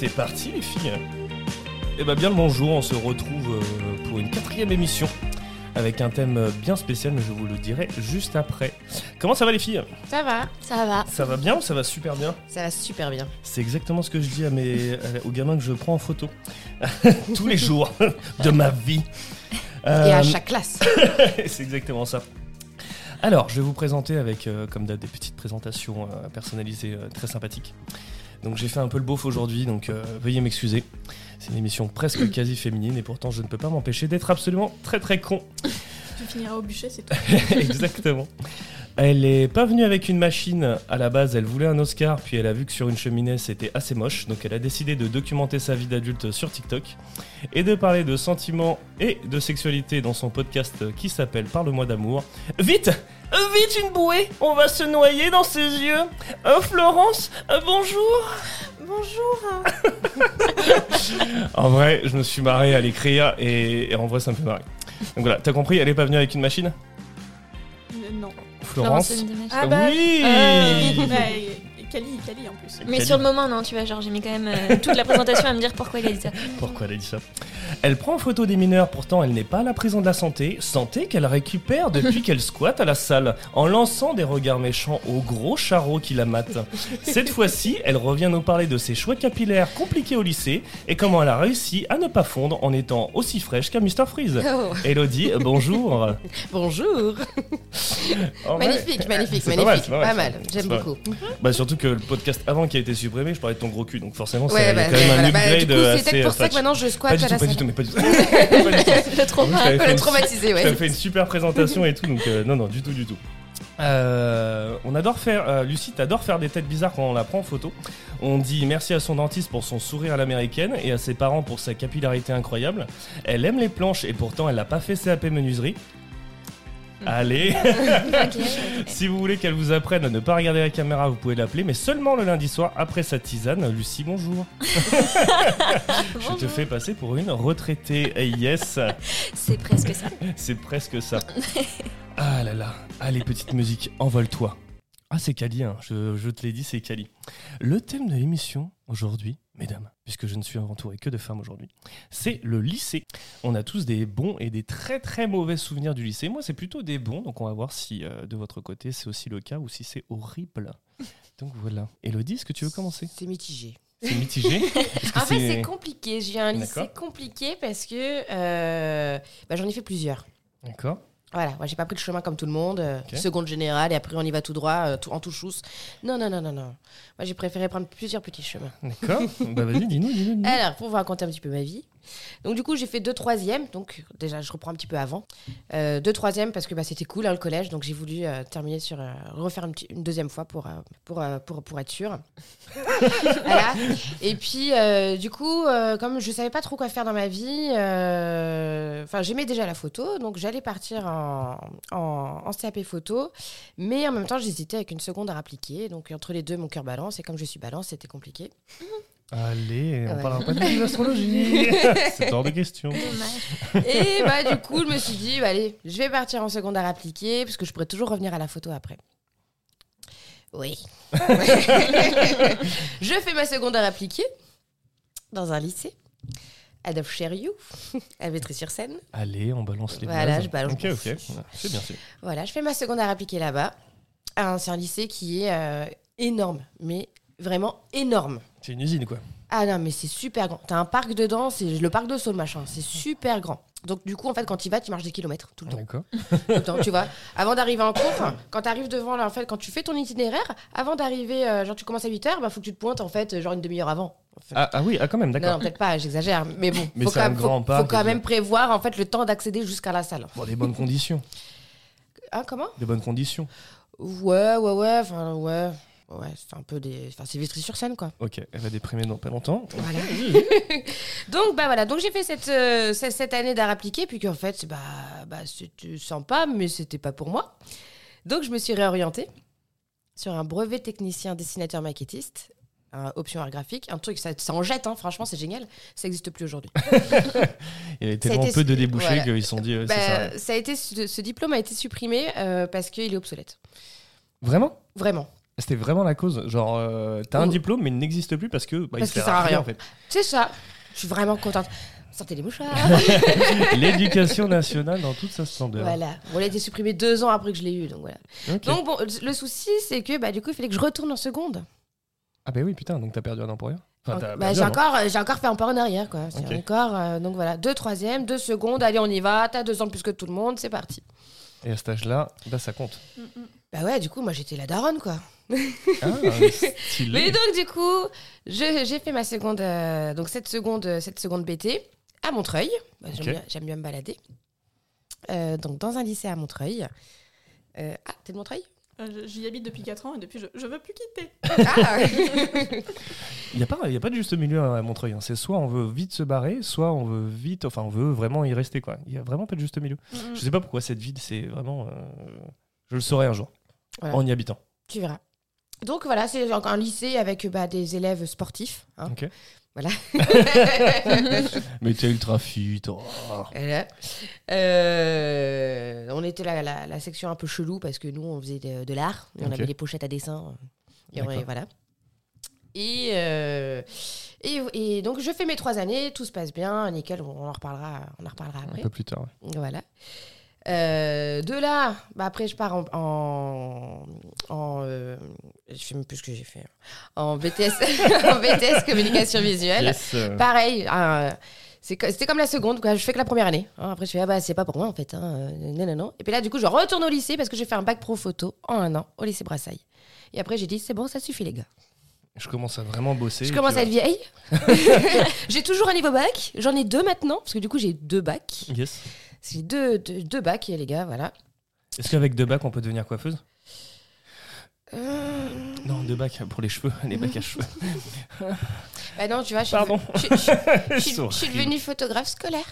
c'est parti les filles. Eh ben bien le bonjour, on se retrouve euh, pour une quatrième émission avec un thème bien spécial, mais je vous le dirai juste après. Comment ça va les filles? Ça va, Ça va. Ça va bien ou ça va super bien? Ça va super bien. C'est exactement ce que je dis à mes, à- aux gamins que je prends en photo tous les jours de ma vie. Et à Euh, chaque classe. C'est exactement ça. Alors, je vais vous présenter avec, euh, comme d'hab, des petites présentations euh, personnalisées euh, très sympathiques. Donc, j'ai fait un peu le beauf aujourd'hui, donc euh, veuillez m'excuser. C'est une émission presque quasi féminine et pourtant, je ne peux pas m'empêcher d'être absolument très très con. Tu finiras au bûcher, c'est tout. Exactement. Elle est pas venue avec une machine à la base, elle voulait un Oscar, puis elle a vu que sur une cheminée c'était assez moche, donc elle a décidé de documenter sa vie d'adulte sur TikTok et de parler de sentiments et de sexualité dans son podcast qui s'appelle Parle-moi d'amour. Vite Vite une bouée On va se noyer dans ses yeux Euh, Florence, euh, bonjour Bonjour. En vrai, je me suis marré à l'écrire et, et en vrai ça me fait marrer. Donc voilà, t'as compris, elle est pas venue avec une machine? Euh, non. Florence. Ah bah, Oui. Euh, Cali, Cali en plus. Mais Cali. sur le moment, non, tu vois, genre, j'ai mis quand même euh, toute la présentation à me dire pourquoi il a dit ça. Pourquoi elle a dit ça? Elle prend en photo des mineurs, pourtant elle n'est pas à la prison de la santé. Santé qu'elle récupère depuis qu'elle squatte à la salle, en lançant des regards méchants aux gros charreaux qui la matent. Cette fois-ci, elle revient nous parler de ses choix capillaires compliqués au lycée et comment elle a réussi à ne pas fondre en étant aussi fraîche qu'un Mr Freeze. Oh, Elodie, bonjour. bonjour. Vrai, magnifique, magnifique, c'est pas mal, magnifique. pas mal, mal. J'aime beaucoup. Bah surtout que le podcast avant qui a été supprimé, je parlais de ton gros cul, donc forcément ça Ouais, a bah, quand même voilà. un Bah, upgrade du coup, c'est assez peut-être pour ça fat. que maintenant je Pas squatte du à tout, la pas du tout, mais pas du tout. Pas du tout. Le traumatisé, t'avais ouais. fait une super présentation et tout, donc euh, non, non, du tout, du tout. Euh, on adore faire, euh, Lucie, t'adores faire des têtes bizarres quand on la prend en photo. On dit merci à son dentiste pour son sourire à l'américaine et à ses parents pour sa capillarité incroyable. Elle aime les planches et pourtant elle n'a pas fait CAP menuiserie. Allez, si vous voulez qu'elle vous apprenne à ne pas regarder la caméra, vous pouvez l'appeler, mais seulement le lundi soir après sa tisane. Lucie, bonjour. Je te fais passer pour une retraitée. Yes. C'est presque ça. C'est presque ça. Ah là là. Allez, petite musique, envole-toi. Ah, c'est Kali, hein. je, je te l'ai dit, c'est Kali. Le thème de l'émission aujourd'hui, mesdames, puisque je ne suis entouré que de femmes aujourd'hui, c'est le lycée. On a tous des bons et des très très mauvais souvenirs du lycée. Moi, c'est plutôt des bons, donc on va voir si euh, de votre côté c'est aussi le cas ou si c'est horrible. Donc voilà. Elodie, est-ce que tu veux commencer? C'est mitigé. C'est mitigé? En fait, c'est compliqué. J'ai un lycée compliqué parce que euh, bah, j'en ai fait plusieurs. D'accord. Voilà, moi j'ai pas pris le chemin comme tout le monde, euh, seconde générale et après on y va tout droit, euh, tout, en tout chousse. Non, non, non, non, non. Moi j'ai préféré prendre plusieurs petits chemins. D'accord. bah vas-y, dis-nous, dis-nous. dis-nous. Alors, pour vous raconter un petit peu ma vie. Donc, du coup, j'ai fait deux troisièmes. Donc, déjà, je reprends un petit peu avant. Euh, deux troisièmes parce que bah, c'était cool, hein, le collège. Donc, j'ai voulu euh, terminer sur. euh, refaire une, deuxième fois pour, pour, pour, pour être sûre. voilà. Et puis, du coup, comme je savais pas trop quoi faire dans ma vie, enfin, j'aimais déjà la photo. Donc, j'allais partir en, en, en CAP photo. Mais en même temps, j'hésitais avec une seconde à appliquer. Donc, entre les deux, mon cœur balance. Et comme je suis balance, c'était compliqué. Allez, on Ouais. parlera pas de l'astrologie. c'est hors de question. Et bah du coup, je me suis dit, bah, allez, je vais partir en secondaire appliqué, parce que je pourrais toujours revenir à la photo après. Oui. je fais ma secondaire appliquée dans un lycée. Adolphe Chériou, à Vétry-sur-Seine. Allez, on balance les Voilà, je balance. Ok, ok. C'est bien sûr. Voilà, je fais ma secondaire appliquée là-bas. Ah, C'est un lycée qui est euh, énorme, mais vraiment énorme. C'est une usine, quoi. Ah non, mais c'est super grand. T'as un parc dedans, c'est le parc de Saule, machin. C'est super grand. Donc, du coup, en fait, quand tu vas, tu marches des kilomètres tout le temps. D'accord. tout le temps, tu vois. Avant d'arriver en cours, quand tu arrives devant, là, en fait, quand tu fais ton itinéraire, avant d'arriver, euh, genre tu commences à 8h, bah faut que tu te pointes en fait, genre une demi-heure avant. En fait. Ah, ah oui, ah, quand même, d'accord. non, peut-être pas, j'exagère, mais bon, Mais faut, quand même, grand faut- parc, faut quand même prévoir en fait le temps d'accéder jusqu'à la salle. Bon, des bonnes conditions. Ah, comment? Des bonnes conditions. Ouais, ouais, ouais, enfin, ouais. Ouais, c'est un peu des. Enfin, c'est Vitry-sur-Seine, quoi. Ok, elle va déprimer dans pas longtemps. Voilà. donc bah voilà, donc j'ai fait cette, euh, cette, cette année d'art appliqué, puis qu'en fait, bah, bah c'était sympa, mais c'était pas pour moi. Donc je me suis réorientée sur un brevet technicien dessinateur maquettiste, un option art graphique, un truc, ça, ça en jette, hein, franchement c'est génial, ça n'existe plus aujourd'hui. Il y a tellement été- peu de débouchés voilà. qu'ils se sont dit, euh, Bah, ça. ça a été, ce, ce diplôme a été supprimé euh, parce qu'il est obsolète. Vraiment? Vraiment. C'était vraiment la cause. Genre, euh, t'as un diplôme, mais il n'existe plus parce que bah, Parce il sert à rien en fait. C'est ça. Je suis vraiment contente. Sortez les mouchoirs. L'éducation nationale dans toute sa splendeur. voilà. Bon, elle a été supprimée deux ans après que je l'ai eu, donc voilà. Donc bon, le souci, c'est que bah, du coup, il fallait que je retourne en seconde. Ah bah oui, putain, donc t'as perdu un an pour rien. Enfin, Bah, j'ai encore, j'ai encore fait un pas en arrière, quoi. C'est Ok. encore, euh, donc voilà, deux troisièmes, deux secondes. Allez, on y va. T'as deux ans de plus que tout le monde, c'est parti. Et à cet âge-là, bah ça compte. Bah ouais, du coup, moi, j'étais la daronne, quoi. Ah, stylé. Mais donc du coup, j'ai fait ma seconde, euh, donc cette seconde, euh, cette seconde BT à Montreuil. Bah, J'aime Ok. bien, j'aime bien me balader. Euh, donc dans un lycée à Montreuil. Euh, ah, t'es de Montreuil? J'y habite depuis 4 ans et depuis je, je veux plus quitter. Ah Il n'y a, pas- y a pas de juste milieu à Montreuil. hein. C'est soit on veut vite se barrer, soit on veut vite, enfin on veut vraiment y rester. quoi. Il n'y a vraiment pas de juste milieu. Mm, Je sais pas pourquoi cette ville, c'est vraiment. euh, Je le saurai un jour, Voilà. en y habitant. Tu verras. Donc voilà, c'est un lycée avec bah, des élèves sportifs. hein. Ok. Voilà. Mais t'es ultra fit. oh. Euh, on était la, la, la section un peu chelou parce que nous, on faisait de, de l'art. On avait des pochettes à dessin. Et, on- voilà. Et, euh, et, et donc, je fais mes trois années, tout se passe bien, nickel, on en reparlera, on en reparlera Un peu plus tard. ouais. Voilà. Euh, de là, bah après, je pars en. en, en, je sais même plus ce que j'ai fait. En BTS, en BTS communication visuelle. Yes, euh, Pareil, euh, c'était comme la seconde, quoi. je fais que la première année. hein. Après, je fais, ah bah, c'est pas pour moi en fait. Hein. euh, Non, non, non. Et puis là, du coup, je retourne au lycée parce que j'ai fait un bac pro photo en un an au lycée Brassailles. Et après, j'ai dit, c'est bon, ça suffit, les gars. je commence à vraiment bosser. je commence à être vieille. j'ai toujours un niveau bac. J'en ai deux maintenant, parce que du coup, j'ai deux bacs. Yes. J'ai deux, deux, deux bacs, les gars, voilà. Est-ce qu'avec deux bacs, on peut devenir coiffeuse? Non, deux bacs pour les cheveux, les bacs à cheveux. Bah non, tu vois, je suis, Pardon. je, je- je- je suis- devenue photographe scolaire.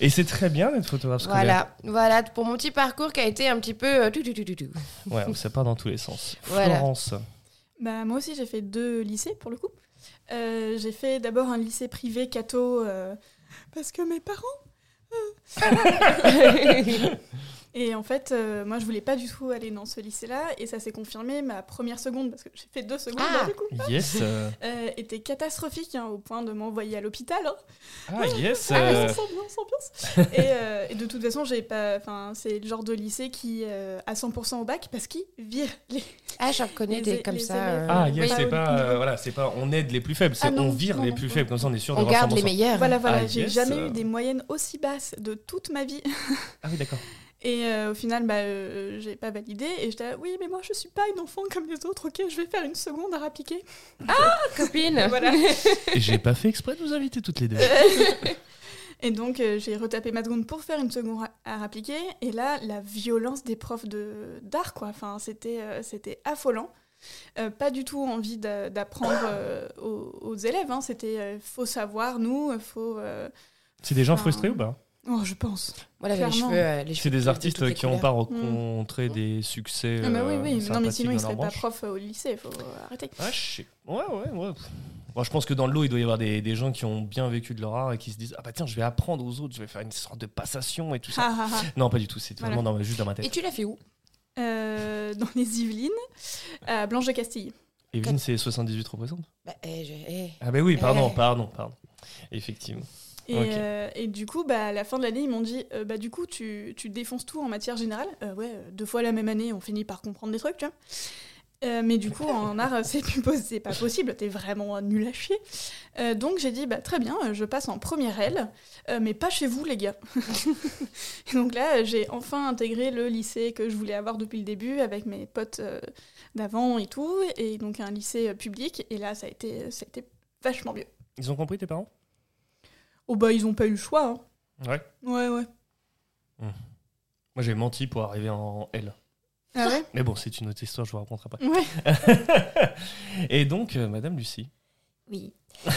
Et c'est très bien d'être photographe scolaire. Voilà, voilà, pour mon petit parcours qui a été un petit peu... euh, tout, tout, tout, tout, tout. Ouais, ça part dans tous les sens. Voilà. Florence. Bah, moi aussi, j'ai fait deux lycées pour le coup. Euh, j'ai fait d'abord un lycée privé catho euh, parce que mes parents. euh. et en fait, euh, moi, je voulais pas du tout aller dans ce lycée-là et ça s'est confirmé ma première seconde parce que j'ai fait deux secondes Ah. du coup. Yes. euh, euh, était catastrophique hein, au point de m'envoyer à l'hôpital. hein. Ah, yes. Ah, euh, sans ambiance, ambiance. et, euh, et de toute façon, j'ai pas. Enfin, c'est le genre de lycée qui euh, a 100% au bac parce qu'il vire les. Ah, j'en connais Les des comme ça. élèves. euh, Ah, Oui. yes, c'est Pas euh, niveau. voilà, c'est pas on aide les plus faibles, c'est Ah non, on vire non, les non, plus non. faibles, comme ça on est sûr On d'avoir garde les 100%. meilleurs. Voilà, voilà. Ah, j'ai yes, jamais euh. eu des moyennes aussi basses de toute ma vie. Ah oui, d'accord. Et euh, au final, bah, euh, j'ai pas validé. Et j'étais oui, mais moi, je suis pas une enfant comme les autres. Ok, je vais faire une seconde à rappliquer. copine. Voilà. Et j'ai pas fait exprès de vous inviter toutes les deux. Et donc, euh, j'ai retapé ma seconde pour faire une seconde à, rappliquer. Et là, la violence des profs de- d'art, quoi. Enfin, c'était euh, c'était affolant. Euh, pas du tout envie d'a- d'apprendre euh, aux, aux élèves. hein. C'était euh, faut savoir, nous, faut. euh, C'est des gens frustrés ou pas? Oh, je pense. Voilà, les Clairement. cheveux, euh, les C'est des de artistes qui n'ont pas rencontré des succès. Ah bah oui, euh, oui. Mais non, mais sinon, ils seraient pas profs euh, au lycée. Faut arrêter. Ah, je sais. Ouais, ouais, ouais. Bon, je pense que dans le lot, il doit y avoir des, des gens qui ont bien vécu de leur art et qui se disent Ah bah tiens, je vais apprendre aux autres, je vais faire une sorte de passation et tout ça. Ha, ha. Non, pas du tout, c'est Voilà. vraiment dans, juste dans ma Et tête. tu l'as fait où? Euh, dans les Yvelines, à Blanche de Castille. Evelyne, c'est 78 représente? Bah, eh, je- eh. Ah bah oui, pardon, Eh. pardon, pardon. Effectivement. Et, euh, et du coup, bah, à la fin de l'année, ils m'ont dit euh, bah, du coup, tu, tu défonces tout en matière générale. Euh, ouais, deux fois la même année, on finit par comprendre des trucs, tu vois. Mais du coup, en art, c'est pas possible, t'es vraiment nul à chier. Donc j'ai dit, bah, très bien, je passe en première L, mais pas chez vous, les gars. et donc là, j'ai enfin intégré le lycée que je voulais avoir depuis le début, avec mes potes d'avant et tout, et donc un lycée public. Et là, ça a été, ça a été vachement mieux. Ils ont compris tes parents? Oh bah, ils ont pas eu le choix. hein. Ouais. Ouais, ouais. Moi, j'ai menti pour arriver en L. Ah ouais? Mais bon, c'est une autre histoire, je vous raconterai pas. Ouais. et donc, euh, Madame Lucie? Oui.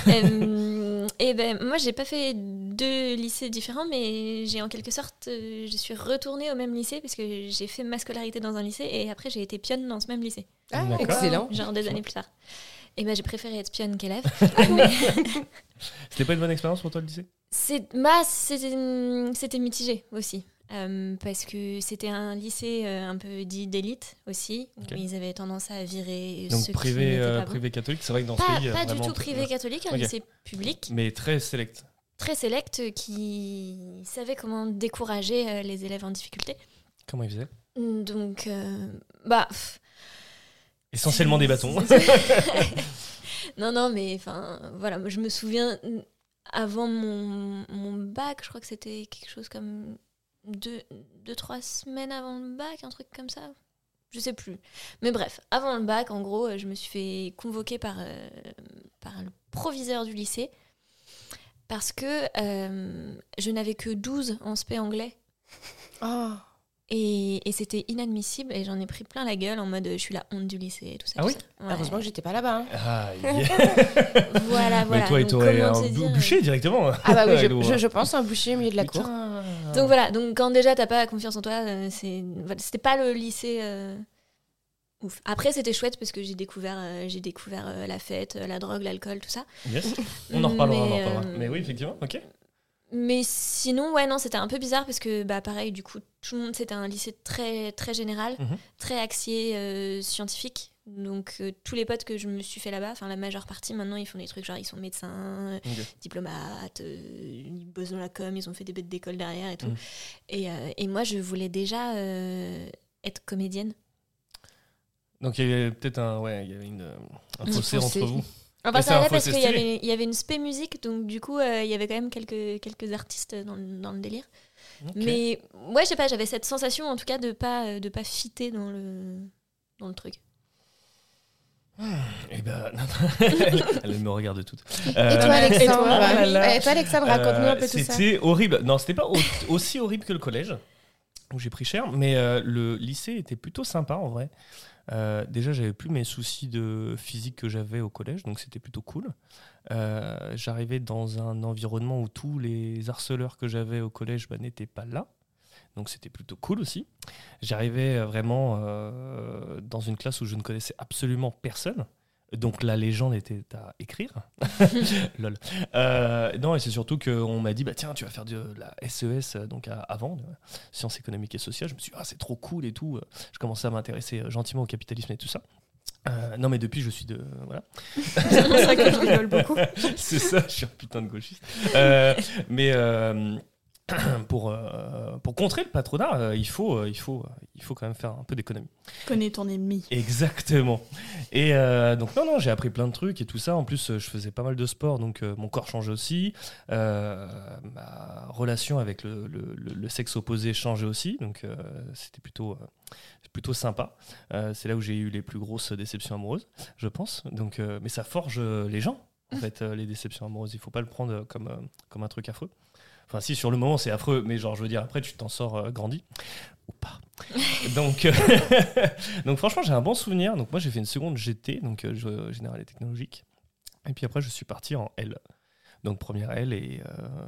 Euh, et ben moi j'ai pas fait deux lycées différents mais j'ai en quelque sorte euh, je suis retournée au même lycée parce que j'ai fait ma scolarité dans un lycée et après j'ai été pionne dans ce même lycée Ah, excellent. genre des années plus tard et ben j'ai préféré être pionne qu'élève. Mais C'était pas une bonne expérience pour toi le lycée? C'est bah, c'était c'était mitigé aussi. Euh, parce que c'était un lycée euh, un peu dit d'élite aussi, où ils avaient tendance à virer Donc ceux privé, euh, pas privé catholique, c'est vrai que dans ce pays. pas du tout privé catholique, un lycée public, Mais très select. très sélect, qui savait comment décourager euh, les élèves en difficulté. Comment ils faisaient? Donc, euh, bah... pff, Essentiellement des bâtons. non, non, mais enfin, voilà, moi, je me souviens, avant mon, mon bac, je crois que c'était quelque chose comme deux, deux, trois semaines avant le bac, un truc comme ça. Je sais plus. Mais bref, avant le bac, en gros, je me suis fait convoquer par, euh, par le proviseur du lycée parce que euh, je n'avais que 12 en spé anglais. Oh. Et, et c'était inadmissible et j'en ai pris plein la gueule en mode je suis la honte du lycée et tout ça. Ah tout oui ça. Ouais. Heureusement que j'étais pas là-bas. hein. Ah, yeah. Voilà, voilà. Mais toi, il Donc, t'aurait comment un bouché directement. Ah bah oui, je, je, je pense un boucher au milieu de la cour. Donc voilà, donc quand déjà t'as pas confiance en toi, euh, c'était pas le lycée euh, ouf. Après c'était chouette parce que j'ai découvert euh, j'ai découvert euh, la fête, euh, la drogue, l'alcool, tout ça. Yes. On en reparlera, on en Mais, reparlera. Mais oui, effectivement, ok. Mais sinon ouais non, c'était un peu bizarre parce que bah pareil du coup tout le monde c'était un lycée très très général, Mhm. très axé euh, scientifique. Donc euh, tous les potes que je me suis fait là-bas, enfin la majeure partie maintenant ils font des trucs genre ils sont médecins, Ok. diplomates, euh, ils bossent dans la com, ils ont fait des bêtes d'école derrière et tout. Mhm. Et, euh, et moi, je voulais déjà euh, être comédienne. Donc il y avait peut-être un, ouais, il y avait une, euh, un fossé. entre vous. Enfin, ça allait parce qu'il y avait, il y avait une spé musique, donc du coup, euh, il y avait quand même quelques, quelques artistes dans, le- dans le délire. Mais ouais, je sais pas, j'avais cette sensation en tout cas de pas, euh, de pas fitter dans le, dans le truc. Eh ben, elle me regarde toutes. Et Euh, toi, Alexandre et toi. Et toi, Alexandre, raconte-nous un peu tout ça. C'était horrible. Non, c'était pas au- aussi horrible que le collège, où j'ai pris cher, mais euh, le lycée était plutôt sympa en vrai. Euh, déjà, j'avais plus mes soucis de physique que j'avais au collège, donc c'était plutôt cool. Euh, J'arrivais dans un environnement où tous les harceleurs que j'avais au collège bah, n'étaient pas là. Donc c'était plutôt cool aussi. J'arrivais euh, vraiment dans une classe où je ne connaissais absolument personne. Donc la légende était à écrire. Lol. Euh, non, et c'est surtout qu'on m'a dit, bah tiens, tu vas faire de la SES, euh, donc à- avant, de sciences économiques et sociales. Je me suis dit, ah, c'est trop cool et tout. Je commençais à m'intéresser euh, gentiment au capitalisme et tout ça. Euh, non, mais depuis, je suis de. Voilà. C'est pour ça que je rigole beaucoup. c'est ça, je suis un putain de gauchiste. Euh, mais euh, pour, euh, pour contrer le patronat, euh, il, faut, euh, il, faut, il faut quand même faire un peu d'économie. Connais ton ennemi. Exactement. Et euh, donc, non, non, j'ai appris plein de trucs et tout ça. En plus, euh, je faisais pas mal de sport, donc euh, mon corps changeait aussi. Euh, ma relation avec le, le- le- le sexe opposé changeait aussi. Donc, euh, c'était plutôt, euh, plutôt sympa. Euh, c'est là où j'ai eu les plus grosses déceptions amoureuses, je pense. Donc, euh, mais ça forge euh, les gens, en fait, euh, les déceptions amoureuses. Il faut pas le prendre comme, euh, comme un truc affreux. Enfin, si, sur le moment, c'est affreux, mais genre, je veux dire, après, tu t'en sors euh, grandi. Ou pas. donc, euh, donc, franchement, j'ai un bon souvenir. Donc, moi, j'ai fait une seconde GT, donc euh, je- général et technologique. Et puis après, je suis parti en L. Donc, première L et, euh,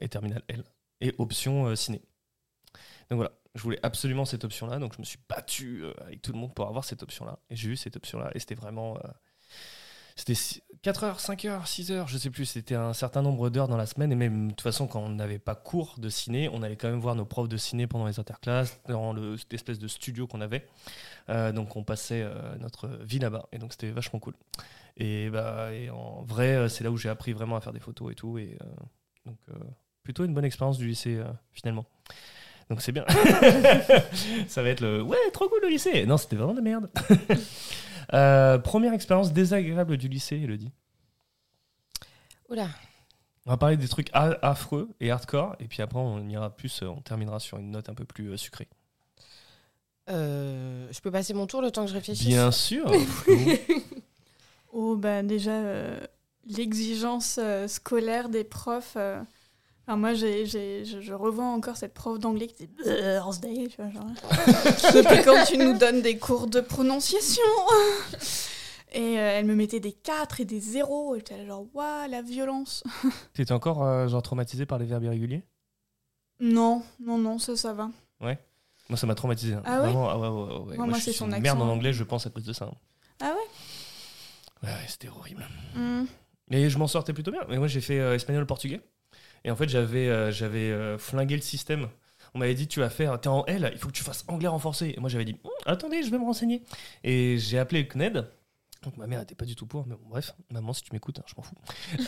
et terminale L. Et option euh, ciné. Donc voilà, je voulais absolument cette option-là. Donc, je me suis battu euh, avec tout le monde pour avoir cette option-là. Et j'ai eu cette option-là. Et c'était vraiment. C'était 4 heures, 5 heures, 6 heures, je sais plus. C'était un certain nombre d'heures dans la semaine. Et même, de toute façon, quand on n'avait pas cours de ciné, on allait quand même voir nos profs de ciné pendant les interclasses, dans le, espèce de studio qu'on avait. Euh, donc, on passait euh, notre vie là-bas. Et donc, c'était vachement cool. Et, bah, en vrai, euh, c'est là où j'ai appris vraiment à faire des photos et tout. Et donc, plutôt une bonne expérience du lycée, finalement. Donc, c'est bien. Ça va être le ouais, trop cool le lycée. Non, c'était vraiment de merde. Euh, première expérience désagréable du lycée, Elodie. Oula. On va parler des trucs a- affreux et hardcore, et puis après on ira plus, euh, on terminera sur une note un peu plus euh, sucrée. Euh, je peux passer mon tour le temps que je réfléchisse Bien sûr. Oh, bah déjà, euh, l'exigence euh, scolaire des profs. Enfin, moi, j'ai, j'ai- je, je revois encore cette prof d'anglais qui disait Thursday, tu vois, genre. Depuis quand tu nous donnes des cours de prononciation Et euh, elle me mettait des 4 et des 0. Et j'étais là, genre, waouh, la violence. T'étais encore euh, genre traumatisé par les verbes irréguliers? Non, non, non, ça, ça va. Moi, ça m'a traumatisé. hein. Ah ouais? Vraiment, ah ouais, ouais, ouais, ouais. Moi, c'est son une merde en accent. anglais, je pense à cause de ça. hein. Ah Ouais, ouais, c'était horrible. Hmm. Mais je m'en sortais plutôt bien. Mais moi, j'ai fait euh, espagnol-portugais. Et en fait, j'avais euh, j'avais euh, flingué le système on m'avait dit tu vas faire, t'es en L, il faut que tu fasses anglais renforcé. Et moi j'avais dit, Hum, attendez, je vais me renseigner. Et j'ai appelé le CNED. Donc ma mère n'était pas du tout pour, mais bon, bref, maman, si tu m'écoutes, hein, je m'en fous.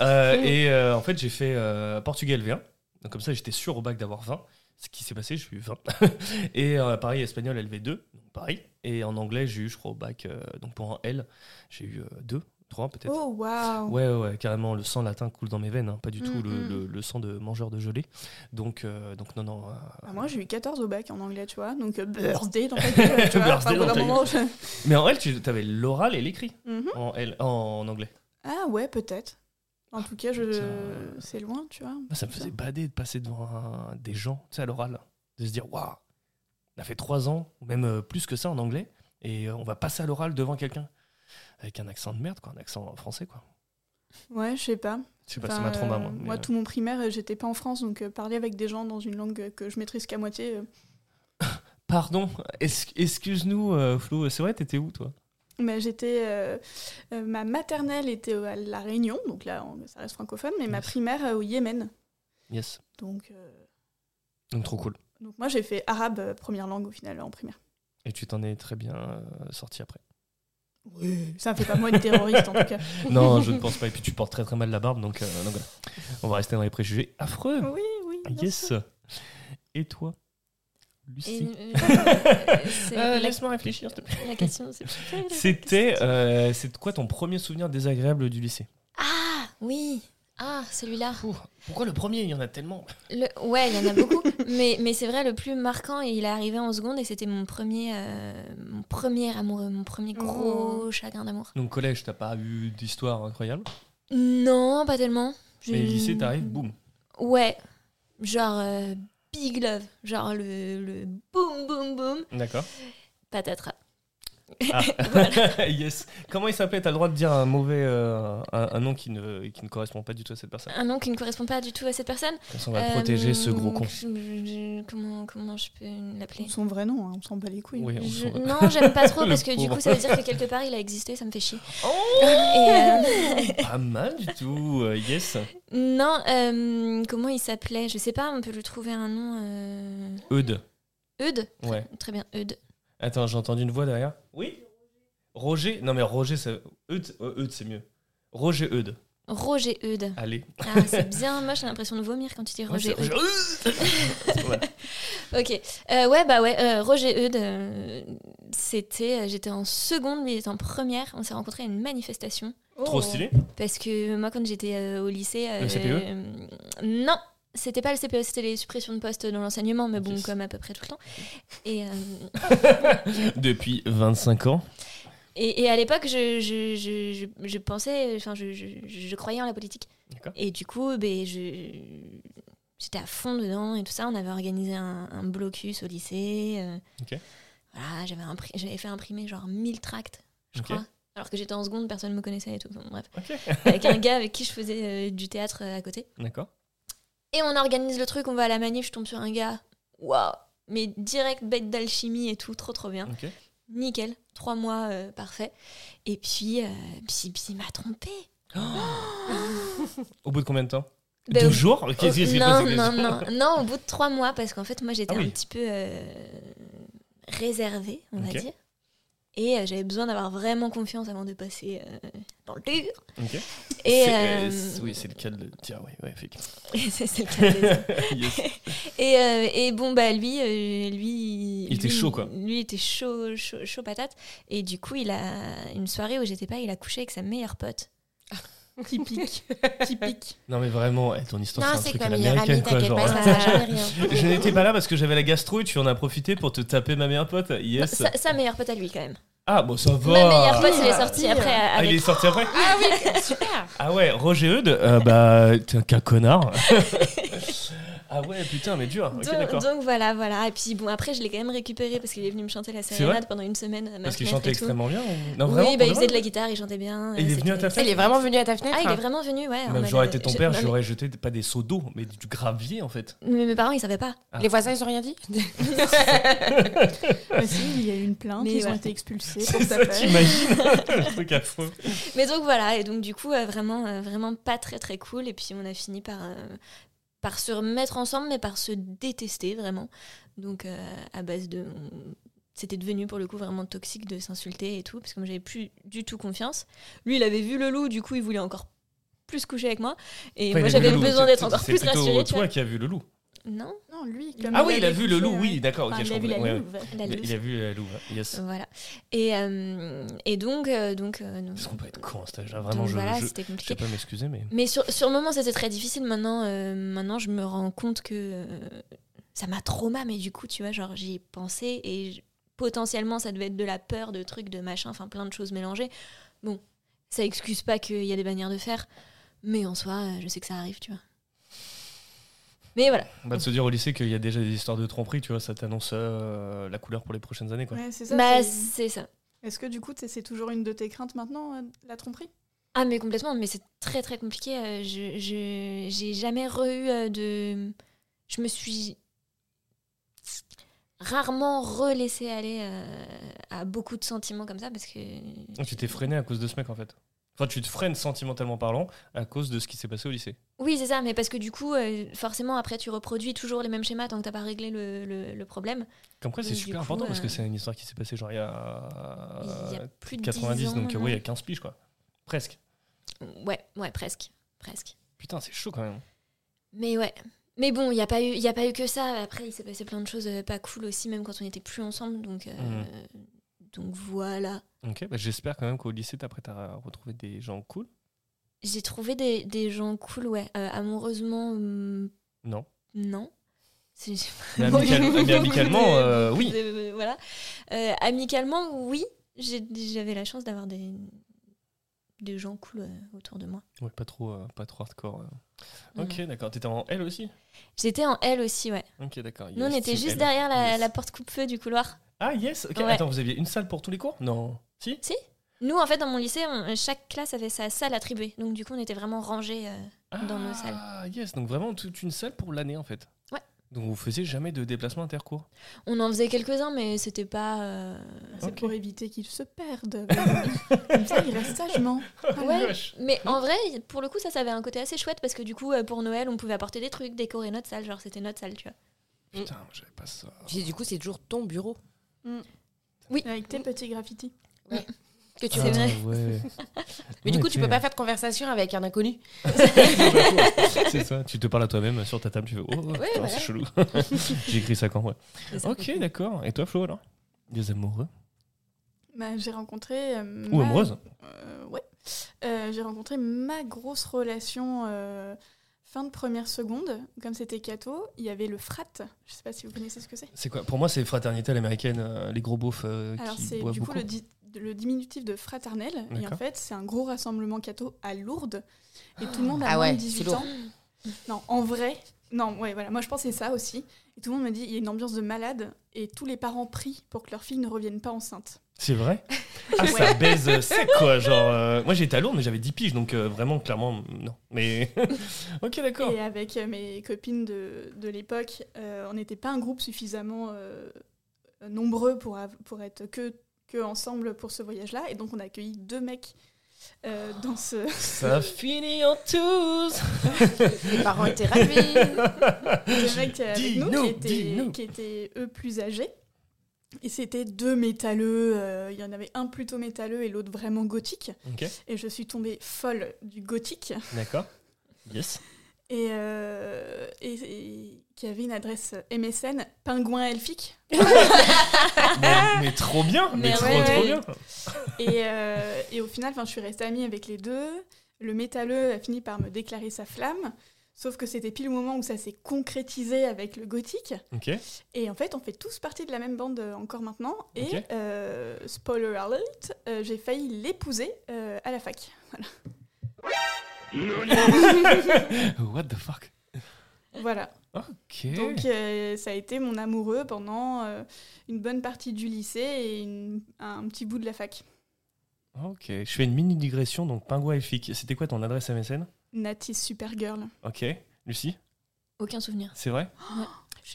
Euh, et euh, en fait, j'ai fait euh, portugais L1. Donc comme ça, j'étais sûr au bac d'avoir 20. Ce qui s'est passé, j'ai eu 20. et pareil, espagnol LV2, donc pareil. Et en anglais, j'ai eu, je crois, au bac, donc pour un L, j'ai eu 2, 3 peut-être. Oh, waouh Ouais, ouais, ouais, carrément, le sang latin coule dans mes veines, hein, pas du tout Mm, le, le- le sang de mangeur de gelée. Donc, euh, donc non, non. euh, Ah, Moi, j'ai eu 14 au bac en anglais, tu vois. Donc, euh, birthday dans ta gueule, tu vois. Birthday Enfin, au bout dans d'un ta moment, je- Mais en L, tu avais l'oral et l'écrit Mhm. en, L, en, anglais. Ah, ouais, peut-être. En tout cas, je... c'est loin, tu vois. Moi, ça me faisait bader de passer devant un- des gens, tu sais, à l'oral, de se dire, waouh, on a fait 3 ans, ou même euh, plus que ça en anglais, et on va passer à l'oral devant quelqu'un. Avec un accent de merde, quoi, un accent français, quoi. Ouais, je sais pas. Je sais pas, Enfin, ma trauma, euh, moi. moi, euh, tout mon primaire, euh, j'étais pas en France, donc euh, parler avec des gens dans une langue que je maîtrise qu'à moitié. Pardon, excuse-nous, Flo, c'est vrai, t'étais où, toi? Mais j'étais. euh, euh, ma maternelle était à La Réunion, donc là, on- ça reste francophone, mais ma primaire euh, au Yémen. Yes. Donc, Donc, trop cool. donc moi, j'ai fait arabe première langue au final en primaire. Et tu t'en es très bien sorti après. Oui. Ça fait pas moi une terroriste en tout cas. Non, je ne pense pas. Et puis tu portes très très mal la barbe, donc, euh, donc voilà. On va rester dans les préjugés affreux. Oui, oui. Yes. sûr. Et toi, Lucie euh, c'est Euh, la, Laisse-moi réfléchir, s'il te plaît. la question, C'était, euh, c'est quoi ton premier souvenir désagréable du lycée? Ah, oui. Ah, celui-là. Pourquoi le premier? Il y en a tellement. Le- Ouais, il y en a beaucoup. mais mais c'est vrai, le plus marquant, il est arrivé en seconde et c'était mon premier, euh, mon premier amoureux, mon premier gros chagrin d'amour. Donc collège, t'as pas eu d'histoire incroyable? Non, pas tellement. Je- Mais lycée, t'arrives, boum. Ouais. Genre euh, big love. Genre le, le boum, boum, boum. D'accord. Patatras. yes. Comment il s'appelait? T'as le droit de dire un mauvais, euh, un, un nom qui ne, qui ne correspond pas du tout à cette personne. Un nom qui ne correspond pas du tout à cette personne? On va Euh, protéger ce gros con. je- je- comment, comment je peux l'appeler? Son vrai nom, hein, on s'en bat les couilles. Oui, Je- Non, j'aime pas trop parce que du coup, ça veut dire que quelque part il a existé, ça me fait chier. Oh Et, euh, Pas mal du tout. euh, yes. non, euh, comment il s'appelait? Je sais pas, on peut lui trouver un nom. Euh... Eudes. Eudes? Ouais. Très bien, Eudes. Attends, j'ai entendu une voix derrière. Oui. Roger. Non mais Roger, c'est Eudes. euh, Eudes, c'est mieux. Roger Eudes. Roger Eudes. Allez. Ah, c'est bien moche, j'ai l'impression de vomir quand tu dis Roger Eudes. Roger-. Ok. Euh, ouais, bah ouais, euh, Roger Eudes, euh, c'était. euh, J'étais en seconde, lui il était en première. On s'est rencontrés à une manifestation. Trop stylé. Parce que moi, quand j'étais euh, au lycée. Le CPE euh, Non! C'était pas le CPE, c'était les suppressions de postes dans l'enseignement, mais bon, Yes. comme à peu près tout le temps. Et, euh, Depuis 25 ans. et, et à l'époque, je, je, je, je, je pensais, enfin, je, je, je croyais en la politique. D'accord. Et du coup, ben, je, j'étais à fond dedans et tout ça. On avait organisé un, un blocus au lycée. euh, Ok. Voilà, j'avais, impri- j'avais fait imprimer genre 1000 tracts, je crois. Alors que j'étais en seconde, personne ne me connaissait et tout. Bon, bref. Avec un gars avec qui je faisais euh, du théâtre euh, à côté. D'accord. Et on organise le truc, on va à la manif, je tombe sur un gars. Waouh! Mais direct bête d'alchimie et tout, trop trop bien. Ok. Nickel, trois mois, euh, parfait. Et puis, euh, puis, puis il m'a trompé. Au bout de combien de temps? Ben, Deux jours? Qu'est-ce qui s'est non, passé non, non, non, au bout de trois mois, parce qu'en fait, moi, j'étais Ah oui. un petit peu euh, réservée, on va dire. Et euh, j'avais besoin d'avoir vraiment confiance avant de passer euh, dans le dur. Ok. Et, C'est- euh, euh, oui, c'est le cas de dire. Oui, ouais, effectivement. et c'est c'est le cas de. Yes. Et, euh, et bon, bah lui, euh, lui. Il était lui- chaud, quoi. Lui était chaud, chaud, chaud patate. Et du coup, il a. Une soirée où j'étais pas, il a couché avec sa meilleure pote. Typique. Typique. Non mais vraiment, eh, ton histoire Non, c'est un c'est truc que à ma meilleure amie, l'américaine quoi. t'inquiète Genre, pas, ça jamais rien. je n'étais pas là parce que j'avais la gastro et tu en as profité pour te taper ma meilleure pote. Yes. Sa, sa meilleure pote à lui, quand même. Ah bon ça va. Ma meilleure pote, il est Ah, sorti après. Ah, il est sorti après Ah oui, super. Ah ouais, Roger Eudes, euh, bah t'es un qu'un connard. ah ouais, putain, mais dur. Donc, voilà, voilà. Et puis bon, après, je l'ai quand même récupéré parce qu'il est venu me chanter la sérénade pendant une semaine. à ma Parce qu'il chantait extrêmement bien. ou- Non, vraiment Oui, bah, il faisait de la guitare, il chantait bien. Et il est euh, venu à ta fenêtre Il est vraiment venu à ta fenêtre Ah, il est vraiment venu, ouais. Même on j'aurais été ton je- père, j'aurais jeté pas des seaux d'eau, mais du gravier en fait. Mais mes parents, ils savaient pas. Ah. Les voisins, ils ont rien dit si, il y a eu une plainte, Mais ils ont été expulsés pour Ça, t'imagines Le truc affreux. Mais donc voilà, et donc du coup, euh, vraiment, euh, vraiment pas très très cool. Et puis on a fini par, euh, par se remettre ensemble, mais par se détester vraiment. Donc euh, à base de... on- C'était devenu pour le coup vraiment toxique de s'insulter et tout, parce que moi j'avais plus du tout confiance. Lui, il avait vu le loup, du coup il voulait encore plus coucher avec moi. Et Enfin, moi j'avais besoin C'est- d'être encore c'est plus rassurée. tu toi qui as vu le loup. Non Non, lui. comme Ah oui, il a vu le loup, euh, oui, d'accord, ok, enfin, je il a vu la. Ouais, louve. La Il, a vu la louve, yes. Voilà. Et, euh, et donc, euh, donc, euh, Est-ce qu'on peut être con âge-là donc Vraiment, je, voilà, je, c'était je compliqué. sais pas m'excuser, mais. Mais sur, sur le moment, c'était très difficile. Maintenant, euh, maintenant, je me rends compte que euh, ça m'a trauma, mais du coup, tu vois, genre, j'y ai pensé et je- potentiellement, ça devait être de la peur, de trucs, de machin, enfin, plein de choses mélangées. Bon, ça excuse pas qu'il y a des manières de faire, mais en soi, euh, je sais que ça arrive, tu vois. Mais voilà. Bah, de se dire au lycée qu'il y a déjà des histoires de tromperie, tu vois, ça t'annonce euh, la couleur pour les prochaines années, quoi. Ouais, c'est ça. Bah, c'est- ça. Est-ce que du coup, c'est toujours une de tes craintes maintenant, euh, la tromperie? Ah, mais complètement, mais c'est très très compliqué. Euh, Je je- j'ai jamais euh, de. Je me suis rarement relaissé aller euh, à beaucoup de sentiments comme ça parce que. Donc, tu t'es freiné à cause de ce mec, en fait. Enfin, tu te freines sentimentalement parlant à cause de ce qui s'est passé au lycée. Oui, c'est ça, mais parce que du coup, euh, forcément, après, tu reproduis toujours les mêmes schémas tant que t'as pas réglé le, le- le problème. Comme quoi, c'est super coup, important parce que euh, c'est une histoire qui s'est passée genre il y a, Il y a plus de 90, 10 ans, donc euh, ouais, il y a 15 piges, quoi. Presque. Ouais, ouais, presque. Presque. Putain, c'est chaud quand même. Mais ouais. Mais bon, il n'y a, pas eu- y a pas eu que ça. Après, il s'est passé plein de choses euh, pas cool aussi, même quand on n'était plus ensemble. Donc, euh, Mhm. donc voilà. Ok, bah, j'espère quand même qu'au lycée, après, t'as retrouvé des gens cool. J'ai trouvé des, des gens cool, ouais. Euh, amoureusement, hum, Non. non. Mais, amical- mais amicalement, euh, oui. Euh, voilà. Euh, amicalement, oui. J'avais la chance d'avoir des, des gens cool autour de moi. Ouais, pas trop, pas trop hardcore. Ok, d'accord. T'étais en L aussi? J'étais en L aussi, ouais. Ok, d'accord. Nous, on était juste L. derrière la, Yes. la porte coupe-feu du couloir. Ah, yes Ok, Ouais. attends, vous aviez une salle pour tous les cours? Non Si Nous, en fait, dans mon lycée, on- chaque classe avait sa salle attribuée. Donc, du coup, on était vraiment rangés. euh, Dans nos salles. Ah, yes, donc vraiment toute une salle pour l'année en fait. Ouais. Donc vous faisiez jamais de déplacement intercours? On en faisait quelques-uns, mais c'était pas. euh, C'est pour éviter qu'ils se perdent. Comme ça, ils restent sagement. Ouais, mais en vrai, pour le coup, ça, ça avait un côté assez chouette parce que du coup, euh, pour Noël, on pouvait apporter des trucs, décorer notre salle. Genre, c'était notre salle, tu vois. Putain, moi, j'avais pas ça. Puis du coup, c'est toujours ton bureau Avec tes petits graffitis. Que tu fais. Ah, ouais. Mais du coup, tu peux pas faire de conversation avec un inconnu. C'est ça, tu te parles à toi-même sur ta table, tu fais Oh, voilà. c'est chelou. J'ai écrit ça quand, ouais. Ça. Ok, d'accord. Et toi, Flo, alors? Des amoureux Bah, j'ai rencontré. euh, Ou ma- amoureuse Euh, ouais. Euh, j'ai rencontré ma grosse relation euh, fin de première seconde. Comme c'était Cato, il y avait le frat. Je sais pas si vous connaissez ce que c'est. C'est quoi? Pour moi, c'est fraternité à l'américaine, euh, les gros beaufs euh, Alors, qui c'est du beaucoup. coup le, di- le diminutif de fraternel. Et en fait, c'est un gros rassemblement Cato à Lourdes. Et tout le monde a Ah moins ouais, de c'est 18 lourd. ans. Non, en vrai. Non, ouais, voilà. Moi, je pensais ça aussi. Et tout le monde me dit il y a une ambiance de malade. Et tous les parents prient pour que leur fille ne revienne pas enceinte. C'est vrai? Ah, ça baise euh, sec, quoi. Genre, euh, moi, j'étais à Lourdes, mais j'avais 10 piges, donc euh, vraiment, clairement, non. Mais. ok, d'accord. Et avec euh, mes copines de, de l'époque, euh, on n'était pas un groupe suffisamment euh, nombreux pour, pour être que, que ensemble pour ce voyage-là. Et donc on a accueilli deux mecs euh, dans ce... Ça finit en tous Les parents étaient ravis. deux mecs avec nous, qui, étaient, qui étaient eux plus âgés. Et c'était deux métalleux. euh, Il y en avait un plutôt métalleux et l'autre vraiment gothique. Et je suis tombée folle du gothique. d'accord. Yes. Et, euh, et, et qui avait une adresse MSN pingouin elfique. mais, mais trop bien, mais, Mais trop, ouais, trop ouais. bien. Et, euh, et au final, 'fin, je suis restée amie avec les deux. Le métalleux a fini par me déclarer sa flamme. Sauf que c'était pile le moment où ça s'est concrétisé avec le gothique. Et en fait, on fait tous partie de la même bande euh, encore maintenant. Et, euh, spoiler alert, euh, j'ai failli l'épouser euh, à la fac. what the fuck? Voilà. Donc euh, ça a été mon amoureux pendant euh, une bonne partie du lycée et une- un petit bout de la fac. Ok, je fais une mini digression, donc pingouin elfique. C'était quoi ton adresse MSN Natis Supergirl. Ok, Lucie, Aucun souvenir. c'est vrai? Ouais.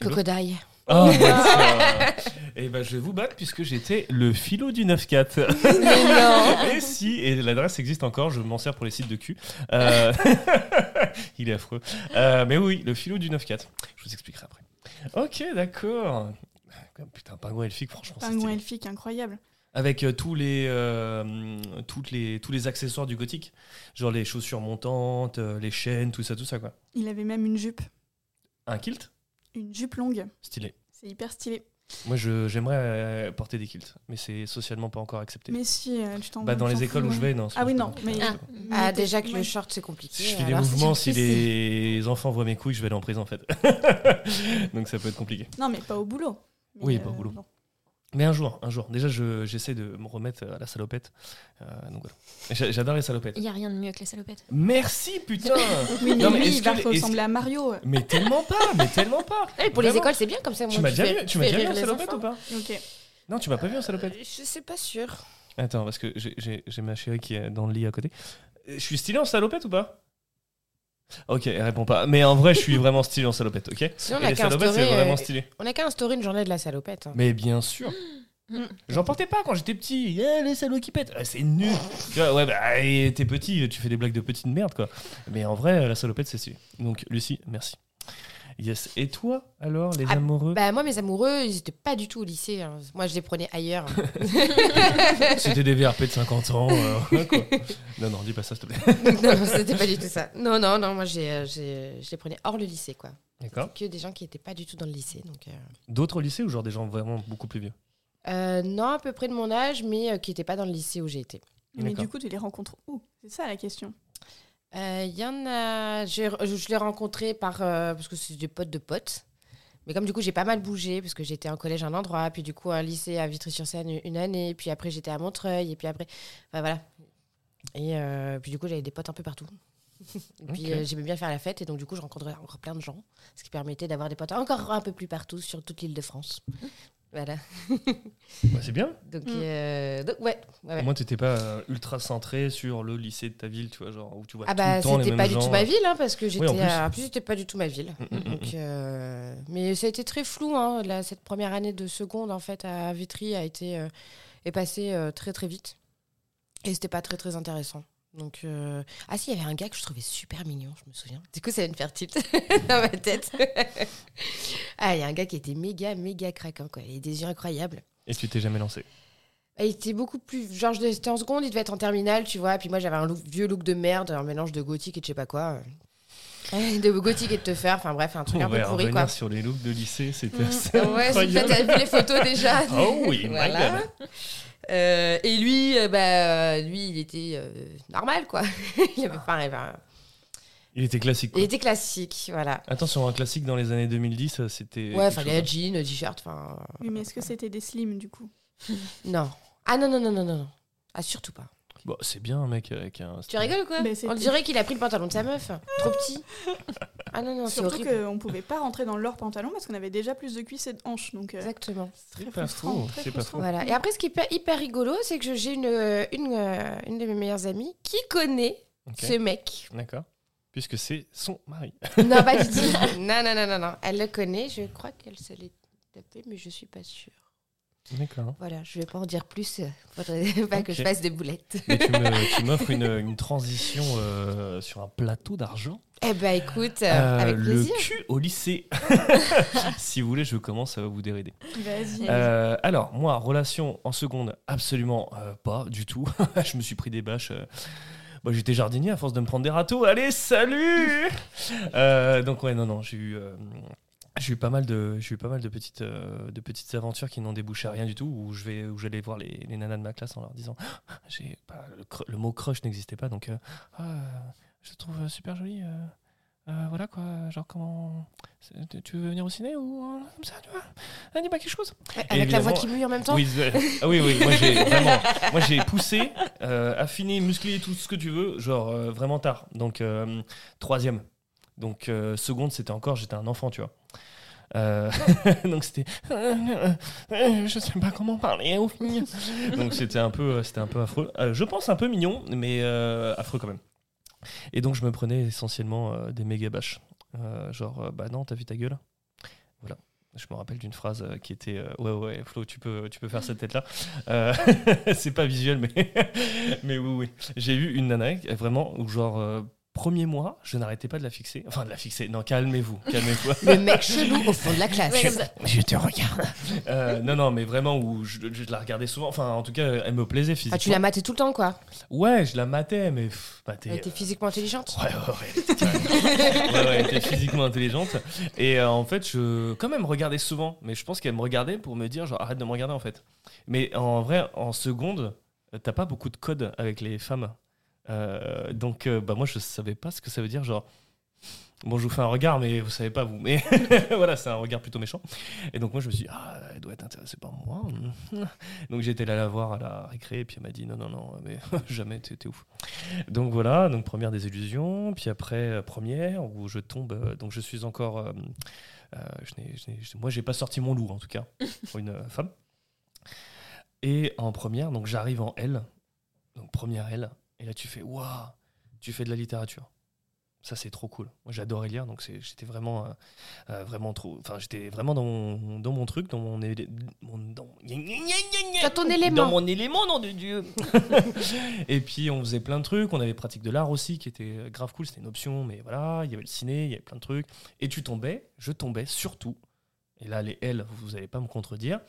Crocodile. Ça. Et ben, je vais vous battre puisque j'étais le philo du 9-4. Mais non. et si, et l'adresse existe encore, je m'en sers pour les sites de cul. Euh, Il est affreux. Euh, mais oui, le philo du 9-4. Je vous expliquerai après. Ok, d'accord. Putain, pingouin elfique, franchement, Pingouin elfique, incroyable. Avec euh, tous, les, euh, toutes les, tous les accessoires du gothique. Genre les chaussures montantes, euh, les chaînes, tout ça, tout ça, quoi. Il avait même une jupe. Un kilt? Une jupe longue. Stylé. C'est hyper stylé. Moi, je- j'aimerais euh, porter des kilts, mais c'est socialement pas encore accepté. Mais si, euh, tu t'en Bah, dans les écoles fous, où je vais, non. Ah oui, non. Mais, Ah. mais Ah, déjà que le ouais. short, c'est compliqué. Si je fais des mouvements, si les enfants voient mes couilles, je vais aller en prison en fait. Donc ça peut être compliqué. Non, mais pas au boulot. Mais, Oui, pas au boulot. bon. Mais un jour, un jour. Déjà, je- j'essaie de me remettre à la salopette. Euh, donc voilà. J'a- J'adore les salopettes. Il n'y a rien de mieux que les salopettes. Merci, putain Oui, mais Non, mais lui, il va ressembler à Mario. Mais tellement pas, mais tellement pas Ouais, pour les écoles, c'est bien comme ça. Tu m'as déjà fais- vu, tu déjà vu en salopette enfants. ou pas Ok. Non, tu m'as pas vu en salopette Euh, Je sais pas sûr. Attends, parce que j'ai- j'ai j'ai ma chérie qui est dans le lit à côté. Euh, Je suis stylé en salopette ou pas? Ok, elle répond pas. Mais en vrai, je suis vraiment stylé en salopette, ok Sinon, on Et a les qu'à salopettes, c'est instaurer, vraiment euh, stylé. on a qu'à instaurer une journée de la salopette. hein. Mais bien sûr. Mm. J'en portais pas quand j'étais petit. Eh, les salauds qui pètent. Ah, c'est nul. tu vois, ouais, bah, et t'es petit, tu fais des blagues de petite merde, quoi. Mais en vrai, la salopette, c'est stylé. Donc, Lucie, merci. Yes. Et toi, alors, les Ah, amoureux Bah, moi, mes amoureux, ils étaient pas du tout au lycée. hein. Moi, je les prenais ailleurs. C'était des VRP de 50 ans. euh, quoi. Non, non, dis pas ça, s'il te plaît. non, non, c'était pas du tout ça. Non, non, non, moi, j'ai, euh, j'ai- je les prenais hors le lycée, quoi. D'accord. Que des gens qui étaient pas du tout dans le lycée. Donc, euh, D'autres lycées ou genre des gens vraiment beaucoup plus vieux? Euh, non, à peu près de mon âge, mais euh, qui n'étaient pas dans le lycée où j'ai été. Mais D'accord. du coup, tu les rencontres où? C'est ça la question. Euh, Il y en a. Je, je l'ai rencontré par. euh, parce que c'est des potes de potes. Mais comme du coup, j'ai pas mal bougé, parce que j'étais en collège à un endroit, puis du coup, un lycée à Vitry-sur-Seine une- année, puis après, j'étais à Montreuil, et puis après. Enfin, voilà. Et euh, puis du coup, j'avais des potes un peu partout. et puis euh, j'aimais bien faire la fête, et donc du coup, je rencontrais encore plein de gens, ce qui permettait d'avoir des potes encore un peu plus partout sur toute l'île de France. Voilà. Bah, C'est bien. Donc, Mm. euh, donc ouais. ouais, moins, t'étais pas euh, ultra centré sur le lycée de ta ville, tu vois, genre où tu vois Ah tout bah le temps les mêmes pas du tout ma ville hein, parce que j'étais en plus. à- en plus c'était pas du tout ma ville Mm, mm, donc euh, mais ça a été très flou hein, là, cette première année de seconde en fait à Vitry a été euh, est passée euh, très très vite et c'était pas très très intéressant donc euh, ah si il y avait un gars que je trouvais super mignon je me souviens du coup ça vient de faire tilt dans ma tête ah il y a un gars qui était méga méga craquant quoi il avait des yeux incroyables Et tu t'es jamais lancé. il était beaucoup plus. Genre, j'étais en seconde, il devait être en terminale, tu vois. Puis moi, j'avais un look- vieux look de merde, un mélange de gothique et de je sais pas quoi. De gothique et de te faire, enfin bref, un truc On un peu pourri, quoi. sur les looks de lycée, c'était Mm. assez Ouais, t'as vu les photos déjà. Oh oui, my Voilà. God. Euh, et lui, euh, bah, euh, lui, il était euh, normal, quoi. il, avait, enfin, il était classique. quoi. il était classique, voilà. Attention, un classique dans les années 2010, euh, c'était. Ouais, enfin, avait hein. jean, t-shirt, enfin. Oui, mais est-ce que c'était des slims du coup? Non. Ah non, non, non, non, non. non. Ah, surtout pas. Bon, c'est bien un mec avec un. Tu rigoles ou quoi On dirait qu'il a pris le pantalon de sa meuf. Trop petit. Ah non, non, c'est Surtout horrible. qu'on pouvait pas rentrer dans leur pantalon parce qu'on avait déjà plus de cuisses et de hanches. Donc, euh, Exactement. C'est très pas frustrant, faux, très c'est pas frustrant. Voilà. Et après, ce qui est hyper, hyper rigolo, c'est que j'ai une, euh, une, euh, une de mes meilleures amies qui connaît Ok, ce mec. D'accord. Puisque c'est son mari. Non, pas du tout. Non, non, non, non, non. Elle le connaît. Je crois qu'elle se l'est tapé, mais je suis pas sûre. D'accord. Voilà, je vais pas en dire plus. euh, Faudrait pas que je fasse des boulettes. Mais tu m'offres une, une transition euh, sur un plateau d'argent. Eh ben, écoute, euh, avec le plaisir. cul au lycée. si vous voulez, je commence, ça va vous dérider. Vas-y. Euh, alors, moi, relation en seconde, absolument pas du tout. je me suis pris des bâches. Bah, J'étais jardinier à force de me prendre des râteaux. Allez, salut Euh, Donc, ouais, non, non, j'ai eu. euh, j'ai eu pas mal de, j'ai eu pas mal de petites, euh, de petites aventures qui n'ont débouché à rien du tout. Où je vais, où j'allais voir les, les nanas de ma classe en leur disant, Ah, j'ai, pas- le, mot crush n'existait pas, donc, euh, Ah, je te trouve super jolie. euh, voilà quoi, genre comment, tu veux venir au ciné ou comme ça, tu vois? Ah, Dis-moi quelque chose. Avec la voix qui mouille en même temps. Oui, euh, ah oui, oui, moi j'ai vraiment, moi j'ai poussé, euh, affiné, musclé, tout ce que tu veux, genre vraiment tard. Donc troisième, donc seconde, c'était encore, j'étais un enfant, tu vois. Euh, donc c'était, je sais pas comment parler. Donc c'était un peu, c'était un peu affreux. Euh, je pense un peu mignon, mais euh, affreux quand même. Et donc je me prenais essentiellement euh, des méga bâches, Euh, genre euh, bah non, t'as vu ta gueule? Voilà. Je me rappelle d'une phrase euh, qui était euh, Ouais, ouais, Flo, tu peux, tu peux faire cette tête-là. Euh, c'est pas visuel, mais, mais oui, oui. J'ai eu une nana, euh, vraiment, où genre, euh, premier mois, je n'arrêtais pas de la fixer. Enfin, de la fixer. Non, calmez-vous, calmez-vous. Le mec chelou au fond de la classe. Je te regarde. Euh, non, non, mais vraiment, où je, je la regardais souvent. Enfin, en tout cas, elle me plaisait physiquement. Ah, tu l'as maté tout le temps, quoi. Ouais, je la matais, mais. pff, Elle était physiquement intelligente. Ouais, ouais, ouais. elle était carrément- ouais, ouais, elle était physiquement intelligente. Et euh, en fait, je. Quand même, regardais souvent. Mais je pense qu'elle me regardait pour me dire, genre, arrête de me regarder, en fait. Mais en vrai, en seconde, t'as pas beaucoup de codes avec les femmes. Euh, donc, euh, bah, moi, je savais pas ce que ça veut dire, genre. Bon, je vous fais un regard, mais vous savez pas, vous. Mais voilà, c'est un regard plutôt méchant. Et donc, moi, je me suis dit, ah, elle doit être intéressée par moi. Donc, été là la voir à la récré, et puis elle m'a dit, non, non, non, mais jamais, t'es t'es ouf. Donc, voilà, donc première désillusion. Puis après, euh, première, où je tombe. donc, je suis encore. euh, je n'ai- je n'ai- moi, j'ai pas sorti mon loup, en tout cas, pour une femme. Et en première, donc j'arrive en L, donc première L, et là tu fais waouh, tu fais de la littérature. Ça c'est trop cool. Moi j'adorais lire, donc j'étais vraiment, euh, euh, vraiment trop, enfin j'étais vraiment dans mon, dans mon truc, dans mon, élé- mon- dans, Dans ton élément. dans mon élément, nom de Dieu. et puis on faisait plein de trucs, on avait pratique de l'art aussi qui était euh, grave cool, c'était une option, mais voilà, il y avait le ciné, il y avait plein de trucs. Et tu tombais, je tombais surtout, et là les L, vous n'allez pas me contredire,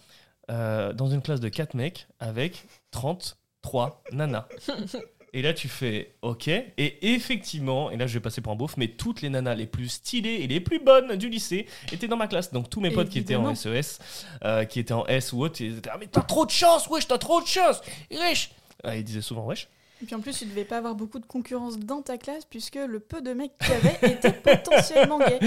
euh, dans une classe de 4 mecs avec 33 nanas. Et là, tu fais OK. Et effectivement, et là, je vais passer pour un beauf, mais toutes les nanas les plus stylées et les plus bonnes du lycée étaient dans ma classe. Donc, tous mes potes qui étaient en. SES, euh, qui étaient en S ou autre, ils étaient Ah, mais t'as trop de chance, wesh, t'as trop de chance, wesh. Ah, ils disaient souvent wesh. Et puis en plus, tu devais pas avoir beaucoup de concurrence dans ta classe puisque le peu de mecs qu'il y avait étaient potentiellement gays.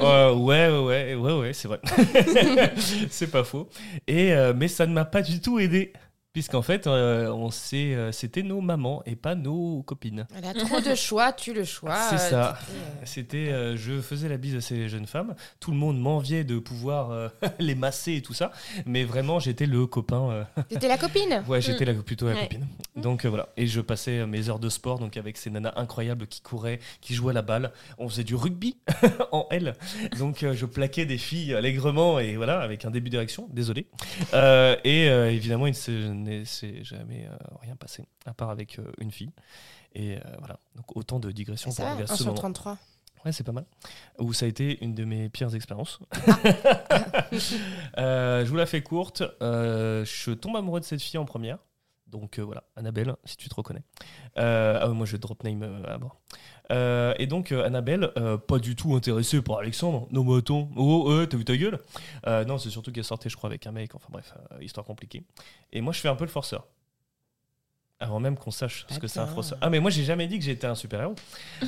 Euh, ouais, ouais, ouais, ouais, ouais, c'est vrai. c'est pas faux. Et, euh, mais ça ne m'a pas du tout aidé. Puisqu'en fait, euh, on euh, c'était nos mamans et pas nos copines. Elle a trop de choix, tu le choix. C'est euh, ça. C'était, euh, je faisais la bise à ces jeunes femmes. Tout le monde m'enviait de pouvoir euh, les masser et tout ça. Mais vraiment, j'étais le copain. euh, T'étais la copine? Ouais, j'étais la- plutôt la Ouais. copine. Donc euh, voilà. Et je passais mes heures de sport donc avec ces nanas incroyables qui couraient, qui jouaient à la balle. On faisait du rugby en L. Donc euh, je plaquais des filles allègrement et voilà, avec un début d'érection. Désolé. Euh, et euh, évidemment, il ne s'est- jamais euh, rien passé, à part avec euh, une fille. Et euh, voilà. Donc autant de digressions pour arriver à 1 ce sur moment. 33. Ouais, c'est pas mal. Où ça a été une de mes pires expériences. Euh, je vous la fais courte. Euh, je tombe amoureux de cette fille en première. Donc euh, voilà, Annabelle, si tu te reconnais. Ah moi je drop name à bord. Euh, et donc euh, Annabelle, euh, pas du tout intéressée par Alexandre. Non mais attends, oh, euh, t'as vu ta gueule? Non, c'est surtout qu'elle sortait, je crois, avec un mec. Enfin bref, histoire compliquée. Et moi je fais un peu le forceur. Avant même qu'on sache ce que c'est un forceur. Ah mais moi j'ai jamais dit que j'étais un super héros.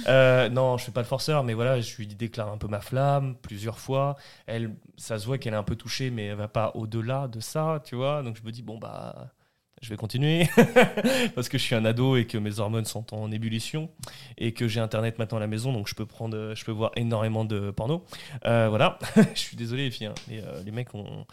Euh, non, je fais pas le forceur, mais voilà, je lui déclare un peu ma flamme plusieurs fois. Elle, ça se voit qu'elle est un peu touchée, mais elle va pas au-delà de ça, tu vois. Donc je me dis bon bah, je vais continuer parce que je suis un ado et que mes hormones sont en ébullition et que j'ai internet maintenant à la maison, donc je peux prendre, je peux voir énormément de porno. Euh, voilà, je suis désolé les filles, hein, mais euh, les mecs ont,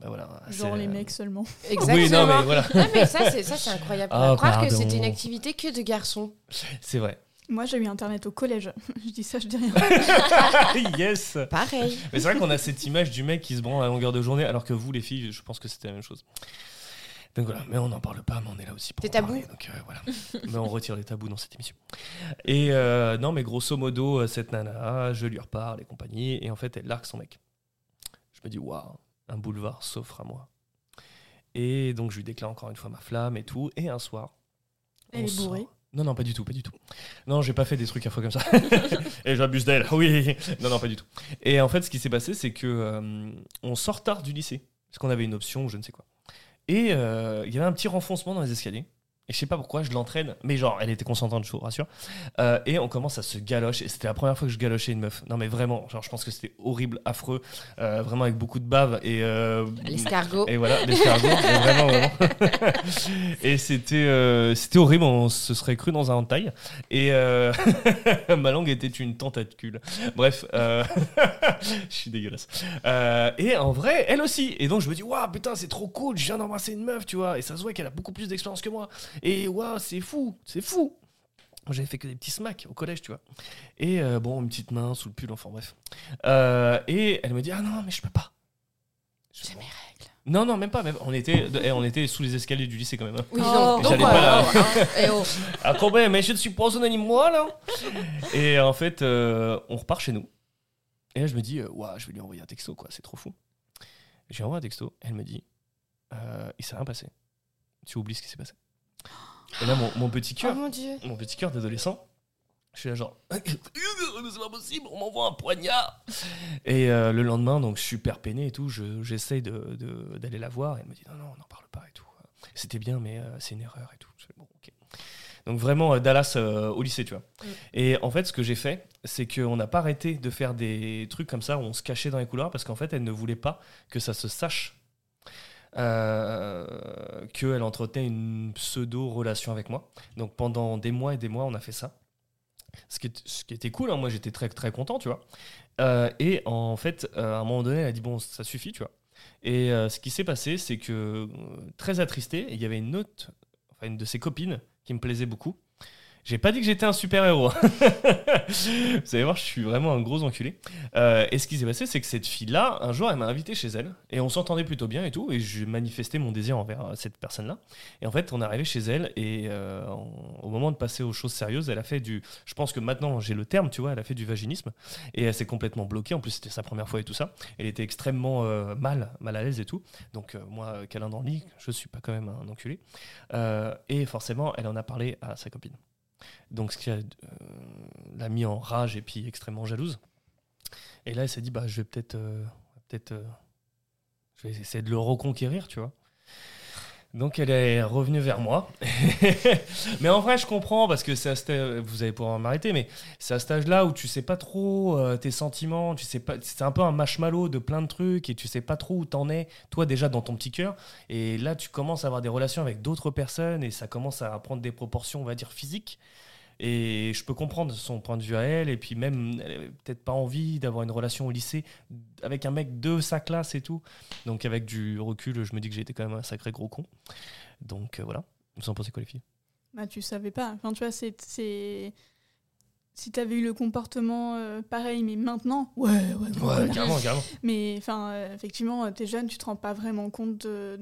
bah voilà. Genre les euh, mecs seulement. Exactement. Oui, non mais voilà, Non, mais ça, c'est ça, c'est incroyable. Ah, À croire que pardon. c'était une activité que de garçons. c'est vrai. Moi, j'ai eu internet au collège. je dis ça, je dis rien. yes. Pareil. Mais c'est vrai qu'on a cette image du mec qui se branle à longueur de journée, alors que vous, les filles, je pense que c'était la même chose. Donc voilà, mais on n'en parle pas, mais on est là aussi pour C'est tabou. parler, donc euh, voilà. mais on retire les tabous dans cette émission. Et euh, non, mais grosso modo, euh, cette nana, je lui reparle et compagnie, et en fait, elle largue son mec. Je me dis, waouh, un boulevard s'offre à moi. Et donc, je lui déclare encore une fois ma flamme et tout, et un soir. Elle est bourrée. Non, non, pas du tout, pas du tout. Non, j'ai pas fait des trucs à fois comme ça. et j'abuse d'elle, oui. Non, non, pas du tout. Et en fait, ce qui s'est passé, c'est que euh, on sort tard du lycée, parce qu'on avait une option ou je ne sais quoi. Et euh, il y avait un petit renfoncement dans les escaliers. Et je sais pas pourquoi, je l'entraîne, mais genre, elle était consentante, je vous rassure. Euh, et on commence à se galoche. Et c'était la première fois que je galochais une meuf. Non, mais vraiment, genre, je pense que c'était horrible, affreux, euh, vraiment avec beaucoup de bave. Et, euh, L'escargot. et voilà, l'escargot, vraiment, vraiment. et c'était euh, c'était horrible, on se serait cru dans un entaille. Et ma langue était une tentacule. Bref, je suis dégueulasse. Et en vrai, elle aussi. Et donc je me dis, waouh, putain, c'est trop cool, je viens d'embrasser une meuf, tu vois. Et ça se voit qu'elle a beaucoup plus d'expérience que moi. Et waouh, c'est fou, c'est fou. Moi, J'avais fait que des petits smacks au collège, tu vois. Et euh, bon, une petite main sous le pull, enfin bref. Euh, et elle me dit, ah non, mais je peux pas. Je- C'est mes règles. Non, non, même pas. Même. On, était, eh, on était sous les escaliers du lycée quand même. hein. Oui, Oh. Donc, j'allais voilà, pas là. hein, eh oh. Ah, quand même, mais je ne suis pas un animal, là. Et en fait, euh, on repart chez nous. Et là, je me dis, euh, Ouah, je vais lui envoyer un texto, quoi, c'est trop fou. J'ai envoyé un texto, elle me dit, euh, il s'est rien passé. Tu oublies ce qui s'est passé. Et là, mon, mon petit Oh cœur, mon dieu. mon petit cœur d'adolescent, je suis là genre, c'est pas possible, on m'envoie un poignard. Et euh, le lendemain, donc super peiné et tout, je- j'essaye de- d'aller la voir. Et elle me dit, non, non, on n'en parle pas et tout. C'était bien, mais euh, c'est une erreur et tout. Bon, ok. Donc vraiment euh, Dallas euh, au lycée, tu vois. Mm. Et en fait, ce que j'ai fait, c'est qu'on n'a pas arrêté de faire des trucs comme ça où on se cachait dans les couloirs parce qu'en fait, elle ne voulait pas que ça se sache euh, qu'elle entretenait une pseudo-relation avec moi. Donc pendant des mois et des mois, on a fait ça. Ce qui, était cool, hein, moi j'étais très très content, tu vois. Euh, et en fait, euh, à un moment donné, elle a dit bon, ça suffit, tu vois. Et ce qui s'est passé, c'est que très attristé, il y avait une autre, enfin une de ses copines qui me plaisait beaucoup. J'ai pas dit que j'étais un super héros. Vous allez voir, je suis vraiment un gros enculé. Euh, et ce qui s'est passé, c'est que cette fille-là, un jour, elle m'a invité chez elle. Et on s'entendait plutôt bien et tout. Et je manifestais mon désir envers euh, cette personne-là. Et en fait, on est arrivé chez elle. Et euh, au moment de passer aux choses sérieuses, elle a fait du. Je pense que maintenant, j'ai le terme, tu vois, elle a fait du vaginisme. Et elle s'est complètement bloquée. En plus, c'était sa première fois et tout ça. Elle était extrêmement mal, mal à l'aise et tout. Donc, moi, câlin dans le lit, je suis pas quand même un enculé. Et forcément, elle en a parlé à sa copine. Donc, ce qui euh, l'a mis en rage et puis extrêmement jalouse. Et là, elle s'est dit, bah, je vais peut-être, euh, peut-être, euh, je vais essayer de le reconquérir, tu vois. Donc, elle est revenue vers moi. mais en vrai, je comprends parce que c'est à cet- vous allez pouvoir m'arrêter, mais c'est à cet âge-là où tu sais pas trop euh, tes sentiments, tu sais pas, c'est un peu un marshmallow de plein de trucs et tu sais pas trop où t'en es, toi déjà dans ton petit cœur. Et là, tu commences à avoir des relations avec d'autres personnes et ça commence à prendre des proportions, on va dire, physiques. Et je peux comprendre son point de vue à elle, et puis même, elle avait peut-être pas envie d'avoir une relation au lycée avec un mec de sa classe et tout. Donc, avec du recul, je me dis que été quand même un sacré gros con. Donc, euh, voilà. Vous en pensez quoi, les filles? Bah, tu savais pas. Enfin, tu vois, c'est. Si t'avais eu le comportement euh, pareil, mais maintenant, ouais, ouais, voilà. carrément, carrément. Mais enfin, euh, effectivement, euh, t'es jeune, tu te rends pas vraiment compte de,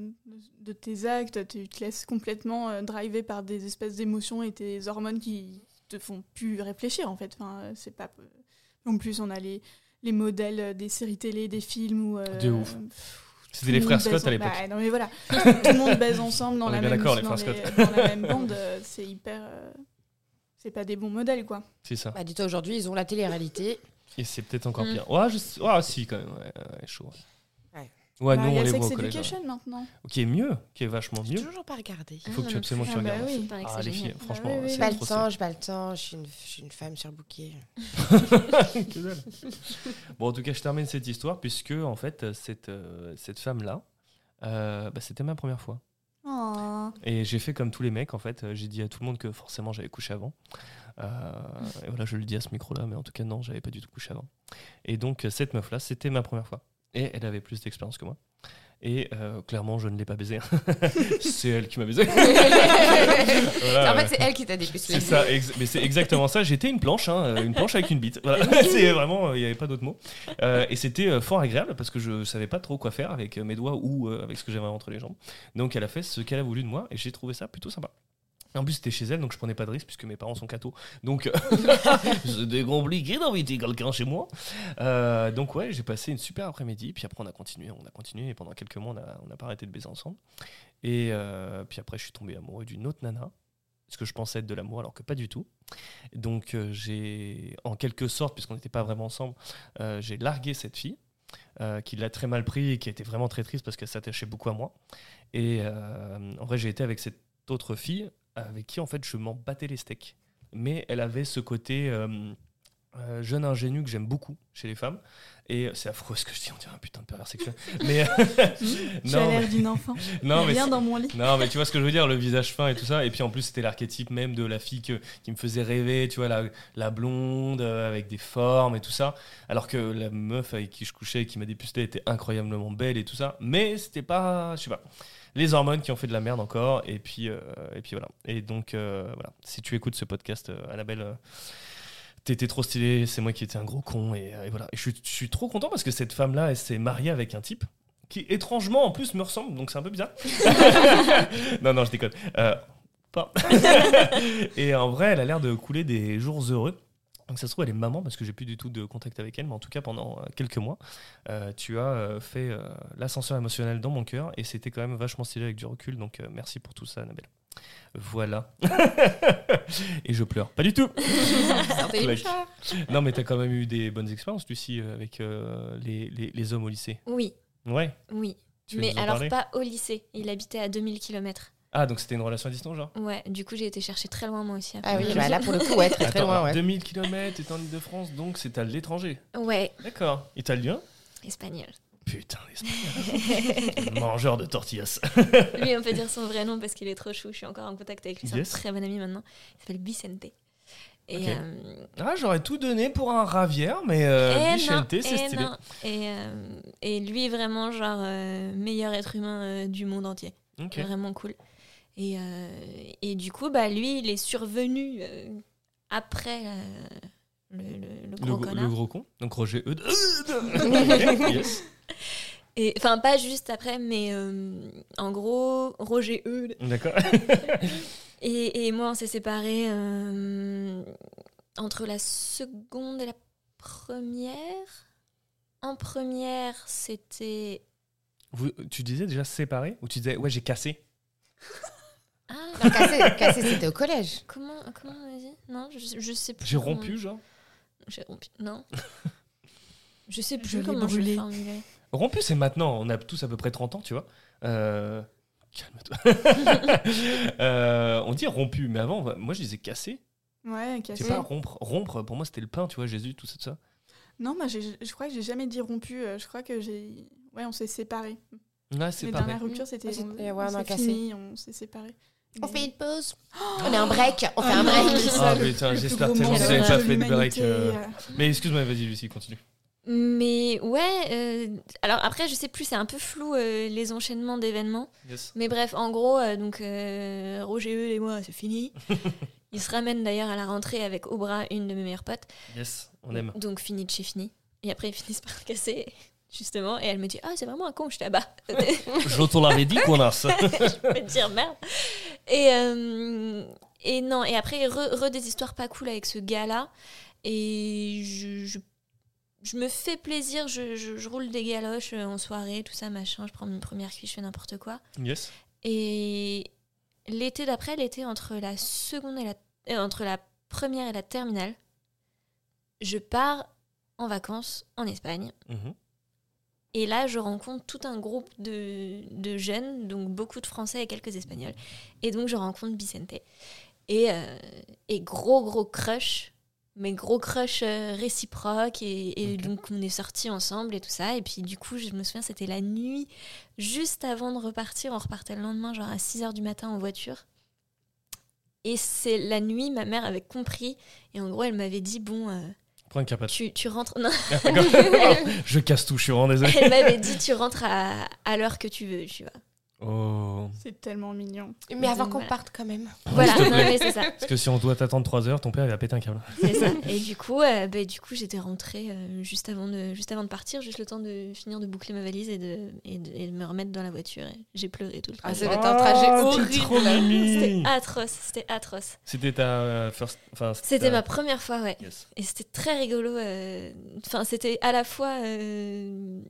de tes actes, tu te laisses complètement euh, driver par des espèces d'émotions et tes hormones qui te font plus réfléchir en fait. Enfin, c'est pas. En plus, on a les, les modèles des séries télé, des films euh, De ouf. C'était les le frères Scott baise à en- l'époque. Bah, non mais voilà, tout le monde baise ensemble dans, On la est bien même, d'accord, les dans, frères les- dans la même bande. euh, C'est hyper. C'est pas des bons modèles quoi. C'est ça. Bah, dis-toi, aujourd'hui, ils ont la télé-réalité. Et c'est peut-être encore Mm. pire. Ouais, je... ouais, si, quand même. Ouais, ouais, chaud. Ouais. Ouais, Bah, nous, il y on a les Sex voit au collège. Education maintenant. ouais. Qui est mieux, qui est vachement J'ai mieux. toujours pas regardé. Il faut que tu Ah, absolument que tu ah, bah regardes. oui. Il paraît que Ah, c'est les filles, génial. franchement, oui, oui. c'est J'ai pas le trop temps, j'ai pas le temps. Je suis une, je suis une femme surbookée. Que dalle. bon, en tout cas, je termine cette histoire puisque, en fait, cette, euh, cette femme-là, euh, bah, c'était ma première fois. Et j'ai fait comme tous les mecs, en fait. euh, J'ai dit à tout le monde que forcément j'avais couché avant. Euh, et voilà, je le dis à ce micro-là, mais en tout cas, non, j'avais pas du tout couché avant. Et donc, cette meuf-là, c'était ma première fois. Et elle avait plus d'expérience que moi. Et euh, clairement, je ne l'ai pas baisée. c'est elle qui m'a baisé. Voilà, en fait, c'est elle qui t'a dépucelé. C'est ça, mais c'est exactement ça. J'étais une planche, hein, euh, une planche avec une bite. Voilà. c'est vraiment, euh, il n'y avait pas d'autre mot. Euh, et c'était fort agréable parce que je savais pas trop quoi faire avec mes doigts ou euh, avec ce que j'avais entre les jambes. Donc elle a fait ce qu'elle a voulu de moi et j'ai trouvé ça plutôt sympa. En plus, c'était chez elle, donc je prenais pas de risque puisque mes parents sont cathos. Donc, c'était compliqué d'inviter quelqu'un chez moi. Euh, donc, ouais, j'ai passé une super après-midi. Puis après, on a continué, on a continué. Et pendant quelques mois, on n'a pas arrêté de baiser ensemble. Et euh, puis après, je suis tombé amoureux d'une autre nana. Ce que je pensais être de l'amour, alors que pas du tout. Donc, euh, j'ai, en quelque sorte, puisqu'on n'était pas vraiment ensemble, j'ai largué cette fille. euh, qui l'a très mal pris et qui était vraiment très triste parce qu'elle s'attachait beaucoup à moi. Et euh, en vrai, j'ai été avec cette autre fille avec qui en fait je m'en battais les steaks. Mais elle avait ce côté euh, euh, jeune ingénu que j'aime beaucoup chez les femmes. Et c'est affreux ce que je dis, on dirait un putain de pervers sexuel. mais Tu as l'air d'une enfant. non, mais c'est- dans mon lit. non, mais tu vois ce que je veux dire, le visage fin et tout ça. Et puis en plus, c'était l'archétype même de la fille que- qui me faisait rêver, tu vois, la, la blonde euh, avec des formes et tout ça. Alors que la meuf avec qui je couchais et qui m'a dépucelé était incroyablement belle et tout ça. Mais c'était pas, je sais pas, les hormones qui ont fait de la merde encore. Et puis, euh, et puis voilà. Et donc, euh, voilà. Si tu écoutes ce podcast, euh, Annabelle. euh, T'étais trop stylé, c'est moi qui étais un gros con et, et voilà. Et je suis, je suis trop content parce que cette femme-là, elle s'est mariée avec un type qui étrangement en plus me ressemble, donc c'est un peu bizarre. non, non, je déconne. Euh, pas. et en vrai, elle a l'air de couler des jours heureux. Donc ça se trouve, elle est maman parce que j'ai plus du tout de contact avec elle, mais en tout cas pendant euh, quelques mois, euh, tu as euh, fait euh, l'ascenseur émotionnel dans mon cœur et c'était quand même vachement stylé avec du recul. Donc euh, merci pour tout ça, Annabelle. Voilà. et je pleure. Pas du tout. Non, mais t'as quand même eu des bonnes expériences, Lucie, avec les, les- les hommes au lycée. Oui, Ouais. oui. Tu mais alors pas au lycée. Il habitait à 2000 km. Ah, donc c'était une relation à distance, genre Ouais, du coup j'ai été chercher très loin moi aussi. après. Ah oui, bah là pour le coup, ouais, très très Attends, loin, ouais. 2000 km, t'es en Ile-de-France, donc c'est à l'étranger. Ouais, D'accord. Italien espagnol. Putain, l'espagnol. Mangeur de tortillas. Lui, on peut dire son vrai nom parce qu'il est trop chou. Je suis encore en contact avec lui. C'est Yes. un très bon ami maintenant. Il s'appelle Vicente. Et, euh, Ah, j'aurais tout donné pour un ravière, mais euh, Vicente, non, c'est et stylé. non. Et, euh, et lui, vraiment, genre, euh, meilleur être humain euh, du monde entier. Vraiment cool. Et, euh, et du coup, bah, lui, il est survenu euh, après euh, le, le- le Le, gros connard. le gros con. Donc Roger Eudes. Yes. Et Enfin, pas juste après, mais euh, en gros, Roger Eudes D'accord. Et, et moi, on s'est séparés euh, entre la seconde et la première. En première, c'était. Vous- tu disais déjà séparé ou tu disais ouais j'ai cassé? Ah, Non, cassé, cassé, c'était au collège. comment, comment on a dit? Non, je, je sais plus. J'ai comment- rompu genre? J'ai rompu. Non. je sais Je plus l'ai comment je brûlé. l'ai formulé. Rompu c'est maintenant, on a tous à peu près 30 ans tu vois. Euh, Calme-toi. Euh, on dit rompu, mais avant, moi je disais cassé. Ouais, C'est cassé. pas rompre. Rompre, pour moi c'était le pain, tu vois, Jésus, tout ça. tout ça. Non, moi, j'ai- je crois que j'ai jamais dit rompu. euh, Je crois que j'ai. Ouais, on s'est séparés. Ouais, c'est Les pareil. dernières ruptures, c'était. Ouais, c'était- on- ouais, on a cassé. fini, on s'est séparés. On fait une pause. On est un break. On fait Ah un break. Ah, putain, j'espère tellement que vous mensonge avez pas fait de break, euh. Mais excuse-moi, vas-y Lucie, continue. Mais ouais, euh, alors après, je sais plus, c'est un peu flou euh, les enchaînements d'événements. Yes. Mais bref, en gros, euh, donc euh, Roger Eul et moi, c'est fini. Ils se ramènent d'ailleurs à la rentrée avec au bras une de mes meilleures potes. Yes, on aime. Donc fini de chez fini. Et après, ils finissent par casser, justement. Et elle me dit Ah, c'est vraiment un con, je t'abats. Je te l'avais dit, connasse. je vais te dire merde. Et, euh, et non, et après, re, re des histoires pas cool avec ce gars-là. Et je, je, je me fais plaisir, je, je, je roule des galoches euh, en soirée, tout ça, machin. Je prends une première cuisse, je fais n'importe quoi. Yes. Et l'été d'après, l'été entre la seconde et la euh, entre la première et la terminale, je pars en vacances en Espagne. Mhm. Et là, je rencontre tout un groupe de, de jeunes, donc beaucoup de Français et quelques Espagnols. Et donc, je rencontre Vicente. Et, euh, et gros, gros crush, mais gros crush euh, réciproque. Et, et donc, on est sortis ensemble et tout ça. Et puis, du coup, je me souviens, c'était la nuit, juste avant de repartir. On repartait le lendemain, genre à 6 h du matin en voiture. Et c'est la nuit, ma mère avait compris. Et en gros, elle m'avait dit Bon, euh, Prends une capate. tu, tu rentres. Non, D'accord. je casse tout, je suis vraiment désolé. elle m'avait dit Tu rentres à, à l'heure que tu veux, tu vois. Oh. C'est tellement mignon. Mais avant qu'on Voilà. parte quand même. Voilà, non, mais c'est ça. Parce que si on doit t'attendre 3 heures, ton père il va péter un câble. C'est ça. Et du coup, euh, bah, du coup, j'étais rentrée euh, juste avant de, juste avant de partir, juste le temps de finir de boucler ma valise et de, et de, et de me remettre dans la voiture. Et J'ai pleuré tout le Ah, trajet. c'est un trajet Oh, horrible. C'était atroce, c'était atroce. C'était ta euh, first. Enfin, C'était ta- ma première fois, ouais. Yes. Et c'était très rigolo. euh, Enfin, c'était à la fois euh,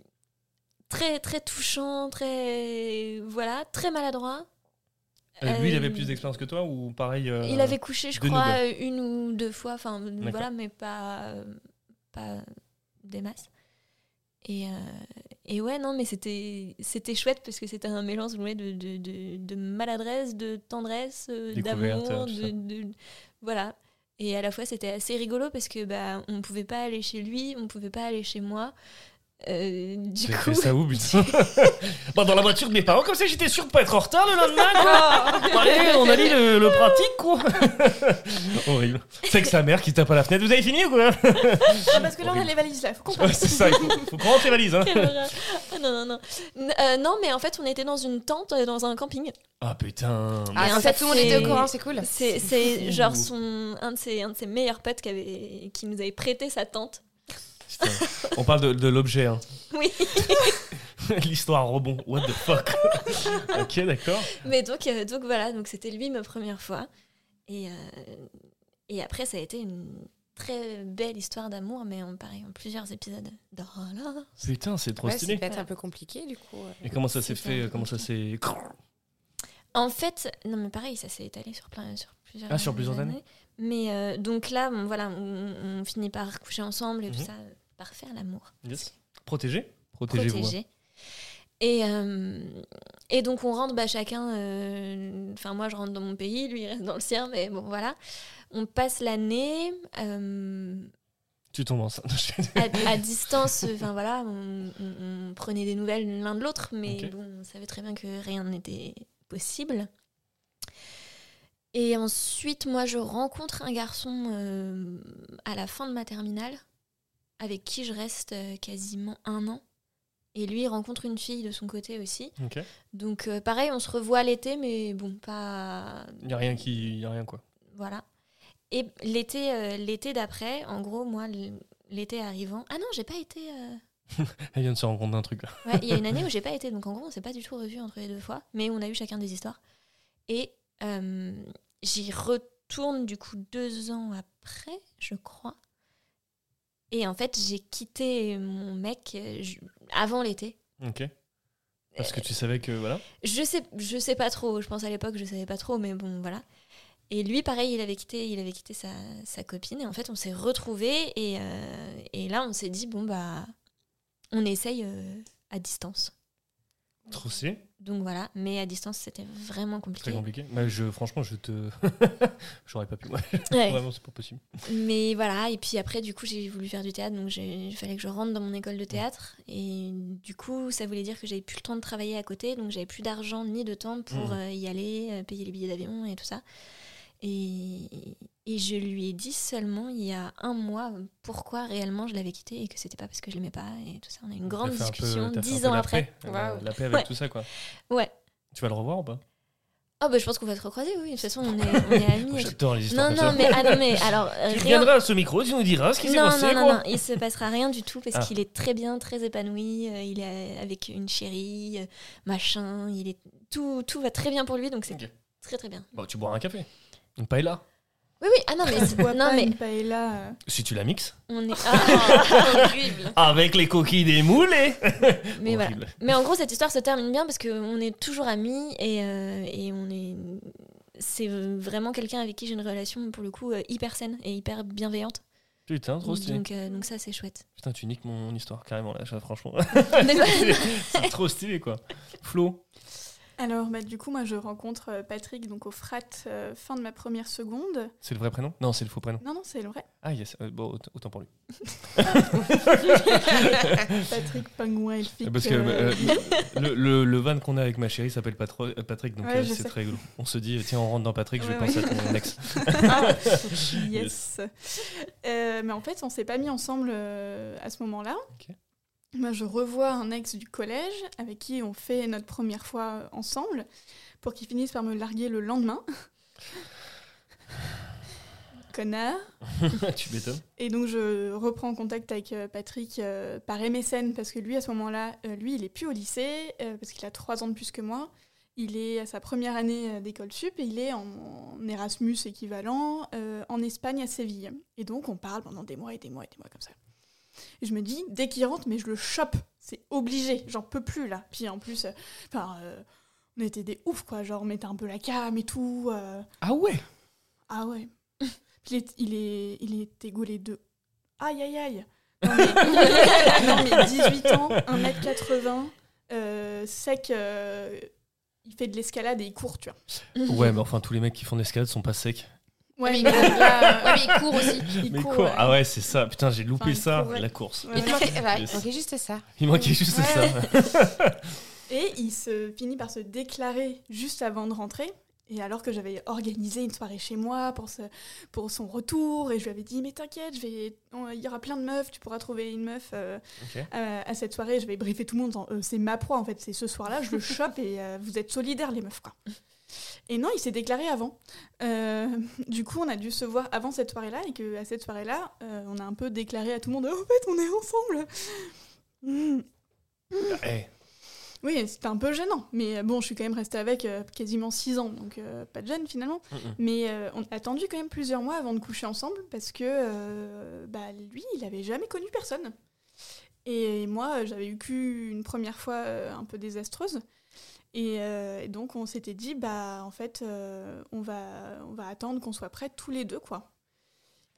très très touchant, très voilà, très maladroit. Euh, lui, il avait Euh, plus d'expérience que toi ou pareil euh, Il avait couché, je crois, euh, une ou deux fois. Enfin, voilà, mais pas, pas des masses. Et, euh, et ouais, non, mais c'était c'était chouette parce que c'était un mélange ouais, de, de, de, de maladresse, de tendresse, d'amour. de- voilà. Et à la fois, c'était assez rigolo parce que bah, on pouvait pas aller chez lui, on pouvait pas aller chez moi. Euh, du coup, fait ça où, putain Bah, Dans la voiture de mes parents, comme ça j'étais sûr de pas être en retard le lendemain, quoi Allez, on a dit le, le pratique, quoi Horrible. C'est que sa mère qui tape à la fenêtre. Vous avez fini ou quoi? Ah, parce que là, on a les valises là, faut qu'on Ouais. C'est ça, il faut, faut qu'on rentre les valises, hein. Ah, non, non, non. N- euh, non, mais en fait, on était dans une tente, euh, dans un camping. Ah putain Ah, Et en fait, tout le monde était au courant, c'est cool. C'est genre son, un, de ses, un de ses meilleurs potes qui, avait, qui nous avait prêté sa tente. On parle de, de l'objet, hein. Oui. L'histoire rebond. What the fuck? Ok, d'accord. Mais donc, euh, donc voilà, donc c'était lui ma première fois. Et, euh, et après, ça a été une très belle histoire d'amour, mais en, pareil, en plusieurs épisodes. Dans la- Putain, c'est trop Ouais, c'est stylé. peut-être un peu compliqué du coup. euh. Et comment ça s'est fait Comment ça s'est. En fait, non mais pareil, ça s'est étalé sur, plein, sur plusieurs Ah, sur plusieurs années. Mais euh, donc là, bon, voilà, on, on finit par coucher ensemble et tout Mhm. ça, par faire l'amour. Yes. Hein. protégé. Et, euh, et donc on rentre bah, chacun, euh, enfin moi je rentre dans mon pays, lui il reste dans le sien, mais bon voilà. On passe l'année euh, Tu tombes enceinte. à, à distance, enfin voilà, on, on- on prenait des nouvelles l'un de l'autre, mais bon, on savait très bien que rien n'était possible. Et ensuite, moi je rencontre un garçon à la fin de ma terminale, avec qui je reste euh, quasiment un an. Et lui il rencontre une fille de son côté aussi. Donc euh, pareil, on se revoit l'été, mais bon, pas... Y a rien qui. Y a rien quoi. Voilà. Et l'été euh, l'été d'après, en gros, moi, l'été arrivant... Ah non, j'ai pas été... euh, Elle vient de se rendre compte d'un truc là. Ouais, il y a une année où j'ai pas été, donc en gros, on s'est pas du tout revus entre les deux fois, mais on a eu chacun des histoires. Et j'y retourne du coup deux ans après, je crois. Et en fait, j'ai quitté mon mec euh, avant l'été. Ok. Parce que tu savais que. Voilà. Je sais, je sais pas trop. Je pense à l'époque, je savais pas trop, mais bon, voilà. Et lui, pareil, il avait quitté, il avait quitté sa, sa copine. Et en fait, on s'est retrouvés. Et, euh, et là, on s'est dit, bon, bah, on essaye euh, à distance. Trop. Donc voilà. Mais à distance, c'était vraiment compliqué. Très compliqué. Mais je, franchement, je te. J'aurais pas pu. Ouais. Vraiment, c'est pas possible. Mais voilà. Et puis après, du coup, j'ai voulu faire du théâtre. Donc il fallait que je rentre dans mon école de théâtre. Et du coup, ça voulait dire que j'avais plus le temps de travailler à côté. Donc j'avais plus d'argent ni de temps pour Mhm. euh, y aller, euh, payer les billets d'avion et tout ça. Et, et je lui ai dit seulement il y a un mois pourquoi réellement je l'avais quitté et que c'était pas parce que je l'aimais pas et tout ça. On a eu une grande un peu- discussion dix ans la après. paix, La, paix avec Ouais. tout ça, quoi. Ouais. Tu vas le revoir ou pas? Oh bah je pense qu'on va se recroiser, oui. De toute façon, on est, on est amis. J'adore les histoires non, comme non, ça. mais, ah, non, mais alors. Tu rien- viendras à ce micro, tu nous diras ce qui s'est passé, non, non, quoi. non, il se passera rien du tout parce Ah. qu'il est très bien, très épanoui. euh, il est avec une chérie, euh, machin. Il est tout, tout va très bien pour lui, donc c'est très très bien. Bon, tu boiras un café. Une paella. Oui, oui. Ah non, mais c'est- Bois non, pas mais une paella. euh. Si tu la mixes. on est. Ah, horrible. Avec les coquilles des moulets. Mais voilà. Horrible. Mais en gros, cette histoire se termine bien parce qu'on est toujours amis et, euh, et on est. C'est vraiment quelqu'un avec qui j'ai une relation, pour le coup, euh, hyper saine et hyper bienveillante. Putain, trop stylé. Donc, euh, donc ça, c'est chouette. Putain, tu niques mon histoire carrément là, ça, franchement. C'est trop stylé, quoi. Flo. Alors, bah, du coup, moi, je rencontre euh, Patrick donc au frat euh, fin de ma première seconde. C'est le vrai prénom? Non, c'est le faux prénom. Non, non, c'est le vrai. Ah, yes. euh, bon, aut- autant pour lui. Patrick Pingouin Elfique. Parce que euh, le, le, le van qu'on a avec ma chérie s'appelle Patrick, donc Ouais, c'est très rigolo. On se dit, tiens, on rentre dans Patrick, je pense ouais. à ton ex. Ah, yes. Mais en fait, on s'est pas mis ensemble à ce moment-là. Ok. Moi, je revois un ex du collège avec qui on fait notre première fois ensemble pour qu'il finisse par me larguer le lendemain. Connard. tu m'étonnes. Et donc je reprends contact avec euh, Patrick euh, par MSN parce que lui à ce moment-là, euh, lui il est plus au lycée euh, parce qu'il a trois ans de plus que moi. Il est à sa première année d'école sup et il est en, en Erasmus équivalent en Espagne à Séville. Et donc on parle pendant des mois et des mois et des mois comme ça. Et je me dis, dès qu'il rentre, mais je le chope, c'est obligé, j'en peux plus là. Puis en plus, euh, enfin, euh, on était des oufs quoi, genre on mettait un peu la cam et tout. euh, Ah ouais? Ah ouais. Puis il est, il est, il était gaulé de. Aïe aïe aïe. Non mais, non, mais 18 ans, 1m80, euh, sec, euh, il fait de l'escalade et il court, tu vois. Ouais, mais enfin, tous les mecs qui font de l'escalade sont pas secs. Ouais, mais, il court. là, Ouais, mais il court aussi. il mais court. ouais. Ah ouais, c'est ça. Putain, j'ai loupé Enfin, ça, court, ouais. la course. Ouais, Il manquait, ouais, il Yes. manquait juste ça. Il manquait juste Ouais. ça. Et il se finit par se déclarer juste avant de rentrer. Et alors que j'avais organisé une soirée chez moi pour, ce, pour son retour, et je lui avais dit Mais t'inquiète, je vais- on- il y aura plein de meufs, tu pourras trouver une meuf euh, Ok. à, à cette soirée. Je vais briefer tout le monde en disant, Euh, C'est ma proie en fait, c'est ce soir-là, je le chope et euh, vous êtes solidaires les meufs quoi. Et non, il s'est déclaré avant. Euh, du coup, on a dû se voir avant cette soirée-là, et que à cette soirée-là, euh, on a un peu déclaré à tout le monde En fait, on est ensemble. Eh, Oui, c'était un peu gênant. Mais euh, bon, je suis quand même restée avec euh, quasiment 6 ans, donc pas de gêne finalement. Mm, mm. Mais on a attendu quand même plusieurs mois avant de coucher ensemble parce que bah, lui, il avait jamais connu personne. Et moi, j'avais eu qu'une première fois un peu désastreuse. Et, euh, et donc, on s'était dit, bah, en fait, euh, on, va, on va attendre qu'on soit prêts tous les deux, quoi.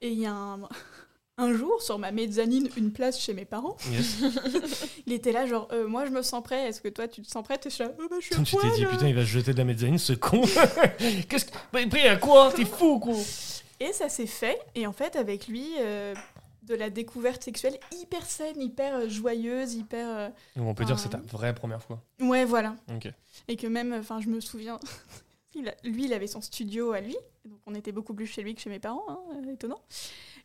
Et il y a un, un jour, sur ma mezzanine, une place chez mes parents, Yes. il était là, genre, euh, moi, je me sens prêt, est-ce que toi, tu te sens prête? Et je suis là, Oh, bah, je suis à Tu t'es dit, putain, il va se jeter de la mezzanine, ce con. Qu'est-ce que. Mais prêt à quoi? T'es fou, quoi Et ça s'est fait. Et en fait, avec lui, de la découverte sexuelle hyper saine, hyper euh, joyeuse, hyper. euh, On peut dire que c'est ta vraie première fois. Ouais, voilà. Et que même, enfin, je me souviens, il a- lui, il avait son studio à lui. Donc, on était beaucoup plus chez lui que chez mes parents, hein, euh, étonnant.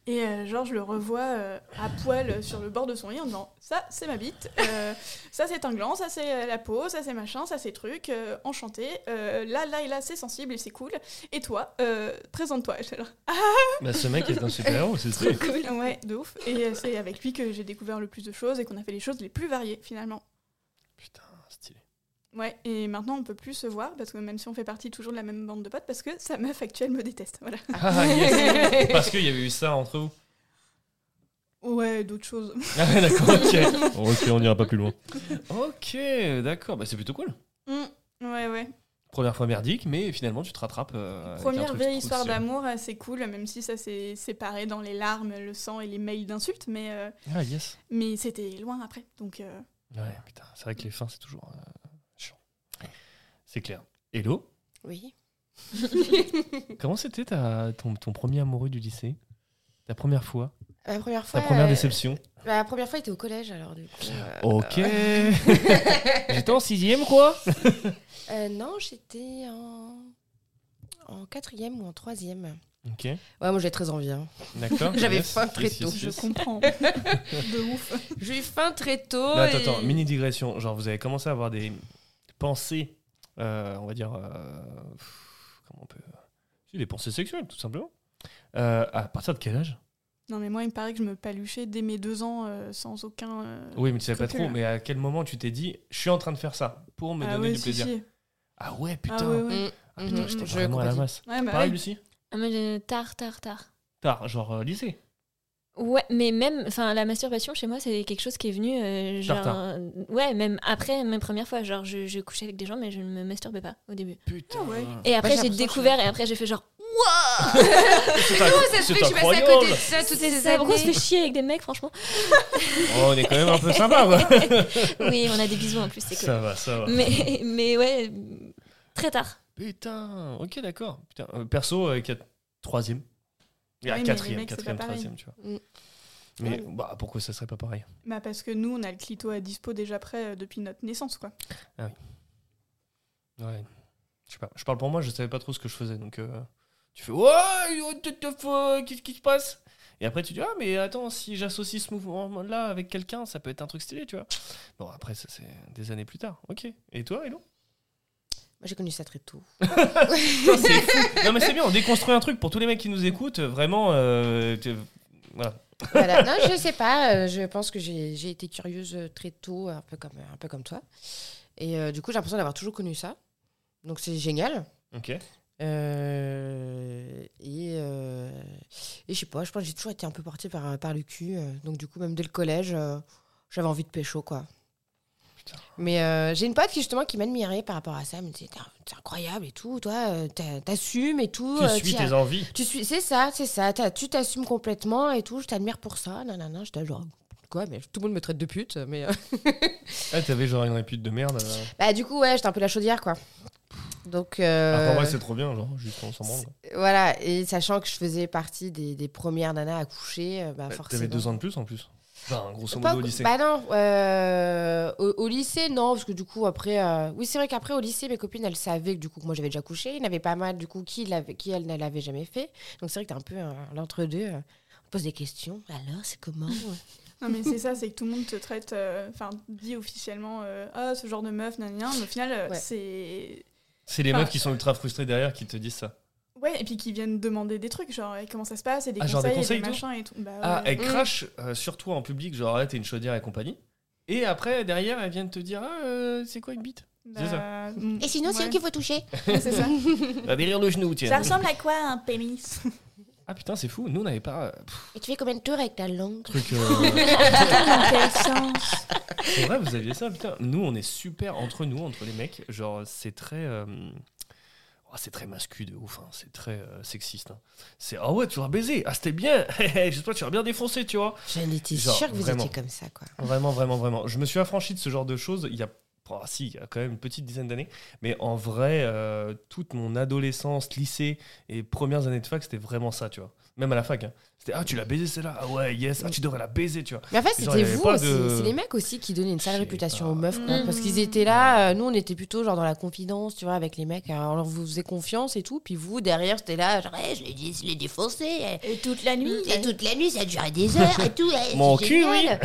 Et euh, genre, je le revois euh, à poil sur le bord de son lit en disant Ça, c'est ma bite. euh, ça, c'est un gland. Ça, c'est euh, la peau. Ça, c'est machin. Ça, c'est truc. euh, enchanté. euh, là, là et là, c'est sensible et c'est cool. Et toi, euh, présente-toi. Là, Bah, ce mec est un super-héros, c'est ça. cool. Ouais, de ouf. Et euh, c'est avec lui que j'ai découvert le plus de choses et qu'on a fait les choses les plus variées finalement. Putain. Ouais, et maintenant on peut plus se voir parce que même si on fait partie toujours de la même bande de potes, parce que sa meuf actuelle me déteste. Voilà. Ah, yes. Parce qu'il y avait eu ça entre vous? Ouais, d'autres choses. Ah, d'accord, ok. ok, on n'ira pas plus loin. Ok, d'accord. Bah, c'est plutôt cool. Mm, ouais, ouais. Première fois merdique, mais finalement, tu te rattrapes. euh, Première vieille histoire d'amour assez cool, même si ça s'est séparé dans les larmes, le sang et les mails d'insultes, mais, euh, Ah, yes. mais c'était loin après. Donc, euh, Ouais, putain, c'est vrai que les fins, c'est toujours euh. C'est clair. Hello, Oui. comment c'était ta, ton, ton premier amoureux du lycée? Ta première fois? La première fois. Ta première euh, déception? bah, La première fois, était au collège, alors du coup. euh, Ok. J'étais en sixième, quoi euh, non, j'étais en. En quatrième ou en troisième. Ok, Ouais, moi j'ai très envie. hein. d'accord. J'avais yes, faim très tôt. yes, je comprends. de ouf. J'ai eu faim très tôt. Attends, et- attends, mini digression. Genre, vous avez commencé à avoir des pensées, euh, on va dire. euh, comment on peut. Si, des pensées sexuelles, tout simplement. Euh, à partir de quel âge? Non, mais moi, il me paraît que je me paluchais dès mes deux ans euh, sans aucun. euh, Oui, mais tu savais pas trop. Mais à quel moment tu t'es dit, je suis en train de faire ça pour me ah donner ouais, du si, plaisir? si. Ah ouais, Ah putain. ouais, ouais. Mm, Ah, putain, mhm, j'étais vraiment à la masse. Ouais, bah Pareil, ouais. Lucie? Ah, je- tard, tard, tard. Tard, genre euh, lycée. Ouais, mais même, enfin, la masturbation chez moi, c'est quelque chose qui est venu, euh, genre, euh, ouais, même après mes premières fois, genre, je, je couchais avec des gens, mais je ne me masturbais pas au début. Putain. Ah ouais. Et après, j'ai j'ai l'impression que découvert, et après, j'ai fait genre, C'est Comment ça se fait que je suis passée à côté de ça toutes c'est ces ça, pourquoi on se années fait chier avec des mecs, franchement Oh, on est quand même un peu sympa, quoi. Oui, on a des bisous en plus, c'est cool. Ça va, ça va. Mais, mais ouais, très tard. Putain, ok, d'accord. Putain, euh, perso, avec la troisième. Et à Ouais, quatrième, mecs, quatrième, troisième, tu vois. Mm. Mais Ouais. bah, pourquoi ça serait pas pareil? Bah parce que nous, on a le clito à dispo déjà prêt euh, depuis notre naissance, quoi. Ouais. Je sais pas. Je parle pour moi, je savais pas trop ce que je faisais. Donc, euh, tu fais Ouais, fuck, qu'est-ce qui se passe? Et après, tu dis Ah, mais attends, si j'associe ce mouvement-là avec quelqu'un, ça peut être un truc stylé, tu vois. Bon, après, ça, c'est des années plus tard. Ok. Et toi, Hello? Moi j'ai connu ça très tôt. Putain, c'est fou. Non, mais c'est bien, on déconstruit un truc pour tous les mecs qui nous écoutent. Vraiment, euh, voilà. voilà. Non, je sais pas. euh, je pense que j'ai j'ai été curieuse euh, très tôt, un peu comme, un peu comme toi. Et euh, du coup, j'ai l'impression d'avoir toujours connu ça. Donc c'est génial. Ok. Euh, et, euh, et je sais pas, je pense que j'ai toujours été un peu portée par, par le cul. euh, donc du coup, même dès le collège, euh, j'avais envie de pécho, quoi. Mais euh, j'ai une pote qui justement qui m'admirait par rapport à ça. Elle me disait, T'es- incroyable et tout, toi, euh, t'a- t'assumes et tout. Tu euh, suis tes envies. tu suis, c'est ça, c'est ça. tu t'assumes complètement et tout. Je t'admire pour ça. Non, non, non. J'étais genre quoi, mais tout le monde me traite de pute. Mais Ah, t'avais genre une répute de merde. euh. bah du coup, ouais, j'étais un peu la chaudière, quoi. Donc euh, vrai, c'est trop bien, genre, juste on s'en voilà. Et sachant que je faisais partie des, des premières nanas à coucher, bah, Bah, forcément. T'avais deux ans de plus en plus. Enfin, grosso Pas- modo au lycée. Bah non, euh, au, au lycée, non, parce que du coup, après. euh, oui, c'est vrai qu'après, au lycée, mes copines, elles savaient que du coup, que moi j'avais déjà couché. Il y en avait pas mal, du coup, qui, l'avait- qui elles ne l'avaient jamais fait. Donc c'est vrai que t'es un peu euh, l'entre-deux. euh, on pose des questions. Alors, c'est comment Non, mais c'est ça, c'est que tout le monde te traite, euh, enfin, dit officiellement, euh, ah, ce genre de meuf, nan, nan, nan, mais au final, Ouais. c'est. C'est les meufs qui sont ultra frustrées derrière qui te disent ça. Ouais, et puis qui viennent demander des trucs, genre, comment ça se passe, et des Ah, conseils, des conseils et et des tout machins et tout. Bah, Ah, ouais. elle crache euh, sur toi en public, genre, là, t'es une chaudière et compagnie. Et après, derrière, elles viennent te dire Ah, euh, c'est quoi une bite? C'est ça. Bah, mm, Et sinon, c'est ouais. eux qu'il faut toucher. C'est ça. Ah, Derrière le genou, tiens. Ça ressemble à quoi un pénis? Ah putain, c'est fou. Nous, on n'avait pas. euh, pff, Et tu fais combien de tours avec ta langue? Truc. euh, Dans quel sens C'est vrai, vous aviez ça, putain. Nous, on est super entre nous, entre les mecs. Genre, c'est très. Oh, c'est très mascu de ouf, hein. c'est très euh, sexiste. hein. C'est ah ouais, tu vas baiser, ah c'était bien, j'espère que tu vas bien défoncer, tu vois. J'en étais sûre que vous vraiment. étiez comme ça, quoi. Vraiment, vraiment, vraiment. Je me suis affranchi de ce genre de choses il y a, oh, si, il y a quand même une petite dizaine d'années. Mais en vrai, euh, toute mon adolescence, lycée et premières années de fac, c'était vraiment ça, tu vois. Même à la fac. hein. C'était ah, tu l'as baisé celle-là? Ah ouais, yes, ah, tu devrais la baiser, tu vois. Mais en fait, c'était vous aussi. de- C'est les mecs aussi qui donnaient une sale réputation pas. aux meufs, quoi. Mm. Parce qu'ils étaient là, euh, nous, on était plutôt genre dans la confidence, tu vois, avec les mecs. Alors, on vous faisait confiance et tout. Puis vous, derrière, c'était là, genre, Eh, je l'ai dit, je l'ai défoncé. eh. Et toute la nuit Et toute la nuit, ça durait des heures et tout. eh, Mon cul, génial.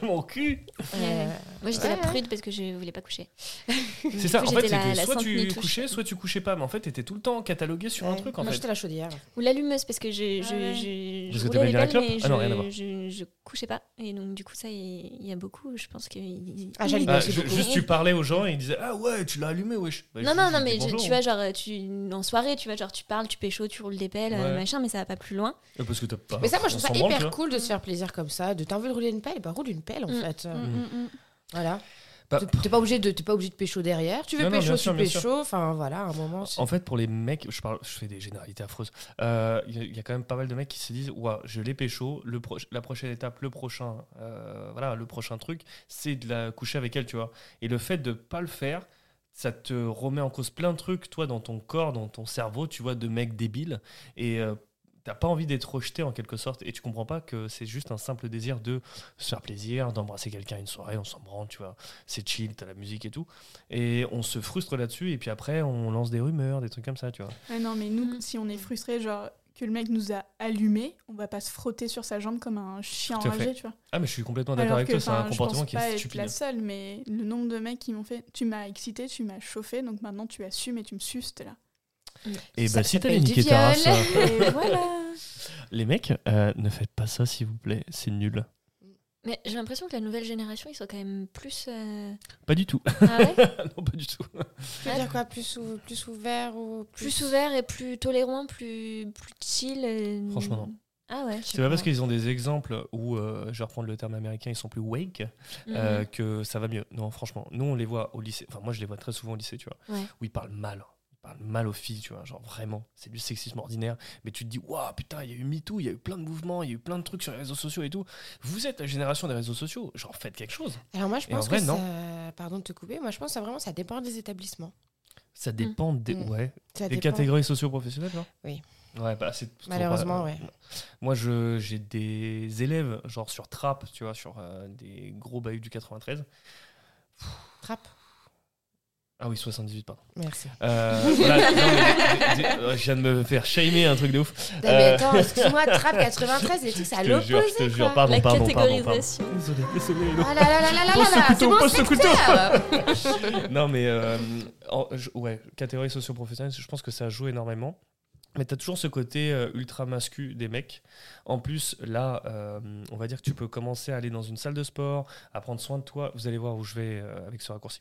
Mon cul Euh, Moi, j'étais Ouais, la prude parce que je voulais pas coucher. C'est ça, Du en coup, fait, la- la soit tu couchais, soit tu couchais pas. Mais en fait, t'étais tout le temps catalogué sur un truc, en Moi, fait. j'étais la chaudière. Ou l'allumeuse parce que je, je, ouais. je, Parce je que t'aimais roulais les clope mais Ah non, rien à voir. je, je, je couchais pas. Et donc, du coup, ça, il y a beaucoup, je pense que. Ah, Ah, ju- beaucoup. juste, tu parlais aux gens et ils disaient Ah ouais, tu l'as allumé, wesh. Bah, Non, je- non, je non, mais je- bonjour. tu vois, genre, tu, en soirée, tu vois, genre, tu parles, tu pécho, tu roules des pelles, euh, Ouais. machin, mais ça va pas plus loin. Euh, Parce que t'as pas. Mais ça, moi, je trouve ça hyper cool de se faire plaisir comme ça. De t'as envie de rouler une pelle, bah roule une pelle en Mm. fait. Mm, mm. Voilà. Bah, T'es- pas obligé de, t'es pas obligé de pécho derrière. Tu veux Non, pécho, tu sûr, pécho. Enfin voilà, à un moment. En fait, pour les mecs, je, parle, je fais des généralités affreuses. Euh, Il y, a- il y a quand même pas mal de mecs qui se disent Ouah, je l'ai pécho, le pro- la prochaine étape, le prochain, euh, voilà, le prochain truc, c'est de la coucher avec elle, tu vois. Et le fait de pas le faire, ça te remet en cause plein de trucs, toi, dans ton corps, dans ton cerveau, tu vois, de mec débile. Et euh, t'as pas envie d'être rejeté en quelque sorte. Et tu comprends pas que c'est juste un simple désir de se faire plaisir, d'embrasser quelqu'un une soirée, on s'en branle, tu vois. C'est chill, t'as la musique et tout. Et on se frustre là-dessus, et puis après, on lance des rumeurs, des trucs comme ça, tu vois. Ah non, mais nous, Mm. si on est frustré, genre que le mec nous a allumé, on va pas se frotter sur sa jambe comme un chien enragé, tu vois. Ah, mais je suis complètement d'accord avec que, toi, c'est un je comportement qui est stupide. la seule, mais le nombre de mecs qui m'ont fait Tu m'as excité, tu m'as chauffé, donc maintenant tu assumes et tu me suces, t'es là. Et Ça bah, si niquer du ta race, voilà les mecs, euh, ne faites pas ça, s'il vous plaît, c'est nul. Mais j'ai l'impression que la nouvelle génération, ils sont quand même plus. euh, Pas du tout. Ah ouais non, pas du tout. Tu veux dire quoi plus, ou- plus ouvert ou plus ouverts et plus tolérants, plus, plus chill. euh, Franchement, non. Ah ouais. C'est pas parce qu'ils ont des exemples où, euh, je vais reprendre le terme américain, ils sont plus wake, euh, Mhm. que ça va mieux. Non, franchement, nous, on les voit au lycée, enfin, moi, je les vois très souvent au lycée, tu vois, Ouais. où ils parlent mal. Mal aux filles, tu vois, genre vraiment, c'est du sexisme ordinaire. Mais tu te dis, waouh, putain, il y a eu MeToo, il y a eu plein de mouvements, il y a eu plein de trucs sur les réseaux sociaux et tout. Vous êtes la génération des réseaux sociaux, genre faites quelque chose. Alors moi, je pense vrai, que non. ça... Pardon de te couper. Moi, je pense que ça, vraiment, ça dépend des établissements. Ça dépend des, Mm. ouais, Ça des dépend. catégories socio-professionnelles, genre Oui. Ouais, bah c'est Malheureusement, pas- ouais. Moi, je- j'ai des élèves, genre sur Trap, tu vois, sur euh, des gros bahuts du 93. Trappe. Ah oui, 78, pardon. Merci. Euh, voilà, non, mais- euh, je viens de me faire shamer un truc de ouf. Non, mais attends, excuse-moi, Trappe 93, les trucs, c'est à Je te jure, je te l'opposé. jure, quoi. pardon, La pardon, pardon, pardon. catégorisation. Désolé, désolé. non. Ah là là là là là là c'est mon pose ce couteau. secteur. Non, mais euh, en- je- ouais, catégorie socio-professionnelle, je pense que ça joue énormément. Mais tu as toujours ce côté euh, ultra mascu des mecs. En plus, là, euh, on va dire que tu peux commencer à aller dans une salle de sport, à prendre soin de toi. Vous allez voir où je vais euh, avec ce raccourci.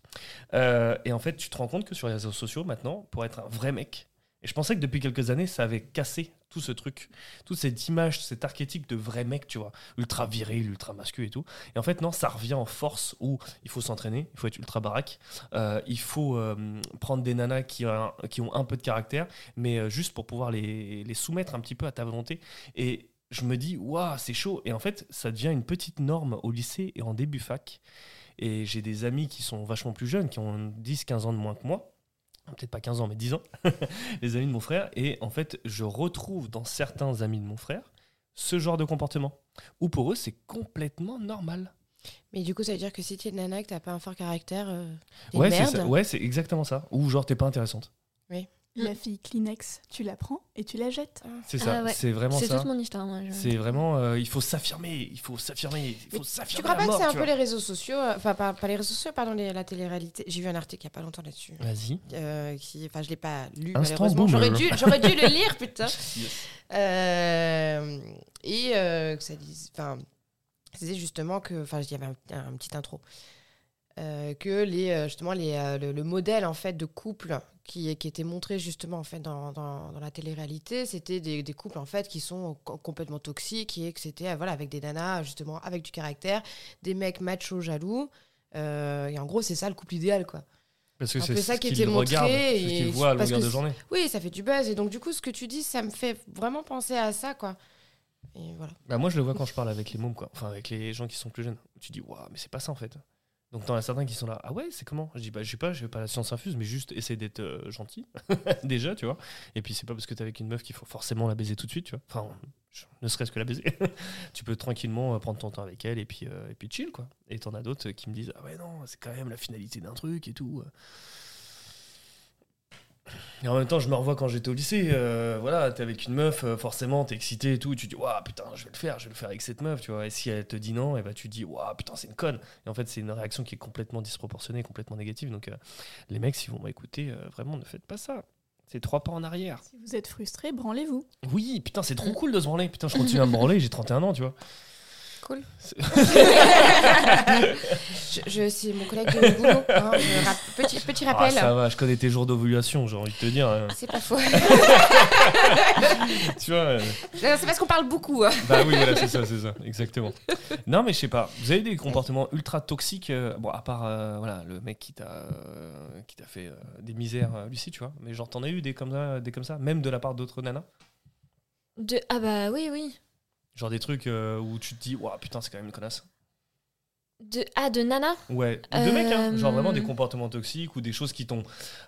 Et en fait, tu te rends compte que sur les réseaux sociaux, maintenant, pour être un vrai mec, et je pensais que depuis quelques années, ça avait cassé tout ce truc, toute cette image, cet archétype de vrai mec, tu vois, ultra viril, ultra mascu et tout. Et en fait, non, ça revient en force où il faut s'entraîner, il faut être ultra baraque, euh, il faut euh, prendre des nanas qui, ont- qui ont un peu de caractère, mais euh, juste pour pouvoir les, les soumettre un petit peu à ta volonté. Et je me dis, waouh, c'est chaud. Et en fait, ça devient une petite norme au lycée et en début fac. Et j'ai des amis qui sont vachement plus jeunes, qui ont 10-15 ans de moins que moi. Peut-être pas 15 ans, mais 10 ans. les amis de mon frère. Et en fait, je retrouve dans certains amis de mon frère ce genre de comportement. Où pour eux, c'est complètement normal. Mais du coup, ça veut dire que si t'es une nana et que t'as pas un fort caractère, euh, t'es Ouais, merde. ça. Ouais, c'est exactement ça. Ou genre, t'es pas intéressante. La fille Kleenex, tu la prends et tu la jettes. C'est ça. Ah ouais. C'est vraiment C'est ça. toute mon histoire, moi. je- C'est vraiment, euh, il faut s'affirmer, il faut s'affirmer, il faut s'affirmer. Tu crois pas que c'est un peu les réseaux sociaux, euh, enfin pas, pas les réseaux sociaux, pardon, les- la télé-réalité. J'ai vu un article il y a pas longtemps là-dessus. Vas-y. Euh, qui, enfin, je l'ai pas lu Instant malheureusement. J'aurais dû, j'aurais dû le lire, putain. Yes. Euh, et euh, que ça dise, enfin, c'était justement que, enfin, il y avait un, un petit intro, Euh, que les, justement les, euh, le, le modèle en fait de couple qui, qui était montré justement en fait dans, dans, dans la télé-réalité, c'était des, des couples en fait qui sont co- complètement toxiques et que c'était euh, voilà avec des nanas justement avec du caractère, des mecs machos jaloux. Euh, et en gros, c'est ça le couple idéal quoi. Parce que c'est ça ce qui était montré ce et qu'ils voient à parce longueur que de c'est- journée. Oui, ça fait du buzz et donc du coup, ce que tu dis, ça me fait vraiment penser à ça quoi. Et voilà. Bah, moi, je le vois quand je parle avec les mômes, quoi. Enfin, avec les gens qui sont plus jeunes. Tu dis, waouh, mais c'est pas ça en fait. Donc, t'en as certains qui sont là, ah ouais, c'est comment? Je dis, bah, je sais pas, je vais pas la science infuse, mais juste essayer d'être euh, gentil, déjà, tu vois. Et puis, c'est pas parce que t'es avec une meuf qu'il faut forcément la baiser tout de suite, tu vois. Enfin, ne serait-ce que la baiser. tu peux tranquillement euh, prendre ton temps avec elle et puis, euh, et puis chill, quoi. Et t'en as d'autres qui me disent, ah ouais, non, c'est quand même la finalité d'un truc et tout. Et en même temps, je me revois quand j'étais au lycée. euh, voilà, t'es avec une meuf, euh, forcément, t'es excité et tout. Tu dis, waouh, putain, je vais le faire, je vais le faire avec cette meuf, tu vois. Et si elle te dit non, et bah, tu te dis, waouh, putain, c'est une conne. Et en fait, c'est une réaction qui est complètement disproportionnée, complètement négative. Donc, euh, les mecs, s'ils vont m'écouter, euh, vraiment, ne faites pas ça. C'est trois pas en arrière. Si vous êtes frustré, branlez-vous. Oui, putain, c'est trop cool de se branler. Putain, je continue à me branler, j'ai 31 ans, tu vois. Cool. C'est- Je, je- c'est mon collègue de boulot. hein, je rap- petit, petit Ah, rappel. ça va, je connais tes jours d'ovulation, j'ai envie de te dire. euh, c'est pas faux. tu vois. euh, c'est parce qu'on parle beaucoup. hein. Bah oui, voilà, c'est ça, c'est ça, exactement. Non, mais je sais pas. Vous avez des comportements ultra toxiques, euh, bon, à part euh, voilà, le mec qui t'a euh, qui t'a fait euh, des misères, Lucie, tu vois. Mais genre, t'en as eu des comme ça, des comme ça, même de la part d'autres nanas? De... Ah bah oui, oui. Genre des trucs euh, où tu te dis, waouh, putain, c'est quand même une connasse. De... Ah, de Nana Ouais, ou de mecs, hein. Euh, genre vraiment des comportements toxiques ou des choses qui t'ont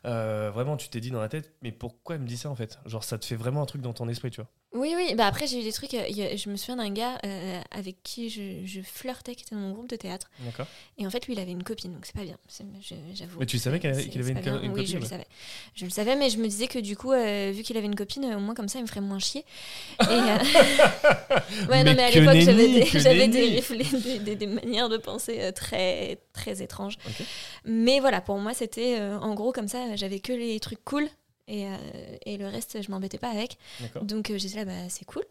euh, vraiment, tu t'es dit dans la tête, mais pourquoi elle me dit ça en fait? Genre, ça te fait vraiment un truc dans ton esprit, tu vois. Oui, oui. Bah après, j'ai eu des trucs. euh, il y a- je me souviens d'un gars euh, avec qui je, je flirtais, qui était dans mon groupe de théâtre. D'accord. Et en fait, lui, il avait une copine, donc c'est pas bien. c'est- je- J'avoue. Mais tu savais qu'elle- C'est- qu'il avait c'est une pas co- bien. une Oui, copine, je le savais. Je le savais, mais je me disais que du coup, euh, vu qu'il avait une copine, euh, au moins comme ça, il me ferait moins chier. Et, euh, ouais, non, Mais à que l'époque, j'avais nenni, des, que j'avais nenni. des, réflé- des, des- des manières de penser euh, très, très étranges. Ok. Mais voilà, pour moi, c'était euh, en gros comme ça, j'avais que les trucs cool. Et, euh, et le reste, je m'embêtais pas avec. Donc euh, j'étais là, bah c'est cool.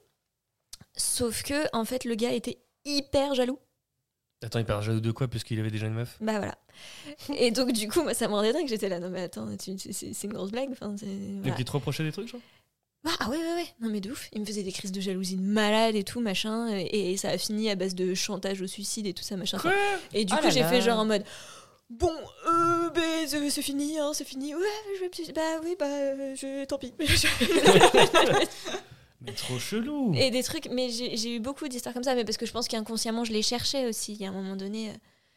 Sauf que, en fait, le gars était hyper jaloux. Attends, parle jaloux de quoi Puisqu'il avait déjà une meuf? Bah voilà. Et donc, du coup, moi, ça me rendait dingue. J'étais là, non, mais attends, c'est une grosse blague. Enfin, voilà. Il te reprochait des trucs, genre? Bah, ah ouais, ouais, ouais. Non, mais de ouf. Il me faisait des crises de jalousie de malade et tout, machin. Et, et ça a fini à base de chantage au suicide et tout ça, machin. Quoi? Et du Oh coup, j'ai fait genre en mode. Bon, euh, ben, c'est c'est fini, hein, c'est fini. Ouais, je vais. Bah oui, bah, euh, je, tant pis. Mais trop chelou et des trucs, mais j'ai eu beaucoup d'histoires comme ça, mais parce que je pense qu'inconsciemment, je les cherchais aussi. Il y a un moment donné. euh,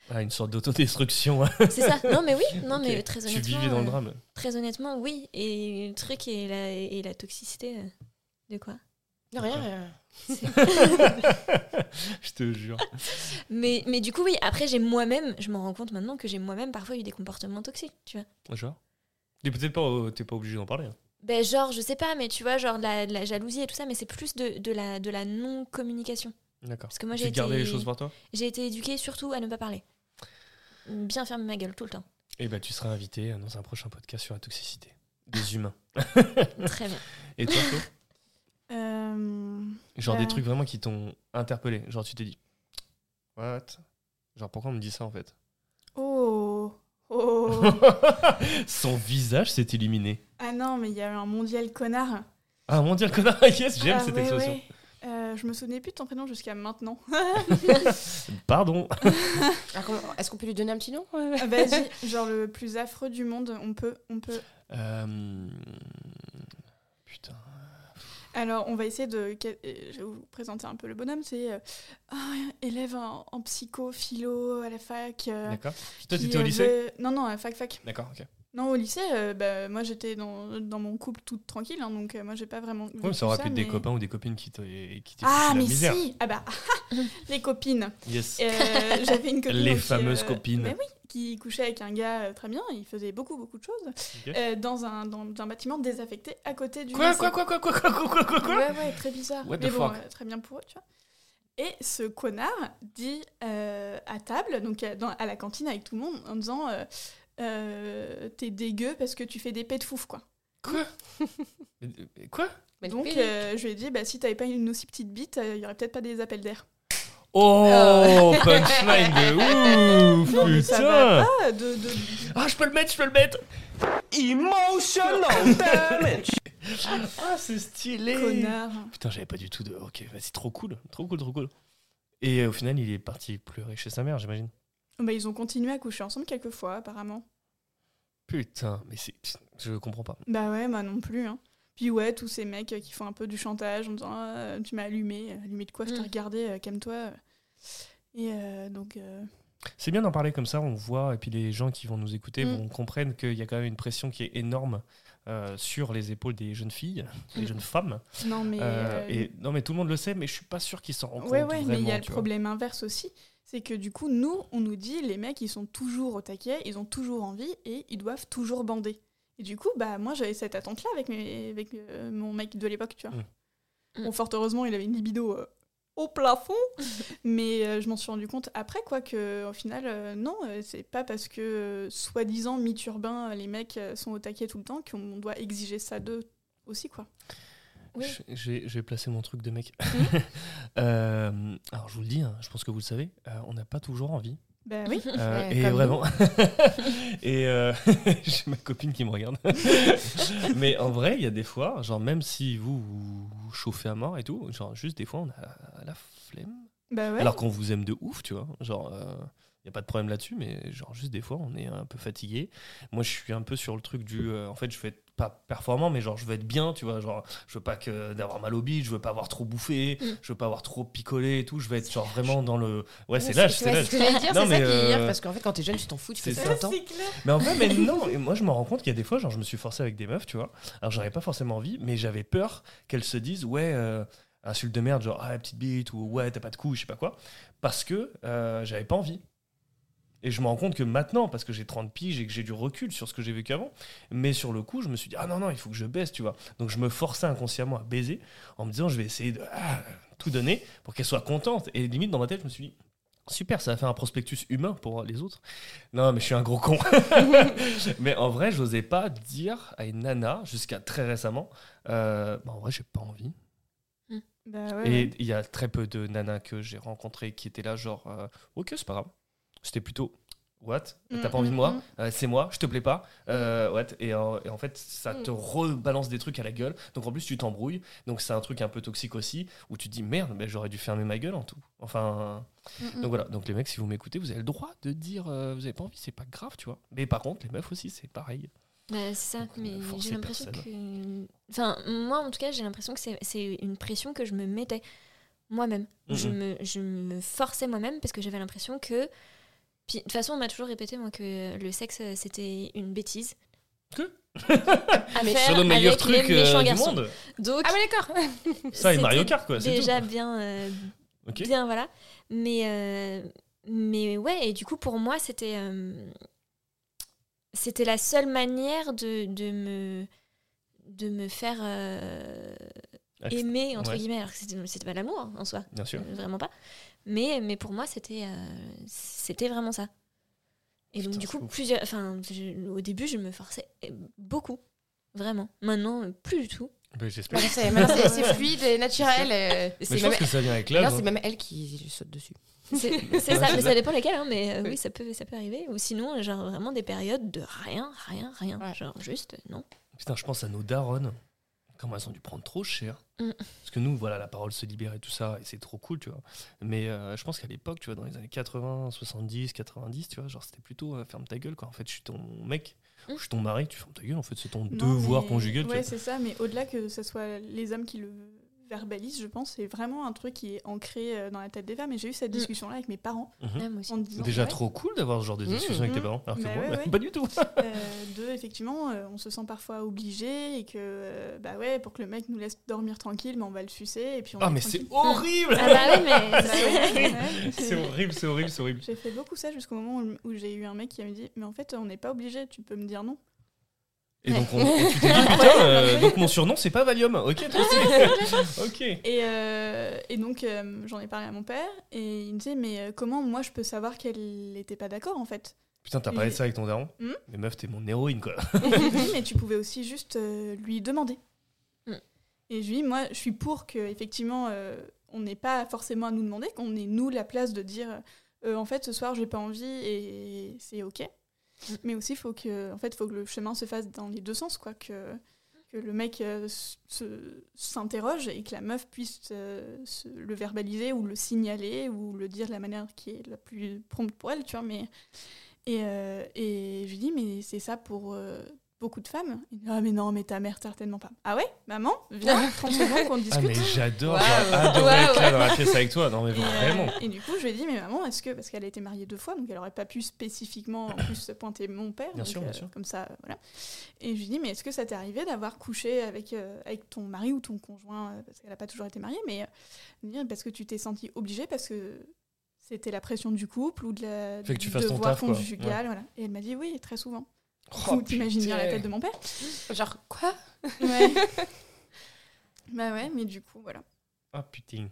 Ah, une sorte d'autodestruction. hein. C'est ça. Non, mais oui, non, mais très Tu honnêtement. vivais dans le euh, drame. Très honnêtement, oui. Et le truc et la, et la toxicité. euh, De quoi? Non, rien. Je te jure. mais, mais du coup, oui, après, j'ai moi-même, je me rends compte maintenant que j'ai moi-même parfois eu des comportements toxiques, tu vois. Genre Et peut-être pas, euh, t'es pas obligé d'en parler. hein. Ben, genre, je sais pas, mais tu vois, genre de la, de la jalousie et tout ça, mais c'est plus de, de la, de la non-communication. D'accord. Parce que moi, j'ai été, les choses pour toi? j'ai été éduquée surtout à ne pas parler. Bien fermer ma gueule tout le temps. Eh ben, tu seras invité dans un prochain podcast sur la toxicité des humains. Très bien. Et toi, Euh, Genre des trucs vraiment qui t'ont interpellé. Genre, tu t'es dit, what? Genre, pourquoi on me dit ça en fait? Oh Oh Son visage s'est illuminé. Ah non, mais il y a eu un mondial connard. Ah, mondial connard, yes, j'aime Ah, cette ouais, expression. ouais. Euh, je me souvenais plus de ton prénom jusqu'à maintenant. Pardon. Est-ce qu'on peut lui donner un petit nom? Ah, Vas-y, genre le plus affreux du monde, on peut, on peut. Euh. Alors, on va essayer de. euh, Je vais vous présenter un peu le bonhomme. C'est euh, un élève en, en psycho, philo à la fac. euh, D'accord. Toi, t'étais au lycée veut- Non, non, à fac, fac. D'accord, ok. Non, au lycée, euh, bah, moi j'étais dans, dans mon couple toute tranquille, hein, donc euh, moi j'ai pas vraiment. Vécu ça aurait pu être des mais- copains ou des copines qui te- qui Ah, mais la misère. si Ah bah, les copines Yes. Euh, J'avais une copine. Les fameuses copines. mais oui, qui couchait avec un gars euh, très bien, il faisait beaucoup, beaucoup de choses, euh, dans, un, dans un bâtiment désaffecté à côté du. Quoi, lycée. quoi, quoi, quoi, quoi, quoi, quoi, quoi, quoi, quoi Ouais, ouais, très bizarre. What Mais bon, euh, très bien pour eux, tu vois. Et ce connard dit euh, à table, donc à, dans- à la cantine avec tout le monde, en disant euh, euh, T'es dégueu parce que tu fais des pets de fouf, quoi. Quoi Quoi? Donc euh, je lui ai dit bah, Si t'avais pas une aussi petite bite, euh, il y aurait peut-être pas des appels d'air. Oh, punchline de ouf, Non, mais ça va putain. pas de, de- Ah, je peux le mettre, je peux le mettre. Emotional damage. Ah, c'est stylé. connard. Putain, j'avais pas du tout de. Ok, vas-y, trop cool, trop cool, trop cool. Et euh, au final, il est parti pleurer chez sa mère, j'imagine. Bah, ils ont continué à coucher ensemble quelques fois, apparemment. Putain, mais c'est. Je comprends pas. Bah ouais, moi non plus. Hein. Puis ouais, tous ces mecs euh, qui font un peu du chantage en disant Ah, Tu m'as allumé. Allumé de quoi Je t'ai Mm. regardé, euh, calme-toi. Et euh, donc. euh, C'est bien d'en parler comme ça, on voit, et puis les gens qui vont nous écouter Mm. vont comprendre qu'il y a quand même une pression qui est énorme euh, sur les épaules des jeunes filles, des Mm. jeunes femmes. Non, mais. Euh, et, non, mais tout le monde le sait, mais je suis pas sûr qu'ils s'en rendent Ouais, compte. ouais, mais il y a le vois. problème inverse aussi. C'est que du coup, nous, on nous dit, les mecs, ils sont toujours au taquet, ils ont toujours envie et ils doivent toujours bander. Et du coup, bah moi, j'avais cette attente-là avec, mes, avec euh, mon mec de l'époque, tu vois. Mm. Bon, fort heureusement, il avait une libido au plafond, mais euh, je m'en suis rendu compte après, quoi, que au final, euh, non, euh, c'est pas parce que, soi-disant, mythe urbain, les mecs sont au taquet tout le temps qu'on doit exiger ça d'eux aussi, quoi. Oui. Je, je vais, je vais placer mon truc de mec. Mmh. Euh, alors, je vous le dis, hein, je pense que vous le savez, euh, on n'a pas toujours envie. Bah oui. Euh, et vraiment. et euh, j'ai ma copine qui me regarde. Mais en vrai, il y a des fois, genre, même si vous vous chauffez à mort et tout, genre, juste des fois, on a la flemme. Bah ouais. Alors qu'on vous aime de ouf, tu vois. Genre, il n'y a pas de problème là-dessus, mais genre, juste des fois, on est un peu fatigué. Moi, je suis un peu sur le truc du. euh, en fait, je veux être pas performant, mais genre, je veux être bien, tu vois. Genre, je veux pas que d'avoir mal au bide, je veux pas avoir trop bouffé, Mm. je veux pas avoir trop picolé et tout. Je veux être genre vraiment dans le. Ouais, c'est l'âge, c'est l'âge. ce que j'allais dire, Non, c'est ça mais, qui est hier, euh, parce qu'en fait, quand t'es jeune, tu t'en fous, tu fais c'est ça temps. Mais en vrai, mais non. Et moi, je me rends compte qu'il y a des fois, genre, je me suis forcé avec des meufs, tu vois. Alors, j'en avais pas forcément envie, mais j'avais peur qu'elles se disent, ouais, euh, insulte de merde, genre, ah, petite bite, ou ouais, t'as pas de couilles, je sais pas quoi. Parce que euh, j'avais pas envie. Et je me rends compte que maintenant, parce que j'ai 30 piges et que j'ai du recul sur ce que j'ai vécu avant, mais sur le coup, je me suis dit, ah non, non, il faut que je baisse, tu vois. Donc, je me forçais inconsciemment à baiser en me disant, je vais essayer de ah, tout donner pour qu'elle soit contente. Et limite, dans ma tête, je me suis dit, Super, ça va faire un prospectus humain pour les autres. Non, mais je suis un gros con. mais en vrai, je n'osais pas dire à une nana, jusqu'à très récemment, euh, bah, en vrai, j'ai pas envie. Bah ouais. Et il y a très peu de nanas que j'ai rencontrées qui étaient là, genre, euh, ok, c'est pas grave. C'était plutôt, what? T'as Mm, pas envie de mm, moi? mm. Euh, C'est moi, je te plais pas Euh, what? Et, en, et en fait, ça te rebalance des trucs à la gueule. Donc en plus, tu t'embrouilles. Donc c'est un truc un peu toxique aussi, où tu te dis, merde, ben, j'aurais dû fermer ma gueule en tout. Enfin. Mm, Donc voilà, donc les mecs, si vous m'écoutez, vous avez le droit de dire euh, vous avez pas envie, c'est pas grave, tu vois. Mais par contre, les meufs aussi, c'est pareil. Bah, c'est ça, Donc, mais j'ai l'impression que. Enfin, moi en tout cas, j'ai l'impression que c'est- une pression que je me mettais moi-même. Je, me, je me forçais moi-même parce que j'avais l'impression que. Puis, de toute façon, on m'a toujours répété moi, que le sexe euh, c'était une bêtise. Que À mais faire C'est le meilleur avec truc les méchants euh, du garçons. monde. Donc, Ah, mais d'accord Ça et Mario c'était Kart, quoi, c'est Déjà tout. bien, euh, Ok. bien, voilà. Mais, euh, mais ouais, et du coup, pour moi, c'était euh, c'était la seule manière de, de me de me faire euh, aimer entre ouais. guillemets alors que c'était c'était pas l'amour hein, en soi Bien sûr. Euh, vraiment pas mais mais pour moi c'était euh, c'était vraiment ça et donc Putain, du coup ouf. plusieurs enfin au début je me forçais beaucoup vraiment maintenant plus du tout Ben, J'espère. C'est- fluide et naturel. euh, Mais même, que ça vient avec non, l'âge. c'est hein. même elle qui saute dessus. c'est ça mais ça. dépend lesquels hein, mais euh, Oui. oui ça peut ça peut arriver ou sinon genre vraiment des périodes de rien rien rien Ouais. genre juste non Putain, je pense à nos darons. Comment elles ont dû prendre trop cher. Mm. Parce que nous, voilà, la parole se libère et tout ça, et c'est trop cool, tu vois. Mais euh, je pense qu'à l'époque, tu vois, dans les années 80, 70, 90, tu vois, genre c'était plutôt euh, ferme ta gueule, quoi. En fait, je suis ton mec, Mm. je suis ton mari, tu fermes ta gueule, en fait, c'est ton Non, devoir mais- conjugal. Ouais, c'est ça, mais au-delà que ce soit les hommes qui le verbalisent, je pense, c'est vraiment un truc qui est ancré euh, dans la tête des femmes. Et j'ai eu cette Mm. discussion-là avec mes parents aussi en me disant Déjà ouais, trop cool d'avoir ce genre de Mmh. discussion avec tes Mmh. parents. Alors que Bah moi, ouais, bah, ouais. pas du tout. euh, de effectivement, euh, on se sent parfois obligé et que euh, bah ouais, pour que le mec nous laisse dormir tranquille, mais on va le sucer et puis on Ah, mais c'est horrible ah bah mais Bah. C'est horrible, c'est horrible, c'est horrible. J'ai fait beaucoup ça jusqu'au moment où, où j'ai eu un mec qui m'a dit Mais en fait, on n'est pas obligé, tu peux me dire non. Et donc, on, et tu t'es dit, putain, euh, donc mon surnom, c'est pas Valium. Ok, trop stylé. ok. Et, euh, et donc, euh, j'en ai parlé à mon père et il me disait Mais euh, comment moi je peux savoir qu'elle n'était pas d'accord en fait? Putain, t'as parlé de ça avec ton daron? Hmm? Mais meuf, t'es mon héroïne, quoi. Oui, mais tu pouvais aussi juste euh, lui demander. Mm. Et je lui dis, moi, je suis pour que, effectivement, euh, on n'est pas forcément à nous demander, qu'on est nous la place de dire euh, en fait ce soir j'ai pas envie et c'est ok. Mais aussi faut que en fait faut que le chemin se fasse dans les deux sens quoi que que le mec euh, s'interroge et que la meuf puisse euh, le verbaliser ou le signaler ou le dire de la manière qui est la plus prompte pour elle, tu vois. Mais, et, euh, et je lui dis, mais c'est ça pour beaucoup de femmes. Il dit, ah, mais non, mais ta mère, certainement pas. Ah ouais, maman, viens, 30 secondes qu'on Ah, discute. mais j'adore, Waouh. j'ai Ouais, être là dans la pièce avec toi. Non, mais Et, vraiment. et du coup, je lui ai dit, mais maman, est-ce que, parce qu'elle a été mariée deux fois, donc elle aurait pas pu spécifiquement en plus pointer mon père, Bien donc, sûr, bien euh, sûr. comme ça, voilà. Et je lui ai dit, mais est-ce que ça t'est arrivé d'avoir couché avec, euh, avec ton mari ou ton conjoint, euh, parce qu'elle n'a pas toujours été mariée, mais euh, parce que tu t'es sentie obligée, parce que c'était la pression du couple ou de la, Fait que tu fasses ton taf, quoi. voilà. Et elle m'a dit, oui, très souvent. Oh, T'imagines bien la tête de mon père Genre, quoi? Ouais. bah ouais, mais du coup, voilà. Ah putain.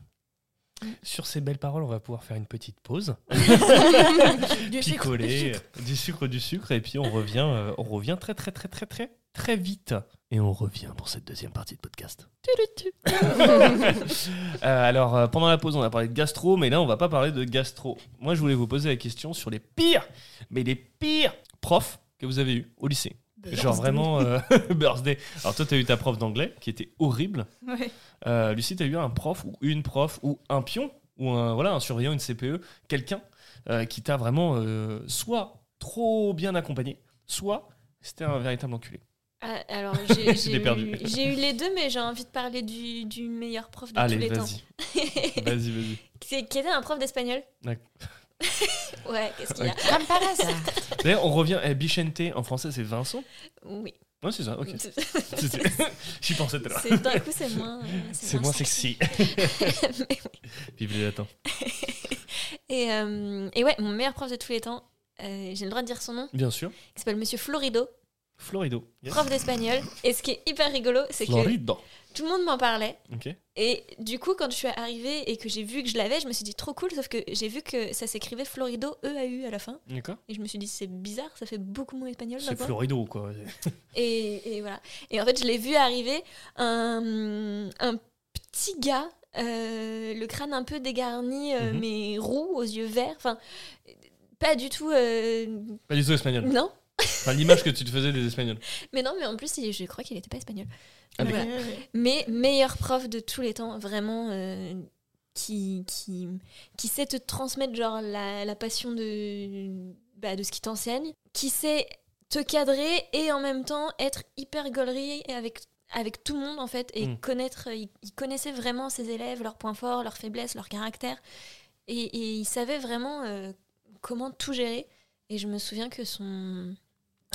Sur ces belles paroles, on va pouvoir faire une petite pause, Du sucre, picoler, du sucre. du sucre, du sucre, et puis on revient, euh, on revient très très très très très très vite. Et on revient pour cette deuxième partie de podcast. Euh, alors, euh, pendant la pause, on a parlé de gastro, mais là, on va pas parler de gastro. Moi, je voulais vous poser la question sur les pires, mais les pires profs que vous avez eu au lycée. Genre vraiment euh, birthday. Alors toi, tu as eu ta prof d'anglais qui était horrible. Ouais. Euh, Lucie, tu as eu un prof ou une prof ou un pion ou un, voilà, un surveillant, une CPE, quelqu'un euh, qui t'a vraiment euh, soit trop bien accompagné, soit c'était un véritable enculé. Ah, alors, j'ai eu, les deux, mais j'ai envie de parler du, du meilleur prof de Allez, tous les temps. vas-y. Vas-y, vas-y. C'est- qui était un prof d'espagnol. D'accord. ouais, qu'est-ce qu'il y a Comme par hasard. D'ailleurs, on revient. Eh, Bichente, en français, c'est Vincent Oui. Ouais, c'est ça, ok. J'y pensais tout à l'heure. D'un coup, c'est moins. euh, C'est moins sexy. Mais Vive les latins. Et, euh, et ouais, mon meilleur prof de tous les temps, euh, j'ai le droit de dire son nom, Bien sûr. il s'appelle Monsieur Florido, Florido. Yes. prof d'espagnol. Et ce qui est hyper rigolo, c'est que Florido. Tout le monde m'en parlait. Et du coup, quand je suis arrivée et que j'ai vu que je l'avais, je me suis dit trop cool, sauf que j'ai vu que ça s'écrivait Florido E-A-U à la fin. D'accord. Et je me suis dit, c'est bizarre, ça fait beaucoup moins espagnol. C'est. Florido, quoi. Et, et voilà. Et en fait, je l'ai vu arriver, un, un petit gars, euh, le crâne un peu dégarni, euh, Mhm. mais roux, aux yeux verts. Enfin, pas du tout. euh, Pas du tout espagnol. Non, Enfin, l'image que tu te faisais des espagnols. mais non, mais en plus, il- je crois qu'il n'était pas espagnol. Ah, voilà. Mais meilleur prof de tous les temps, vraiment, euh, qui, qui, qui sait te transmettre genre la, la passion de, bah, de ce qui t'enseigne, qui sait te cadrer et en même temps être hyper gaulerie avec, avec tout le monde en fait et Mm. connaître, il, il connaissait vraiment ses élèves, leurs points forts, leurs faiblesses, leur caractère et, et il savait vraiment euh, comment tout gérer. Et je me souviens que son,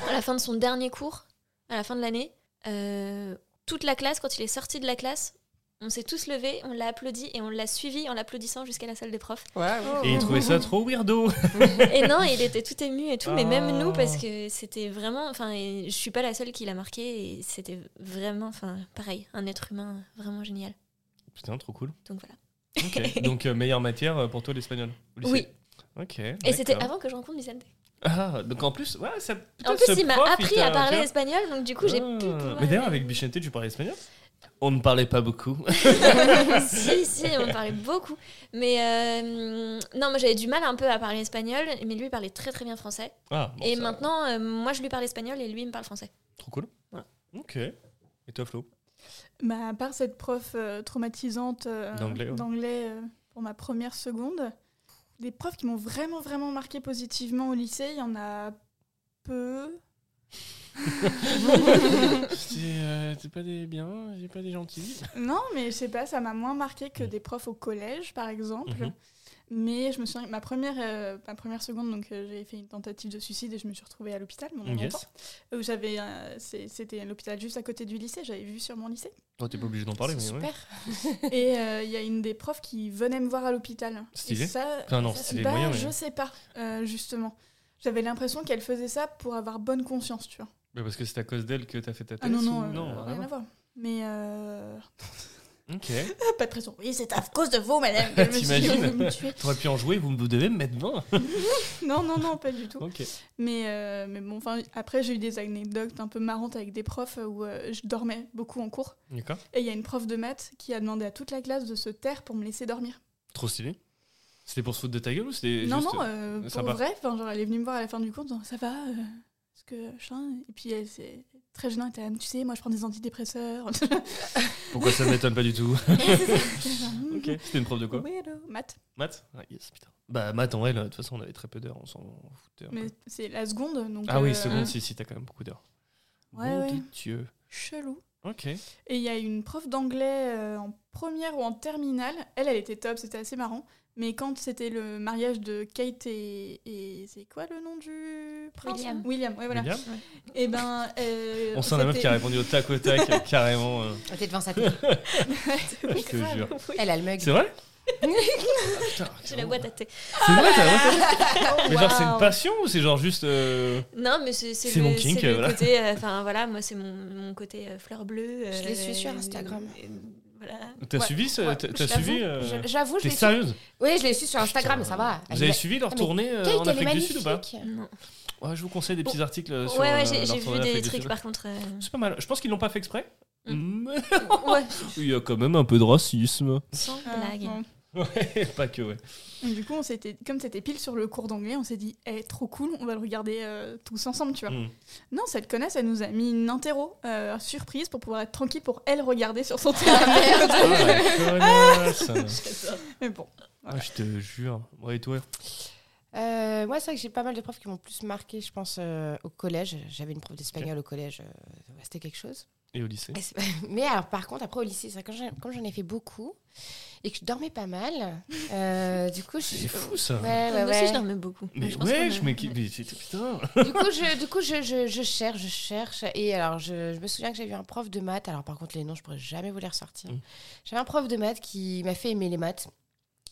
à la fin de son dernier cours, à la fin de l'année, euh, toute la classe, quand il est sorti de la classe, on s'est tous levés, on l'a applaudi et on l'a suivi en l'applaudissant jusqu'à la salle des profs. Waouh. Et il trouvait ça trop weirdo. Et non, il était tout ému et tout, mais même nous, parce que c'était vraiment. Enfin, je suis pas la seule qui l'a marqué et c'était vraiment, enfin, pareil, un être humain vraiment génial. Putain, trop cool. Donc voilà. Ok. Donc, euh, meilleure matière euh, pour toi, l'espagnol Oui. Ok. Et c'était avant que je rencontre Vicente. Ah, donc en plus, ouais, ça. En plus, il m'a appris à parler espagnol, donc du coup, j'ai Ah. pu. Mais d'ailleurs, avec Bichente, tu parlais espagnol? On ne parlait pas beaucoup. si, si, on parlait beaucoup. Mais euh, non, moi j'avais du mal un peu à parler espagnol, mais lui il parlait très très bien français. Ah, bon, et ça- maintenant, euh, moi je lui parle espagnol et lui il me parle français. Trop cool. Voilà. Ok. Et toi, Flo? Bah, à part cette prof euh, traumatisante euh, D'anglais, ouais. euh, pour ma première seconde, des profs qui m'ont vraiment, vraiment marqué positivement au lycée, il y en a peu. C'est euh, c'est pas des biens, c'est pas des gentils. Non, mais je sais pas, ça m'a moins marqué que des profs au collège, par exemple. Mhm. Mais je me souviens que ma première, euh, ma première seconde, donc euh, j'ai fait une tentative de suicide et je me suis retrouvée à l'hôpital. longtemps. Yes. Où j'avais, euh, c'était l'hôpital juste à côté du lycée, j'avais vu sur mon lycée. Oh, t'es pas obligé d'en parler, mais C'est ouais. super. Et euh, il y a une des profs qui venait me voir à l'hôpital. Stylé. Et ça, Enfin, non, ça, stylé, bah, moyen, mais- je sais pas, euh, justement. J'avais l'impression qu'elle faisait ça pour avoir bonne conscience, tu vois. Mais parce que c'est à cause d'elle que t'as fait ta thèse Ah non, non, ou- euh, non, rien à voir. Mais euh, Ok. Pas de pression. Oui, c'est à cause de vous, madame. que je me suis- me T'aurais pu en jouer, vous, vous devez me mettre 20. Non, non, non, pas du tout. ok. Mais, euh, mais bon, enfin, après, j'ai eu des anecdotes un peu marrantes avec des profs où euh, je dormais beaucoup en cours. D'accord. Et il y a une prof de maths qui a demandé à toute la classe de se taire pour me laisser dormir. Trop stylé. C'était pour se foutre de ta gueule ou c'était non, juste... non, euh, pour sympa? vrai. Genre, elle est venue me voir à la fin du cours en disant Ça va euh, Est-ce que. Et puis, elle, c'est très gênant. Était tu sais, moi, je prends des antidépresseurs. Pourquoi ça m'étonne pas du tout ok. C'était une prof de quoi Weirdo. Maths. Maths Ah, yes, putain. Bah, maths, en vrai, là, de toute façon, on avait très peu d'heures, on s'en foutait. Mais c'est la seconde. Donc, Ah oui, euh, seconde, si, si, t'as quand même beaucoup d'heures. Ouais, ouais. Dieu. Chelou. Ok. Et il y a une prof d'anglais euh, en première ou en terminale. Elle, elle était top, c'était assez marrant. Mais quand c'était le mariage de Kate et, et c'est quoi le nom du prince William. William, ouais, voilà. William Et ben, euh, On sent la meuf qui a répondu au tac au tac, carrément. euh, Elle était devant sa télé. je te jure. Elle a le mug. C'est vrai Ah, J'ai la boîte à thé. C'est vrai, t'as vrai Mais genre, c'est une passion ou c'est genre juste. euh, Non, mais c'est c'est C'est le, mon kink, le voilà. côté. euh, Enfin voilà, moi c'est mon, mon côté euh, fleur bleue. Je euh, les suis sur Instagram. Voilà. T'as Ouais. suivi ce- Ouais, T'as suivi euh, je- J'avoue, je T'es l'ai su. sérieuse Oui, je l'ai su sur Instagram, mais ça va. Vous avez suivi leur mais tournée euh, en Afrique du Sud ou pas. Non. Ouais, je vous conseille des petits articles euh, sur ouais, ouais, j'ai vu des trucs par contre. euh, C'est pas mal. Je pense qu'ils l'ont pas fait exprès. Mm. Ouais, il y a quand même un peu de racisme. sans Ah, blague. Ouais, pas que, ouais. Et Du coup, on s'était, comme c'était pile sur le cours d'anglais, on s'est dit, eh, trop cool, on va le regarder euh, tous ensemble, tu vois. Mm. Non, cette connasse, elle nous a mis une interro euh, surprise pour pouvoir être tranquille pour elle regarder sur son Ah, téléphone. Ah, la connasse. Mais bon, Ah, je te jure. Ouais, et toi Euh, moi, c'est vrai que j'ai pas mal de profs qui m'ont plus marqué, je pense, euh, au collège. J'avais une prof d'espagnol au collège, euh, c'était quelque chose. Et au lycée Mais alors, par contre, après au lycée, que quand j'en- comme j'en ai fait beaucoup et que je dormais pas mal, euh, du coup, je C'est fou ça. Ouais, ouais, Moi aussi, ouais. je dormais beaucoup. Mais Je ouais, qu'on a- je m'équipe. mais c'est- Putain. du coup, je, du coup je, je, je cherche, je cherche. Et alors, je, je me souviens que j'avais eu un prof de maths. Alors, par contre, les noms, je pourrais jamais vous les ressortir. Mm. J'avais un prof de maths qui m'a fait aimer les maths.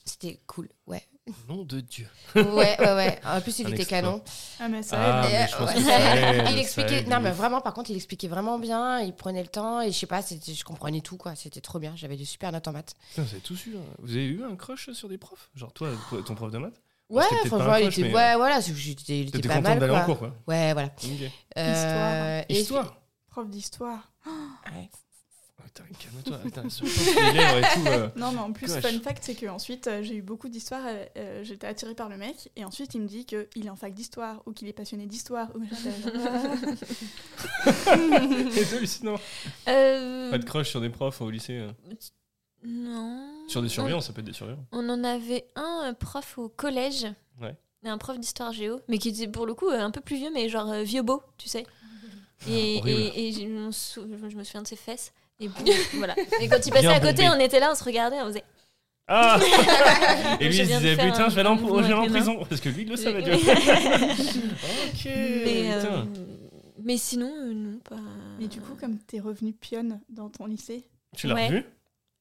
C'était cool, ouais. Nom de Dieu. Ouais, ouais, ouais. En plus, il Un était canon. ah, mais ça Ah, mais je pense que ça il expliquait. Non, mais vraiment, par contre, il expliquait vraiment bien. Il prenait le temps. Et je sais pas, je comprenais tout, quoi. C'était trop bien. J'avais des super notes en maths. Putain, vous avez tout su. hein. Vous avez eu un crush sur des profs? Genre toi, ton prof de maths? Ouais, franchement, il crush, était, mais, ouais, voilà, il était pas mal, quoi. en cours, quoi. Ouais, voilà. Euh, Histoire Prof d'histoire. Ouais. Oh, calme-toi. Et tout. euh. Non, mais en plus, Gosh. fun fact, c'est que ensuite euh, j'ai eu beaucoup d'histoires. euh, euh, J'étais attirée par le mec, et ensuite il me dit qu'il est en fac d'histoire, ou qu'il est passionné d'histoire. ou là, C'est hallucinant. Euh, Pas de crush sur des profs au lycée euh. Non. Sur des surveillants, ça peut être des surveillants. On en avait un euh, prof au collège. Ouais. Et Un prof d'histoire géo, mais qui était pour le coup euh, un peu plus vieux, mais genre euh, vieux beau, tu sais. Et, Ah, horrible. et, et sou- je me souviens de ses fesses. Et puis, voilà. Et quand il passait Bien à côté, bombé. on était là, on se regardait, on faisait. Ah Et lui, il se disait Putain, je vais aller en, prison. Parce que lui, il le savait, tu Mais. Ok. euh, putain. mais sinon, euh, non, pas. Mais du coup, comme t'es revenu pionne dans ton lycée, Tu l'as ouais. revu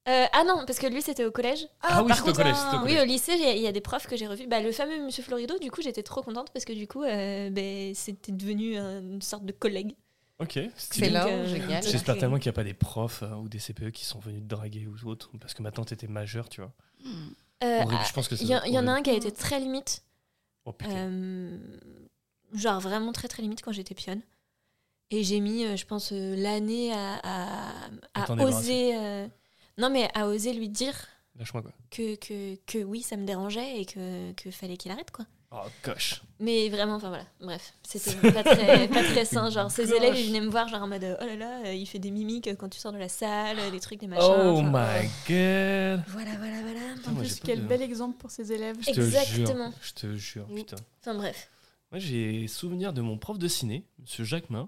Euh, ah non, parce que lui, c'était au collège. Ah oui, par c'était au collège. c'était au Oui, au lycée, il y a- il y, a des profs que j'ai revus. Bah, le fameux Monsieur Florido, du coup, j'étais trop contente parce que du coup, euh, ben, c'était devenu une sorte de collègue. Ok. Excellent, euh, génial. c'est- J'espère tellement qu'il n'y a pas des profs euh, ou des CPE qui sont venus te draguer ou autre. Parce que maintenant, t'étais majeur, tu vois. Euh, Horrible, ah, je pense que ça Il y, en- être il y en a un qui a été très limite. Oh putain. Euh, genre vraiment très très limite quand j'étais pionne. Et j'ai mis, euh, je pense, euh, l'année à, à, oser. euh, Non, mais à oser lui dire Lâche-moi quoi. que, que, que oui, ça me dérangeait et que, que fallait qu'il arrête, quoi. Oh, gosh. Mais vraiment, enfin voilà, bref, c'était pas très, pas très sain. Genre, ses Gosh. élèves, ils venaient me voir, genre en mode oh là là, euh, il fait des mimiques quand tu sors de la salle, des trucs, des machins. Oh enfin, my god. Voilà, voilà, voilà. Putain, en plus, quel bel exemple pour ses élèves. Je te Exactement. jure. Je te jure, Oui. putain. Enfin bref. Moi, j'ai souvenir de mon prof de ciné, Monsieur Jacquemin.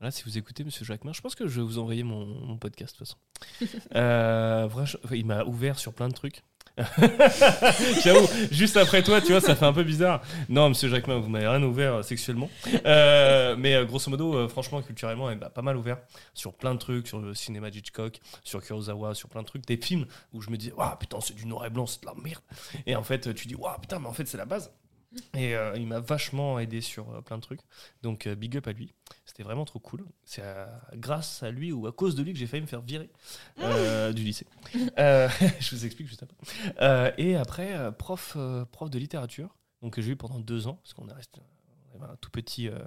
Voilà, si vous écoutez Monsieur Jacquemin, je pense que je vais vous envoyer mon, mon podcast de toute façon. Euh, il m'a ouvert sur plein de trucs. J'avoue, juste après toi, tu vois, ça fait un peu bizarre. Non, Monsieur Jacquemin, vous m'avez rien ouvert euh, sexuellement. Euh, mais euh, grosso modo, franchement, culturellement, il m'a pas mal ouvert sur plein de trucs, sur le cinéma d'Hitchcock, sur Kurosawa, sur plein de trucs, des films où je me dis, waouh, putain, c'est du noir et blanc, c'est de la merde. Et en fait, tu dis, waouh, putain, mais en fait, c'est la base. Et il m'a vachement aidé sur plein de trucs. Donc big up à lui. C'était vraiment trop cool. C'est grâce à lui ou à cause de lui que j'ai failli me faire virer euh, du lycée. Euh, je vous explique juste après. Euh, et après, prof, prof de littérature, donc que j'ai eu pendant deux ans, parce qu'on est resté un tout petit, euh,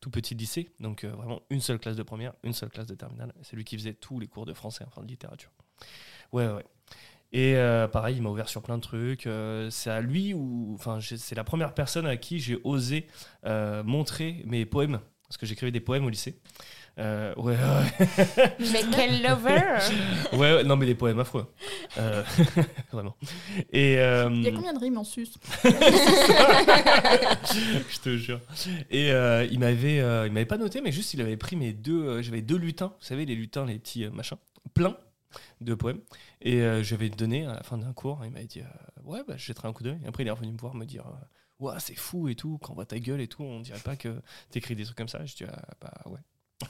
tout petit lycée, donc euh, vraiment une seule classe de première, une seule classe de terminale. C'est lui qui faisait tous les cours de français, enfin de littérature. Ouais, ouais. Et euh, pareil, il m'a ouvert sur plein de trucs. C'est à lui ou, enfin, c'est la première personne à qui j'ai osé montrer mes poèmes, parce que j'écrivais des poèmes au lycée. Euh, ouais, ouais. Mais quel lover Ouais, ouais, non, mais des poèmes affreux. Euh, vraiment. Et, euh, Il y a combien de rimes en sus je te jure. Et euh, il m'avait, euh, il m'avait pas noté, mais juste il avait pris mes deux, euh, j'avais deux lutins, vous savez les lutins, les petits euh, machins, plein de poèmes. Et euh, je vais donné à la fin d'un cours. Il m'avait dit, euh, ouais, bah, je jetterai un coup d'œil. Et après il est revenu me voir me dire, ouais, c'est fou et tout. Quand on voit ta gueule et tout, on dirait pas que t'écris des trucs comme ça. Je dis, ah, bah ouais.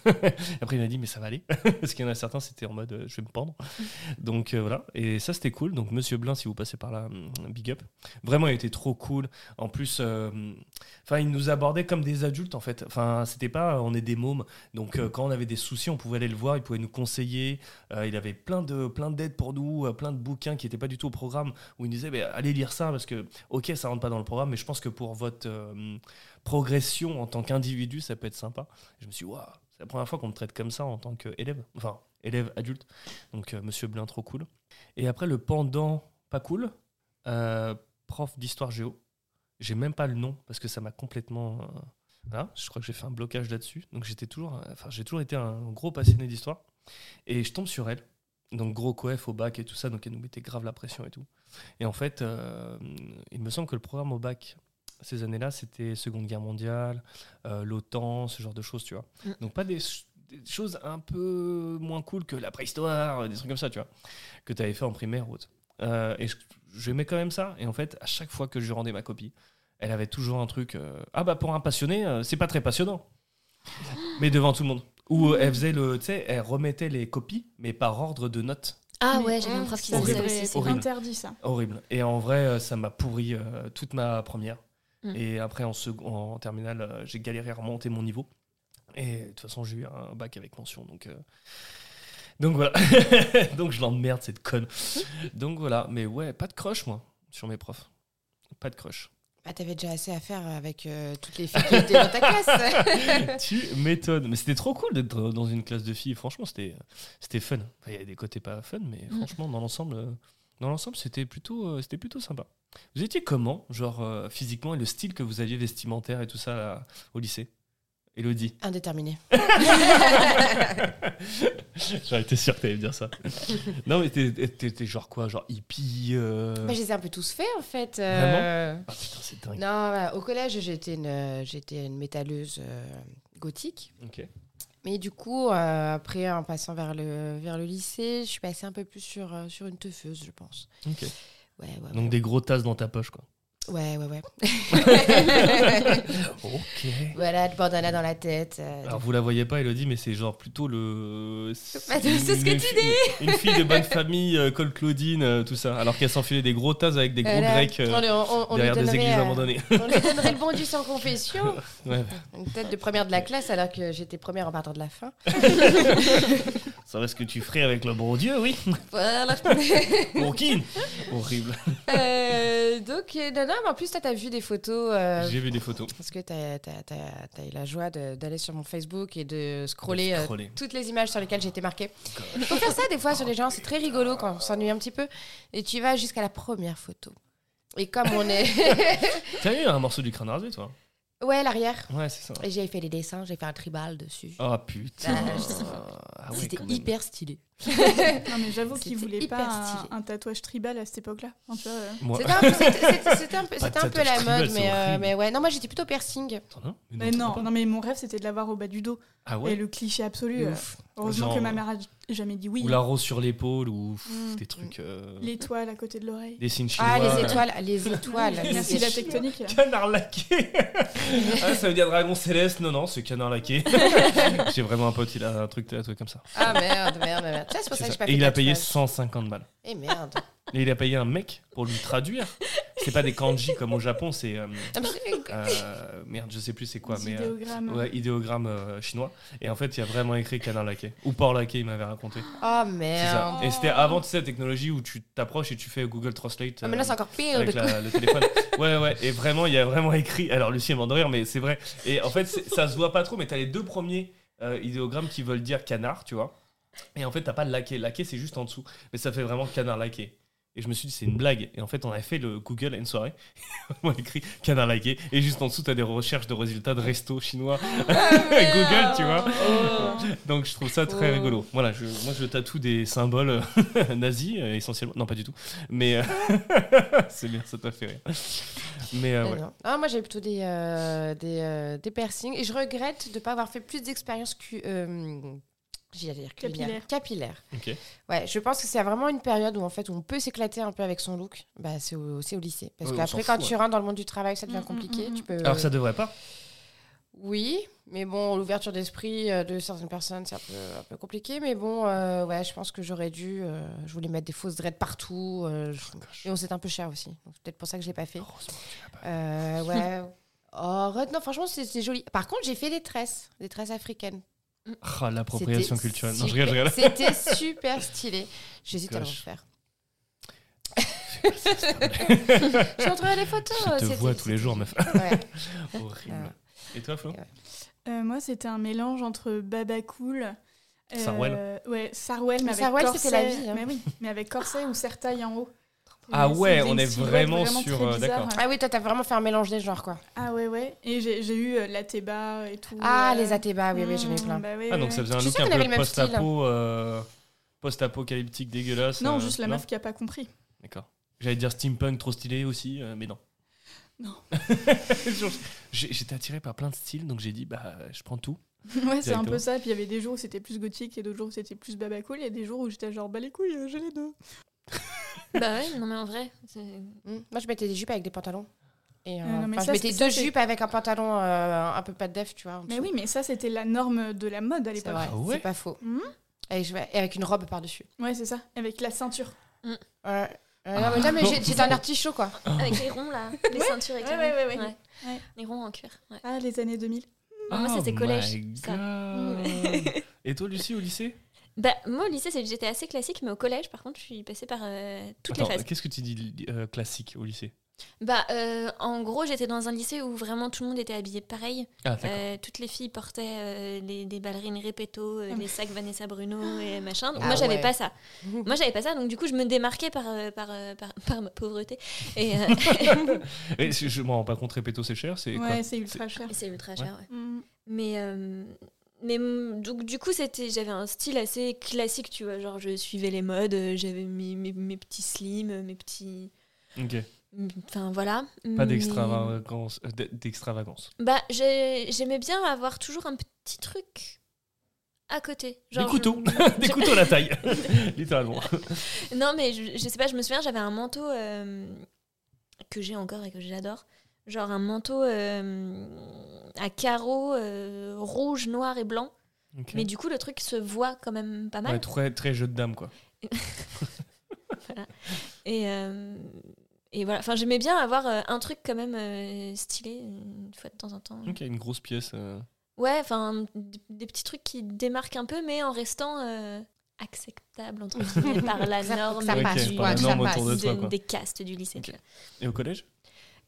Après, il m'a dit, mais ça va aller. Parce qu'il y en a certains, c'était en mode, euh, je vais me pendre. Donc euh, voilà. Et ça, c'était cool. Donc, Monsieur Blin, si vous passez par là, hum, big up. Vraiment, il était trop cool. En plus, euh, enfin, il nous abordait comme des adultes, en fait. Enfin, c'était pas, on est des mômes. Donc, quand on avait des soucis, on pouvait aller le voir. Il pouvait nous conseiller. Il avait plein de plein d'aides pour nous, plein de bouquins qui n'étaient pas du tout au programme. Où il nous disait, bah, allez lire ça parce que, ok, ça rentre pas dans le programme, mais je pense que pour votre progression en tant qu'individu, ça peut être sympa. Je me suis dit, waouh, c'est la première fois qu'on me traite comme ça en tant qu'élève, enfin, élève adulte. Donc, euh, monsieur Blin, trop cool. Et après, le pendant pas cool, euh, prof d'histoire géo. J'ai même pas le nom parce que ça m'a complètement. euh, je crois que j'ai fait un blocage là-dessus. Donc, j'étais toujours, enfin, j'ai toujours été un gros passionné d'histoire. Et je tombe sur elle. Donc, gros coef au bac et tout ça. Donc, elle nous mettait grave la pression et tout. Et en fait, il me semble que le programme au bac, ces années-là, c'était Seconde Guerre mondiale, euh, l'OTAN, ce genre de choses, tu vois. Mm. Donc pas des, ch- des choses un peu moins cool que la préhistoire, des trucs comme ça, tu vois, que tu avais fait en primaire ou autre. Euh, et je- j'aimais quand même ça. Et en fait, à chaque fois que je rendais ma copie, elle avait toujours un truc. euh, ah bah pour un passionné, euh, c'est pas très passionnant. mais devant tout le monde. Ou euh, elle faisait le, tu sais, elle remettait les copies, mais par ordre de notes. Ah Mais- ouais, j'avais un prof qui Ça faisait ça devrait aussi. être c'est interdit ça. Horrible. Et en vrai, euh, ça m'a pourri euh, toute ma première. Mm. Et après, en, second, en terminale, euh, j'ai galéré à remonter mon niveau. Et de toute façon, j'ai eu un bac avec mention. Donc, euh, donc voilà. donc je l'emmerde, cette conne. donc voilà. Mais ouais, pas de crush, moi, sur mes profs. Pas de crush. Bah, t'avais déjà assez à faire avec euh, toutes les filles qui étaient dans ta classe. tu m'étonnes. Mais c'était trop cool d'être dans une classe de filles. Franchement, c'était c'était fun. Enfin, Il y a des côtés pas fun, mais Mm. franchement, dans l'ensemble, dans l'ensemble, c'était plutôt, c'était plutôt sympa. Vous étiez comment, genre euh, physiquement et le style que vous aviez vestimentaire et tout ça là, au lycée? Elodie. Indéterminé. J'aurais été sûr que t'allais me dire ça. non, mais t'es genre quoi Genre hippie euh, Bah, je les ai un peu tous faits en fait. euh, Ah putain, c'est dingue. Non, voilà, au collège, j'étais une, euh, j'étais une métalleuse euh, gothique. Ok. Mais du coup, euh, après, en passant vers le, vers le lycée, je suis passée un peu plus sur, sur une teufeuse, je pense. ok. Ouais, ouais, Donc des gros tasses dans ta poche, quoi. ouais. Ouais, ouais, ok. voilà, le bandana dans la tête. euh, Alors vous la voyez pas, Elodie, mais c'est genre plutôt le. Bah, c'est ce que une- tu une- Une fille de bonne famille, euh, col Claudine, euh, tout ça. Alors qu'elle s'enfilait des gros tasses avec des gros voilà. grecs euh, on, lui- on- on derrière des églises euh, abandonnées. on lui donnerait le bon sans confession. Ouais. Une tête de première de la classe alors que j'étais première en partant de la fin. Ça va ce que tu ferais avec le bon Dieu, oui. Voilà. Coquine. Horrible. Euh, donc, euh, non, non, mais en plus, toi, t'as vu des photos. euh, J'ai vu des photos. parce que t'as as, eu la joie d'aller sur mon Facebook et de scroller, euh, Scroller. toutes les images sur lesquelles j'ai été marquée. Faut faire ça des fois sur les gens, c'est très rigolo quand on s'ennuie un petit peu. Et tu vas jusqu'à la première photo. Et comme on est. T'as eu un morceau du crâne rasé, toi ouais, l'arrière. Ouais, c'est ça. Et j'ai fait les dessins, j'ai fait un tribal dessus. Oh putain. Ah, Ah ouais, C'était hyper stylé. Non, mais j'avoue qu'il C'était voulait pas stylé. un, un tatouage tribal à cette époque-là. Euh. C'était un peu, un la tribal, mode, mais, euh, mais ouais. Non, moi j'étais plutôt piercing. Non, Mais non, non, mais mon rêve c'était de l'avoir au bas du dos. Ah Et ouais le cliché absolu. Euh, ouf. heureusement Genre, que ma mère a jamais dit oui. Ou la rose sur l'épaule, ou pff, Mm. des trucs. euh, L'étoile à côté de l'oreille. Des signes chinois. Ah, les étoiles, les étoiles. Merci la tectonique. Canard laqué ah, Ça veut dire dragon céleste Non, non, c'est canard laqué. J'ai vraiment un pote, il a un truc tatoué comme ça. Ah merde, merde, merde. Ça, c'est pour ça que ça. j'ai pas Et il a payé tatouage. 150 balles. Eh merde. Et il a payé un mec pour lui traduire c'est pas des kanji comme au Japon, c'est. euh, Ah, mais c'est- euh, merde, je sais plus c'est quoi, mais. euh, idéogrammes. ouais, idéogramme euh, chinois. Et en fait, il y a vraiment écrit canard laqué. Ou porc laqué, il m'avait raconté. Oh C'est ça. merde. Et c'était avant, tu sais, la technologie où tu t'approches et tu fais Google Translate. Ah, mais là, euh, c'est encore pire. avec du coup. la- le téléphone. Ouais, ouais, et vraiment, il y a vraiment écrit. Alors, Lucie, elle va de rire, mais c'est vrai. Et en fait, c'est- ça se voit pas trop, mais t'as les deux premiers euh, idéogrammes qui veulent dire canard, tu vois. Et en fait, t'as pas le laqué. Laqué, c'est juste en dessous. Mais ça fait vraiment canard laqué. Et je me suis dit, c'est une blague. Et en fait, on avait fait le Google à une soirée. on a écrit canard laqué. Et juste en dessous, t'as des recherches de résultats de resto chinois. avec Google, tu vois. Oh. Donc, je trouve ça très Oh. rigolo. Voilà, je, moi, je tatoue des symboles nazis, euh, essentiellement. Non, pas du tout. Mais euh, c'est bien, ça t'a fait rire. Mais euh, ouais. Ah, moi, j'ai plutôt des, euh, des, euh, des piercings. Et je regrette de ne pas avoir fait plus d'expériences que. J'allais dire. Capillaire. Ouais, je pense que c'est vraiment une période où en fait on peut s'éclater un peu avec son look. Bah, c'est au, au lycée. Parce Ouais, qu'après, quand fout, tu rentres dans le monde du travail, ça devient Mm, mm, compliqué. mm, Tu peux. Alors que ça devrait pas? Oui, mais bon, l'ouverture d'esprit euh, de certaines personnes, c'est un peu, un peu compliqué. Mais bon, euh, ouais, je pense que j'aurais dû. euh, je voulais mettre des fausses dreads partout. euh, je- Et on c'est un peu cher aussi. Donc, c'est peut-être pour ça que je l'ai pas fait. Heureusement que tu l'as pas. Euh, ouais. Oh, non, franchement, c'est joli. Par contre, j'ai fait des tresses, des tresses africaines. Ah, l'appropriation culturelle. Non, je super- rigole, je rigole. C'était super stylé. J'hésite à le refaire. Je montrerai les photos. Je te c'était- vois tous les jours, meuf. Ouais. Horrible. Et toi, Flo Euh, moi, c'était un mélange entre Baba Cool. euh, Sarwell Ouais, Sarwell, mais avec Sarwell, corset. c'était la vie, hein. Mais oui, mais avec corset ou serre-taille en haut. Ah ouais, on est vraiment sur, euh, bizarre. d'accord. Ah oui, toi, t'as vraiment fait un mélange des genres, quoi. Ah ouais, ouais. Et j'ai j'ai eu euh, la Théba et tout. Ah, euh, les Athéba, oui, oui, j'en ai mm, plein. bah ouais, Ah, donc ouais. ça faisait un look un peu post-apo, euh, post-apocalyptique dégueulasse. Non, euh, juste la meuf qui a pas compris. D'accord. J'allais dire steampunk trop stylé aussi, euh, mais non. Non. J'étais attiré par plein de styles, donc j'ai dit, bah, je prends tout. Ouais, c'est un peu ça. Puis il y avait des jours où c'était plus gothique et d'autres jours où c'était plus Baba Cool. Il y a des jours où j'étais genre, bah les couilles, j'ai les deux. Bah ouais, non mais en vrai. c'est- Mm. Moi, je mettais des jupes avec des pantalons. Et, euh, Ah non, mais ça, je mettais deux jupes avec un pantalon euh, un peu pas de def, tu vois. Mais oui, mais ça, c'était la norme de la mode à c'est l'époque. vrai, Ah ouais c'est pas faux. Mhm. Et, je- et avec une robe par-dessus. Ouais, c'est ça. Avec la ceinture. Ouais. Euh, non, mais, non, mais j'ai- j'étais un artichaut, quoi. Avec les ronds là, les ceintures ouais, éclairées. ouais, ouais, ouais. Ouais. Les ronds en cuir. Ouais. Ah, les années 2000. Moi, Oh c'était collège, my ça. God. Et toi, Lucie, au lycée? Bah, moi au lycée, c'est- j'étais assez classique, mais au collège, par contre, je suis passée par euh, toutes Attends, les phases. qu'est-ce que tu dis euh, classique au lycée? Bah, euh, en gros, j'étais dans un lycée où vraiment tout le monde était habillé pareil. Ah. Euh, toutes les filles portaient euh, les, des ballerines Repetto, euh, Ah, les sacs Vanessa Bruno et machin. Ah moi, j'avais ouais. pas ça. Moi, j'avais pas ça. Donc du coup, je me démarquais par, par, par, par ma pauvreté. Et, euh, Et si je me rends pas compte, répéto, c'est cher, c'est Ouais, c'est ultra cher. c'est ultra cher, ouais. Mm. Mais, euh, mais donc, du coup, c'était, j'avais un style assez classique, tu vois. Genre, je suivais les modes, euh, j'avais mes, mes, mes petits slims, mes petits. Ok. Enfin, voilà. Pas d'extravagance. euh, d'extravagance. Bah, j'ai- j'aimais bien avoir toujours un petit truc à côté. Genre, Des couteaux. je- Des couteaux à la taille. Littéralement. Non, mais je, je sais pas, je me souviens, j'avais un manteau euh, que j'ai encore et que j'adore. Genre un manteau euh, à carreaux euh, rouge, noir et blanc. Mais du coup, le truc se voit quand même pas mal. Ouais, très, très jeu de dame, quoi. Et, euh, et voilà, enfin, j'aimais bien avoir un truc quand même euh, stylé une fois de temps en temps. Ok, une grosse pièce. euh, Ouais, enfin, des petits trucs qui démarquent un peu, mais en restant euh, acceptable entre guillemets par la norme, ça Ok, passe, du- par la norme autour de toi, des castes du lycée. Ok. tu vois. Et au collège?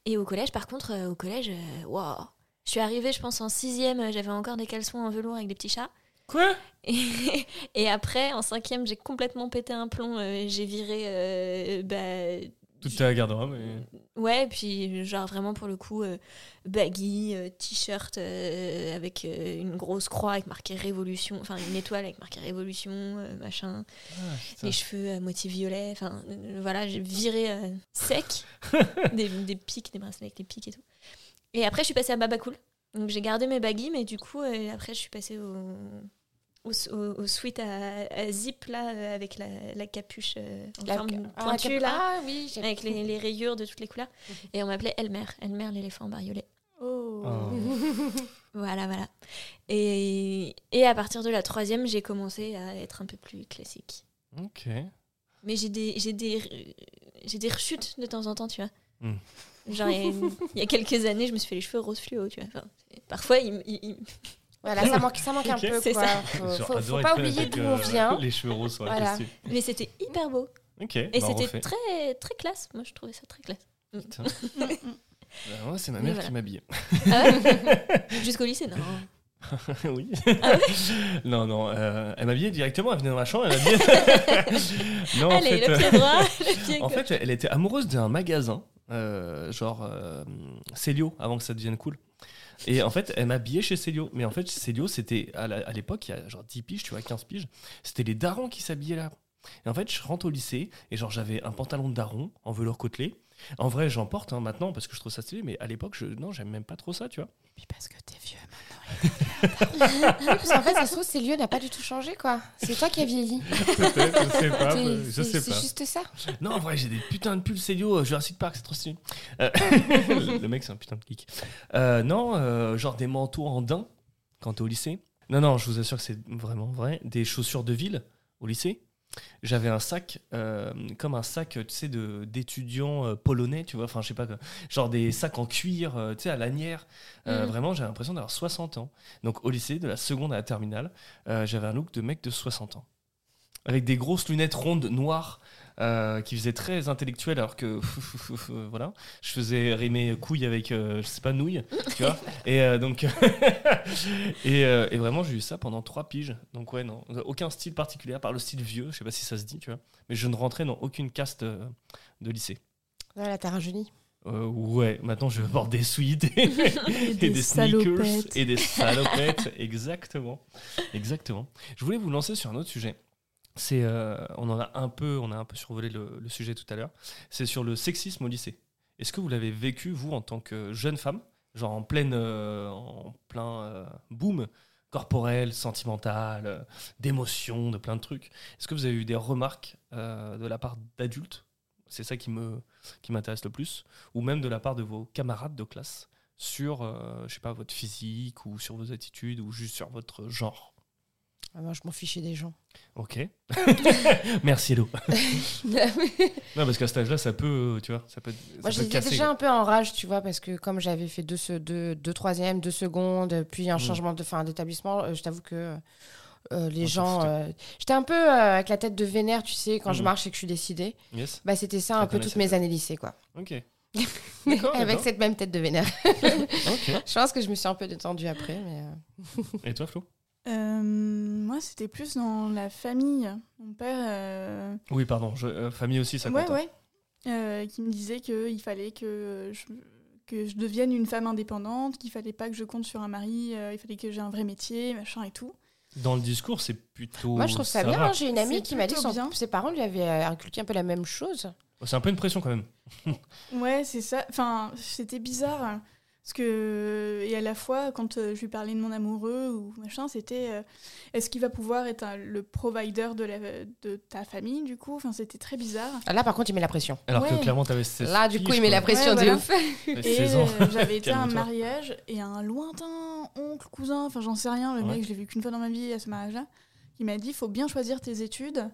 Et au collège, par contre, euh, au collège, euh, waouh, je suis arrivée, je pense en sixième, euh, j'avais encore des caleçons en velours avec des petits chats. Quoi? Et, et après, en cinquième, j'ai complètement pété un plomb. j'ai viré, bah, Toute ta garde-robe. et- ouais, puis genre vraiment pour le coup, euh, baggy, euh, t-shirt euh, avec une grosse croix avec marqué Révolution, enfin une étoile avec marqué Révolution, machin. Ah, les cheveux à moitié violet. Enfin, voilà, j'ai viré sec des, des pics, des bracelets avec des pics et tout. Et après, je suis passée à Baba Cool. Donc, j'ai gardé mes baggy, mais du coup, après, je suis passée au, au, au- au sweat à, à zip, là, euh, avec la, la capuche euh, en La- forme Ah, pointue, cap- là. Ah oui, j'ai- Avec les, les rayures de toutes les couleurs. Et on m'appelait Elmer. Elmer, l'éléphant bariolé. Oh. Oh. Voilà, voilà. Et, et à partir de la troisième, j'ai commencé à être un peu plus classique. Ok. Mais j'ai des, j'ai des, j'ai des rechutes de temps en temps, tu vois. Hmm. Genre, il y, a, quelques années, je me suis fait les cheveux rose fluo, tu vois. Enfin, parfois, il, il- il- Voilà, ça manque, ça manque un peu. C'est Quoi. ça. Faut, faut- faut pas oublier d'où euh, on vient. Les cheveux roses sur la Voilà. mais c'était hyper beau. Ok. Et bah, c'était très, très classe. Moi, je trouvais ça très classe. Mm. Bah, moi, c'est ma mère voilà. qui m'habillait. Ah ouais Jusqu'au lycée, non. oui. Ah non, non. euh, elle m'habillait directement. Elle venait dans ma chambre. Elle m'habillait. non, en Allez, fait, le euh, pied droit, le pied En fait, elle était amoureuse d'un magasin, euh, genre euh, Célio, avant que ça devienne cool. Et en fait, elle m'habillait chez Célio. Mais en fait, Célio, c'était à l'époque, il y a genre 10 piges, tu vois, 15 piges, c'était les darons qui s'habillaient là. Et en fait, je rentre au lycée et genre j'avais un pantalon de daron en velours côtelé. En vrai, j'en porte hein, maintenant parce que je trouve ça stylé, mais à l'époque, je, non, j'aime même pas trop ça, tu vois. Puis parce que t'es vieux maintenant. Parce qu'en fait, ça se trouve, ces lieux n'a pas du tout changé, quoi. C'est toi qui as vieilli. Peut-être, je sais pas. Je c'est- sais C'est pas. juste ça. Non, en vrai, j'ai des putains de pulls Célio euh, Jurassic Park, c'est trop stylé. Euh, le mec, c'est un putain de geek. Euh, non, euh, genre des manteaux en daim quand t'es au lycée. Non, non, je vous assure que c'est vraiment vrai. Des chaussures de ville au lycée. J'avais un sac, euh, comme un sac, tu sais, d'étudiants euh, polonais, tu vois, enfin, je sais pas, genre des sacs en cuir, euh, tu sais, à lanière. Euh, Mhm. Vraiment, j'ai l'impression d'avoir 60 ans. Donc, au lycée, de la seconde à la terminale, euh, j'avais un look de mec de 60 ans. Avec des grosses lunettes rondes noires euh, qui faisaient très intellectuel, alors que, voilà, je faisais rimer couille avec, euh, je sais pas, nouille, tu vois. Et euh, donc, et, euh, et vraiment, j'ai eu ça pendant trois piges. Donc, ouais, non, aucun style particulier, à part le style vieux, je sais pas si ça se dit, tu vois. Mais je ne rentrais dans aucune caste euh, de lycée. Voilà, t'as rajeuni. Euh, ouais, maintenant je porte des suites et, et des des, sneakers salopettes. et des salopettes, exactement, exactement. Je voulais vous lancer sur un autre sujet. Euh, on en a un peu, on a un peu survolé le, sujet tout à l'heure. C'est sur le sexisme au lycée. Est-ce que vous l'avez vécu vous en tant que jeune femme, genre en pleine, euh, en plein euh, boom corporel, sentimental, d'émotion, de plein de trucs? Est-ce que vous avez eu des remarques de la part d'adultes? C'est ça qui me, qui m'intéresse le plus, ou même de la part de vos camarades de classe sur, je sais pas, votre physique ou sur vos attitudes ou juste sur votre genre? Ah, moi, je m'en fichais des gens. Ok. Merci Hello. Non, parce qu'à cet âge-là, ça peut, euh, tu vois, ça peut, ça Moi, j'étais déjà quoi. un peu en rage, tu vois, parce que comme j'avais fait deux, se- deux, deux troisièmes, deux secondes, puis un Mm. changement de fin d'établissement, euh, je t'avoue que euh, les On gens. euh, j'étais un peu euh, avec la tête de vénère, tu sais, quand je Mm. marche et que je suis décidée. Yes. Bah, c'était ça un peu toutes mes années lycée, quoi. Ok. Avec cette même tête de vénère. Je pense que je me suis un peu détendue après, mais. Et toi, Flo? Euh, moi, c'était plus dans la famille. Mon père. euh, Oui, pardon. je- euh, famille aussi, ça ouais, compte. ouais. Euh, qui me disait qu'il fallait que je, que je devienne une femme indépendante, qu'il fallait pas que je compte sur un mari, euh, il fallait que j'ai un vrai métier, machin et tout. Dans le discours, c'est plutôt. Moi, je trouve ça, bien. hein. J'ai une amie qui m'a dit que son- ses parents lui avaient inculqué un peu la même chose. C'est un peu une pression quand même. Ouais, c'est ça. Enfin, c'était bizarre. Parce que, et à la fois, quand euh, je lui parlais de mon amoureux ou machin, c'était euh, est-ce qu'il va pouvoir être un- le provider de, la, de ta famille, du coup? Enfin, c'était très bizarre. Ah, Là, par contre, il met la pression. Alors que clairement, t'avais 16 Là, du coup, il met la pression Ouais, de voilà. ouf. T'avais Et 16 ans. euh, j'avais été à un mariage et un lointain oncle, cousin, enfin j'en sais rien, le Ouais. mec, je l'ai vu qu'une fois dans ma vie à ce mariage-là, qui m'a dit faut bien choisir tes études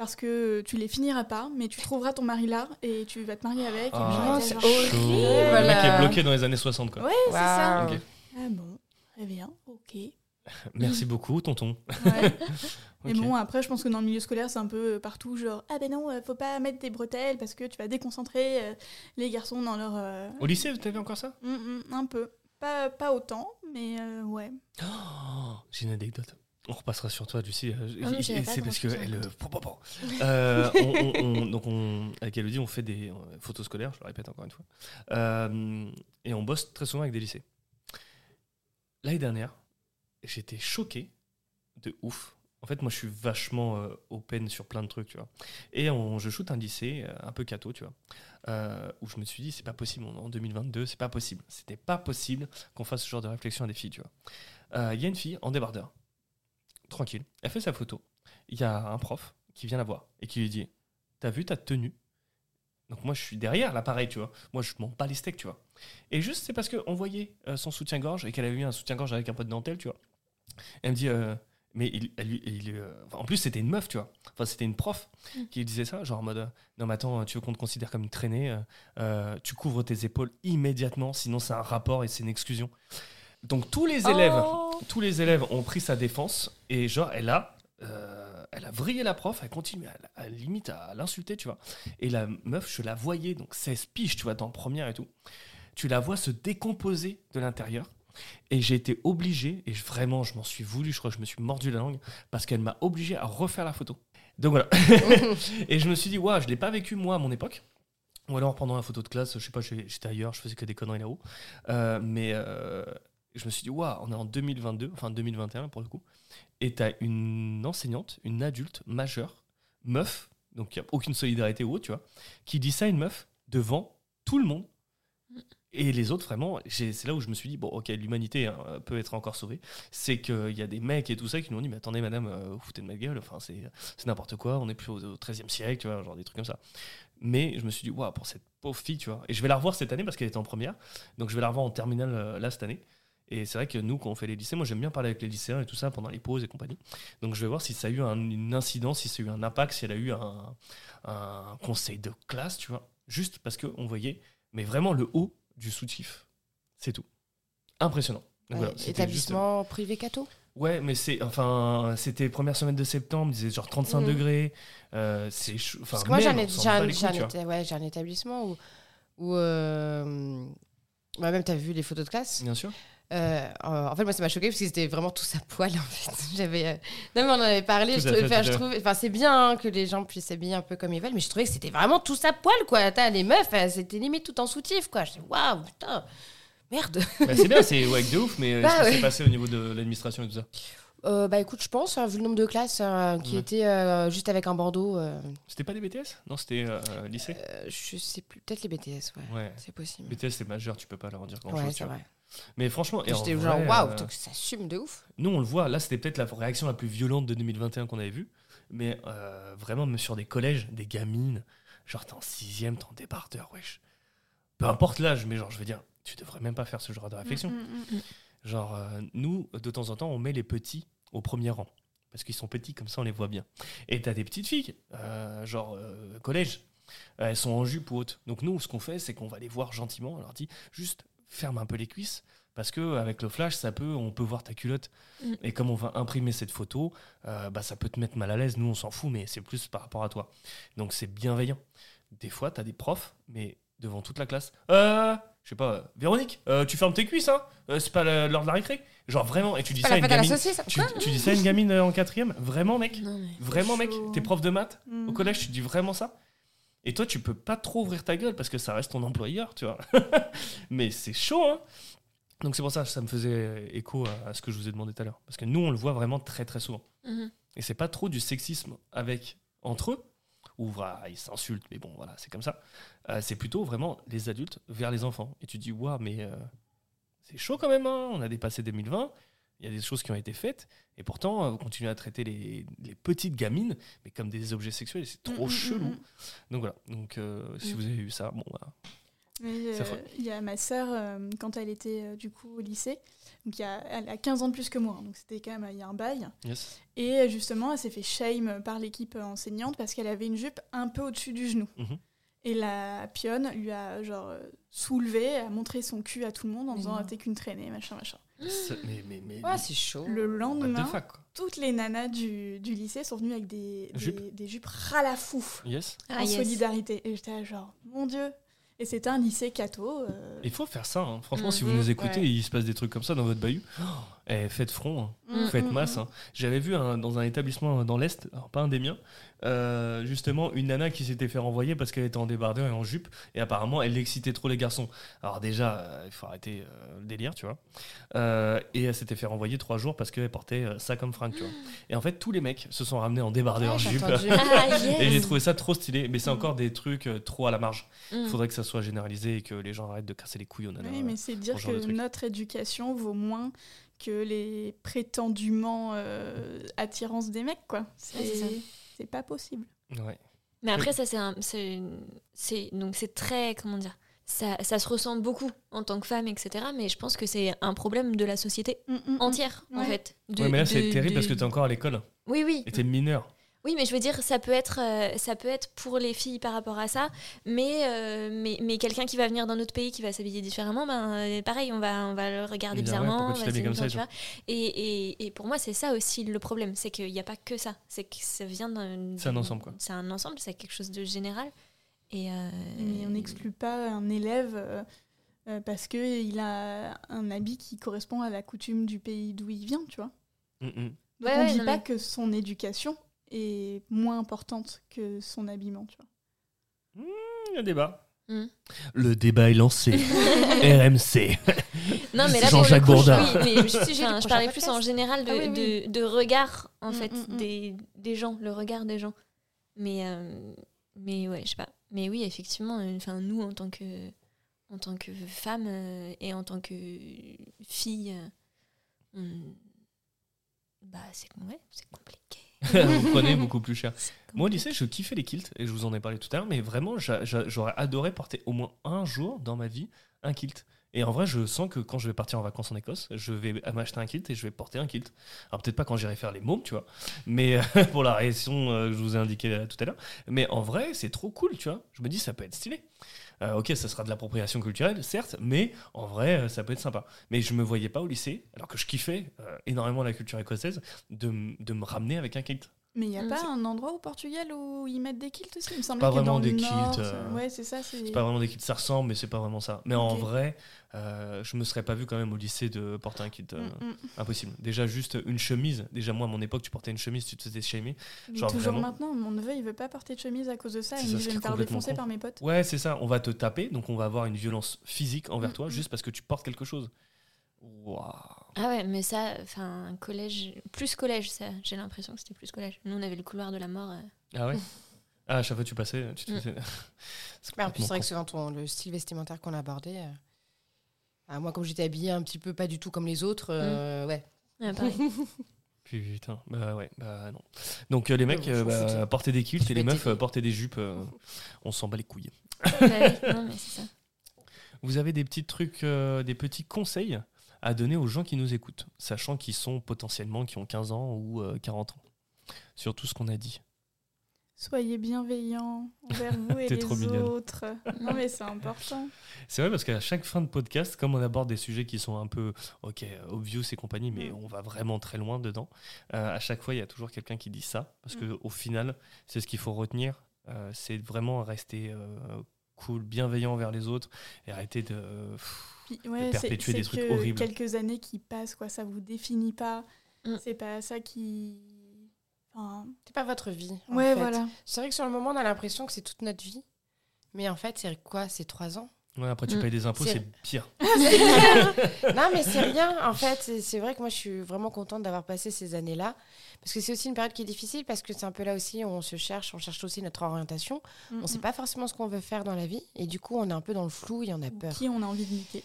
parce que tu les finiras pas, mais tu trouveras ton mari là et tu vas te marier avec. Et Ah, c'est genre, horrible. Le mec est bloqué dans les années 60, quoi. Ouais, c'est ça. Ah bon, très bien, ok. Merci beaucoup, tonton. Ouais. Et bon, après, je pense que dans le milieu scolaire, c'est un peu euh, partout, genre, ah ben non, euh, faut pas mettre des bretelles parce que tu vas déconcentrer euh, les garçons dans leur. euh, Au lycée, t'avais encore ça? Hum, hum, un peu. Pas, pas autant, mais euh, ouais. Oh, J'ai une anecdote. On repassera sur toi, Lucie. Euh, Ah, c'est parce que elle. euh. Euh, on- on- on- donc on, avec Elodie, on fait des euh, photos scolaires, je le répète encore une fois. Euh, et on bosse très souvent avec des lycées. L'année dernière, j'étais choqué de ouf. En fait, moi, je suis vachement open sur plein de trucs, tu vois. Et on- je shoot un lycée un peu catho, tu vois, euh, où je me suis dit, c'est pas possible, en 2022, c'est pas possible. C'était pas possible qu'on fasse ce genre de réflexion à des filles, tu vois. Il y a une fille en débardeur, tranquille, elle fait sa photo. Il y a un prof qui vient la voir et qui lui dit, t'as vu ta tenue? Donc moi je suis derrière l'appareil, tu vois. Moi je m'en bats les steaks, tu vois. Et juste c'est parce qu'on voyait euh, son soutien-gorge et qu'elle avait eu un soutien-gorge avec un peu de dentelle, tu vois. Elle me dit, euh, Mais il, elle lui- il, euh, en plus, c'était une meuf, tu vois. Enfin, c'était une prof Mm. qui disait ça, genre en mode Non, mais attends, tu veux qu'on te considère comme une traînée euh, Tu couvres tes épaules immédiatement, sinon c'est un rapport et c'est une exclusion. Donc, tous les élèves, Oh. tous les élèves ont pris sa défense et, genre, elle a. euh, elle a vrillé la prof, elle continue à, à limite à l'insulter, tu vois. Et la meuf, je la voyais, donc 16 piges, tu vois, dans première et tout. Tu la vois se décomposer de l'intérieur. Et j'ai été obligé, et vraiment, je m'en suis voulu, je crois que je me suis mordu la langue, parce qu'elle m'a obligé à refaire la photo. Donc voilà. et je me suis dit, waouh, je l'ai pas vécu moi à mon époque. Ou alors pendant la photo de classe, je sais pas, j'étais ailleurs, je faisais que des conneries là-haut. Euh, mais euh, je me suis dit, waouh, on est en 2022, enfin 2021 pour le coup. Et t'as une enseignante, une adulte majeure, meuf, donc il n'y a aucune solidarité ou autre, tu vois, qui dit ça à une meuf devant tout le monde. Et les autres, vraiment, c'est là où je me suis dit, bon, ok, l'humanité hein, peut être encore sauvée. C'est qu'il y a des mecs et tout ça qui nous ont dit, mais attendez, madame, euh, vous foutez de ma gueule, enfin, c'est n'importe quoi, on n'est plus au, au 13e siècle, tu vois, genre des trucs comme ça. Mais je me suis dit, waouh, pour cette pauvre fille, tu vois. Et je vais la revoir cette année parce qu'elle était en première. Donc je vais la revoir en terminale euh, là cette année. Et c'est vrai que nous, quand on fait les lycées, moi j'aime bien parler avec les lycéens et tout ça pendant les pauses et compagnie. Donc je vais voir si ça a eu un- une incidence, si ça a eu un impact, si elle a eu un, un conseil de classe, tu vois. Juste parce qu'on voyait, mais vraiment le haut du soutif. C'est tout. Impressionnant. Donc Ouais, établissement privé catho? Ouais, mais c'est enfin, c'était première semaine de septembre, il disait genre 35 Mhm. degrés. euh, c'est chaud. Enfin, Parce que moi, j'ai un, un- ouais, un établissement où. où euh, bah, même, tu as vu les photos de classe? Bien sûr. Euh, en fait, moi, ça m'a choqué parce que c'était vraiment tous à poil. En fait. J'avais, euh, Non, mais on en avait parlé. Tout Je trouvais, fait, enfin, tout je à trouvais- enfin, c'est bien hein, que les gens puissent s'habiller un peu comme ils veulent, mais je trouvais que c'était vraiment tous à poil, quoi. T'as les meufs, c'était limite tout en soutif, quoi. Je dis, waouh, putain, merde. Bah, c'est bien, c'est wack de ouf, mais euh, Bah, qu'est-ce qui ouais. s'est passé au niveau de l'administration et tout ça? Euh, bah écoute, je pense, hein, vu le nombre de classes euh, qui Ouais. étaient euh, juste avec un bandeau, C'était pas des BTS Non, c'était lycée? Je sais plus, peut-être les BTS, ouais. Ouais. C'est possible. BTS, c'est majeur, tu peux pas leur dire grand Ouais, chose. c'est vrai. Mais franchement, J'étais genre, waouh, euh, ça assume de ouf. nous on le voit, là c'était peut-être la réaction la plus violente de 2021 qu'on avait vue, mais euh, vraiment, même sur des collèges, des gamines, genre t'es en sixième, t'es en débardeur, wesh. Peu importe l'âge, mais genre, je veux dire, tu devrais même pas faire ce genre de réflexion. Mm, mm, mm. Genre, euh, nous, de temps en temps, on met les petits au premier rang. Parce qu'ils sont petits, comme ça on les voit bien. Et t'as des petites filles, euh, genre euh, collège, elles sont en jupe ou haute. Donc nous, ce qu'on fait, c'est qu'on va les voir gentiment. On leur dit juste ferme un peu les cuisses. Parce que avec le flash, ça peut, on peut voir ta culotte. Mm. Et comme on va imprimer cette photo, euh, bah, ça peut te mettre mal à l'aise. Nous, on s'en fout, mais c'est plus par rapport à toi. Donc c'est bienveillant. Des fois, t'as des profs, mais devant toute la classe. Euh, je sais pas, euh, Véronique, euh, tu fermes tes cuisses, hein Euh, C'est pas l'heure de la récré Genre vraiment, et tu dis ça à une gamine. Tu, tu dis ça à une gamine en quatrième? Vraiment, mec? Non. Vraiment, mec? T'es prof de maths? Mm. au collège, tu dis vraiment ça? Et toi, tu peux pas trop ouvrir ta gueule parce que ça reste ton employeur, tu vois. Mais c'est chaud, hein Donc c'est pour ça que ça me faisait écho à, à ce que je vous ai demandé tout à l'heure. Parce que nous, on le voit vraiment très très souvent. Mhm. Et c'est pas trop du sexisme avec entre eux, où ils s'insultent, mais bon, voilà, c'est comme ça. Euh, c'est plutôt vraiment les adultes vers les enfants. Et tu dis, waouh, mais euh, c'est chaud quand même, hein. on a dépassé 2020, il y a des choses qui ont été faites, et pourtant, euh, vous continuez à traiter les, les petites gamines, mais comme des objets sexuels, c'est trop Mm, mm, chelou. mm. Donc voilà, donc euh, si vous avez eu ça, bon, bah, Mais, C'est euh. Il y a ma sœur, euh, quand elle était euh, du coup au lycée, donc y a, elle a 15 ans de plus que moi, hein, donc c'était quand même il y a un bail. yes. Et justement, elle s'est fait shame par l'équipe enseignante parce qu'elle avait une jupe un peu au-dessus du genou. Mhm. Et la pionne lui a genre soulevé, a montré son cul à tout le monde en disant. Ah, t'es qu'une traînée, machin, machin. C'est- Mais, mais, mais, Ouais, c'est chaud. Le lendemain, fuck, toutes les nanas du, du lycée sont venues avec des, Jupes. des, des jupes ralafouf Yes. en Ah, yes. solidarité. Et j'étais genre, mon Dieu. Et c'était un lycée catho. euh, Il faut faire ça, hein. franchement, si vous Mhm, nous écoutez, ouais. il se passe des trucs comme ça dans votre bahut, oh, eh, faites front, hein. mm, faites mm, masse. mm. hein. J'avais vu un- dans un établissement dans l'Est, alors pas un des miens, euh, justement une nana qui s'était fait renvoyer parce qu'elle était en débardeur et en jupe, et apparemment elle excitait trop les garçons. Alors déjà, euh, il faut arrêter euh, le délire, tu vois. Euh, et elle s'était fait renvoyer trois jours parce qu'elle portait euh, ça comme fringue, tu vois. Et en fait, tous les mecs se sont ramenés en débardeur Ouais, j'ai jupe. Ah, yes. Et j'ai trouvé ça trop stylé, mais c'est encore des trucs euh, trop à la marge. Il Mm. faudrait que ça soit généralisé et que les gens arrêtent de casser les couilles aux nanas. Oui, mais c'est dire que notre éducation vaut moins que les prétendument euh, attirances des mecs, quoi. C'est pas possible. Ouais. Mais après, ça, c'est un. c'est- c'est- Donc, c'est très. Comment dire ça, ça se ressent beaucoup en tant que femme, etc. Mais je pense que c'est un problème de la société Mm, mm, mm. entière, en Ouais. fait. De- Ouais, mais là, c'est terrible de- parce que t'es encore à l'école Oui, oui. et t'es mineur. Oui, mais je veux dire, ça peut être, euh, ça peut être pour les filles par rapport à ça, mais, euh, mais, mais quelqu'un qui va venir d'un autre pays, qui va s'habiller différemment, ben, euh, pareil, on va, on va le regarder ouais, bizarrement. on va comme ça. Et, et, et pour moi, c'est ça aussi le problème, c'est qu'il n'y a pas que ça, c'est que ça vient d'un... C'est un ensemble, quoi. C'est un ensemble, c'est quelque chose de général. Et, euh, Mais on n'exclut pas un élève euh, parce qu'il a un habit qui correspond à la coutume du pays d'où il vient, tu vois. Mm, mm. Donc Ouais, on ouais, ne dit pas mais- que son éducation est moins importante que son habillement, tu vois. Il y a un débat. Mm. Le débat est lancé. RMC. Non, mais là, Jean-Jacques le Bourdin. je- oui, mais je, du enfin, je parlais plus en général de, Ah oui, oui. de, de regard, en Mm, fait, mm, mm. Des, des gens, le regard des gens. Mais, euh, mais ouais, je sais pas. Mais oui, effectivement, euh, enfin, nous, en tant que, en tant que femme euh, et en tant que fille, euh, bah, c'est ouais, c'est compliqué. Vous prenez beaucoup plus cher. Moi, au lycée, je kiffais les kilts et je vous en ai parlé tout à l'heure, mais vraiment, j'a- j'a- j'aurais adoré porter au moins un jour dans ma vie un kilt. Et en vrai, je sens que quand je vais partir en vacances en Écosse, je vais m'acheter un kilt et je vais porter un kilt. Alors peut-être pas quand j'irai faire les mômes, tu vois, mais pour la raison euh, que je vous ai indiqué euh, tout à l'heure. Mais en vrai, c'est trop cool, tu vois. Je me dis, ça peut être stylé. Euh, ok, ça sera de l'appropriation culturelle, certes, mais en vrai, euh, ça peut être sympa. Mais je me voyais pas au lycée, alors que je kiffais euh, énormément la culture écossaise, de, de me ramener avec un kilt. Mais il n'y a Mm, pas un endroit au Portugal où ils mettent des kilts aussi Il me semble Pas que vraiment dans des le kilts, Nord, euh, ça- Ouais, c'est ça. C'est pas vraiment des kilts, ça ressemble, mais c'est pas vraiment ça. Mais en vrai, euh, je me serais pas vu quand même au lycée de porter un kit. euh, Mm, mm. Impossible. Déjà, juste une chemise. Déjà, moi, à mon époque, tu portais une chemise, tu te faisais shamer. Genre toujours vraiment- maintenant, mon neveu, il veut pas porter de chemise à cause de ça. Il ça, me dit, ce je vais qui me est faire complètement défoncer con. par mes potes. Ouais, c'est ça. On va te taper, donc on va avoir une violence physique envers Mm, toi juste parce que tu portes quelque chose. Waouh. Ah ouais, mais ça, enfin, collège, plus collège, ça, j'ai l'impression que c'était plus collège. Nous, on avait le couloir de la mort. euh, Ah ouais Ah, à chaque fois que tu passais, tu te Mm. faisais. C'est Mais en plus, complètement c'est vrai con. que souvent, ton- le style vestimentaire qu'on a abordé, euh, ah, moi, comme j'étais habillée un petit peu pas du tout comme les autres, euh, ouais. ouais, pareil. Putain, bah ouais, bah non. Donc euh, les mecs euh, bah, foutais. portaient des kilts et les meufs euh, portaient des jupes. euh, on s'en bat les couilles. Bah oui, non, mais c'est ça. Vous avez des petits trucs, euh, des petits conseils à donner aux gens qui nous écoutent, sachant qu'ils sont potentiellement qui ont 15 ans ou euh, 40 ans, sur tout ce qu'on a dit. Soyez bienveillants envers vous et les autres. non, mais c'est important. C'est vrai parce qu'à chaque fin de podcast, comme on aborde des sujets qui sont un peu ok obvious et compagnie, mais Mm. on va vraiment très loin dedans, euh, à chaque fois il y a toujours quelqu'un qui dit ça parce que au final c'est ce qu'il faut retenir, euh, c'est vraiment rester euh, cool, bienveillant envers les autres et arrêter de Puis, ouais, c'est perpétuer des trucs que horribles. quelques années qui passent, quoi. Ça vous définit pas. Mm. C'est pas ça qui. Enfin, C'est pas votre vie. en ouais, fait. voilà. C'est vrai que sur le moment, on a l'impression que c'est toute notre vie. Mais en fait, c'est quoi? C'est trois ans? Ouais, après tu Mm. payes des impôts, C'est- pire. Non, mais c'est rien. En fait, c'est- vrai que moi, je suis vraiment contente d'avoir passé ces années-là. Parce que c'est aussi une période qui est difficile, parce que c'est un peu là aussi où on se cherche, on cherche aussi notre orientation. On sait pas forcément ce qu'on veut faire dans la vie. Et du coup, on est un peu dans le flou et on a peur. Qui on a envie de niquer.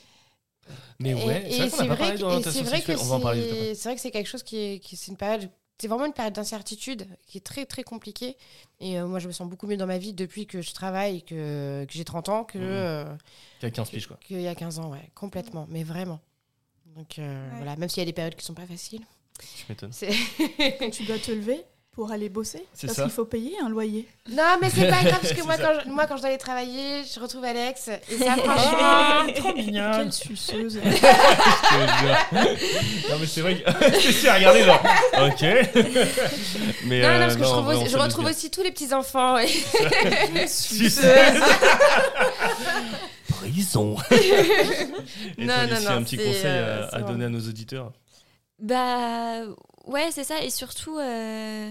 Mais ouais, et c'est vrai qu'on n'a pas parlé que- et d'orientation c'est vrai que sexuelle, on va en parler juste après. c'est c'est vrai que c'est quelque chose qui est, qui- c'est une période, c'est vraiment une période d'incertitude qui est très très compliquée. Et euh, moi, je me sens beaucoup mieux dans ma vie depuis que je travaille, que, que j'ai 30 ans, que Mhm. euh, Il y a 15 piges quoi. qu'il y a 15 ans, ouais, complètement, mais vraiment. Donc euh, Ouais. voilà, même s'il y a des périodes qui sont pas faciles. Tu m'étonnes. C'est- Quand tu dois te lever pour aller bosser, C'est parce ça. qu'il faut payer un loyer. non, mais c'est pas grave parce que moi quand, je, moi, quand je dois aller travailler, je retrouve Alex et ça, franchement. trop mignon. Quelle suceuse. Non mais c'est vrai que c'est à regarder genre. Ok. mais Non, non, euh, parce que je, retrouve aussi, je retrouve aussi tous les petits enfants. et- Suceuse. Prison. Et Non, non, non, un petit c'est, conseil euh, à, donner à nos auditeurs. Bah ouais, c'est ça. Et surtout, euh,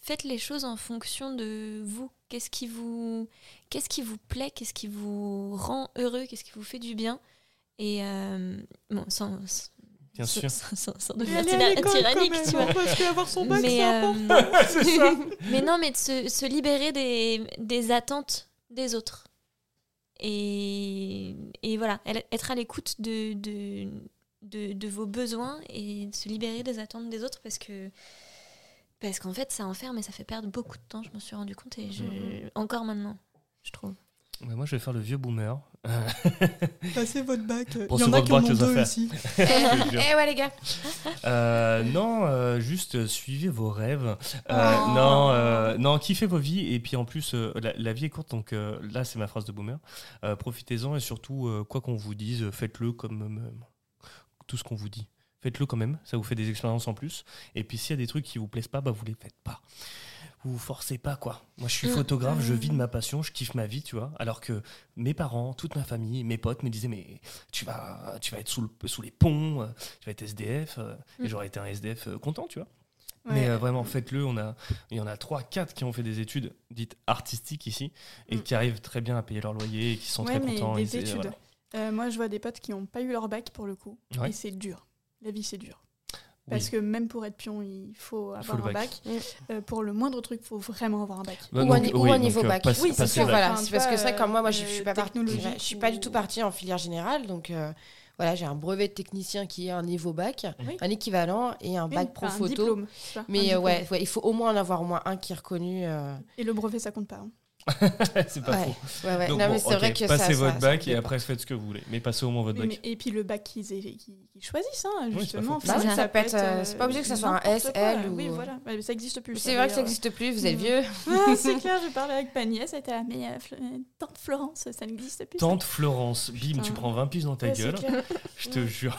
faites les choses en fonction de vous. Qu'est-ce qui vous, qu'est-ce qui vous plaît, qu'est-ce qui vous rend heureux, qu'est-ce qui vous fait du bien. Et euh, bon, sans, Bien sûr. sans, sans- sans Mais devenir tyrannique, tu vois. Parce qu'avoir son bac, Mais, c'est euh, important. c'est ça. mais non, mais de se, se libérer des, des attentes des autres. Et, et voilà, être à l'écoute de, de, de, de vos besoins et de se libérer des attentes des autres parce que parce qu'en fait ça enferme et ça fait perdre beaucoup de temps, je me suis rendu compte et je, Mhm. encore maintenant, je trouve. Moi, je vais faire le vieux boomer. Passez votre bac. Il y en a qui en ont deux ici. Eh eh ouais, les gars. Euh, non, euh, juste euh, suivez vos rêves. Euh, Oh. Non, euh, non, kiffez vos vies. Et puis en plus, euh, la, la vie est courte, donc euh, là, c'est ma phrase de boomer. Euh, Profitez-en et surtout, euh, quoi qu'on vous dise, faites-le comme euh, tout ce qu'on vous dit. Faites-le quand même, ça vous fait des expériences en plus. Et puis s'il y a des trucs qui vous plaisent pas, bah vous les faites pas. Vous vous forcez pas quoi. Moi je suis Mm. photographe, je vis de ma passion, je kiffe ma vie, tu vois. Alors que mes parents, toute ma famille, mes potes me disaient mais tu vas, tu vas être sous, le- sous les ponts, euh, tu vas être SDF. euh, Et Mm. j'aurais été un SDF euh, content, tu vois. Ouais. Mais euh, vraiment, faites-le. On a, il y en a 3, 4 qui ont fait des études dites artistiques ici et Mm. qui arrivent très bien à payer leur loyer et qui sont Ouais, très mais contents. des et études. voilà. Euh, moi, je vois des potes qui n'ont pas eu leur bac pour le coup. Ouais. Et c'est dur. La vie, c'est dur. Parce Oui. que même pour être pion, il faut avoir le un bac. bac. Euh, pour le moindre truc, il faut vraiment avoir un bac. Bah, ou, donc, un, ou niveau euh, bac. passe- Oui, c'est bac. Voilà, c'est parce que pas, c'est vrai, comme moi, moi je, euh, je suis pas partie, technologique je suis pas du tout ou- partie en filière générale, donc euh, voilà, j'ai un brevet de technicien qui est un niveau bac, Oui. un équivalent et un bac pro enfin, un photo. diplôme, Mais euh, ouais, ouais, il faut au moins en avoir au moins un qui est reconnu. euh, Et le brevet, ça compte pas. hein. c'est pas ouais, faux. ouais, ouais. Donc, non, bon, mais c'est ok, vrai que passez ça, votre ça- bac ça et après faites ce que vous voulez. Mais passez au moins votre Oui, bac. mais- et puis le bac qu'ils choisissent, hein, c'est pas justement. oui, euh, c'est pas obligé que ça soit un SL quoi, ou- Oui, voilà. Bah, ça existe plus. C'est vrai que ça n'existe plus, vous êtes vieux. Ah, c'est clair, j'ai parlé avec ma nièce, elle était là, mais euh, euh, tante Florence, ça n'existe plus. Tante Florence, bim, tu prends 20 piges dans ta gueule. Je te jure.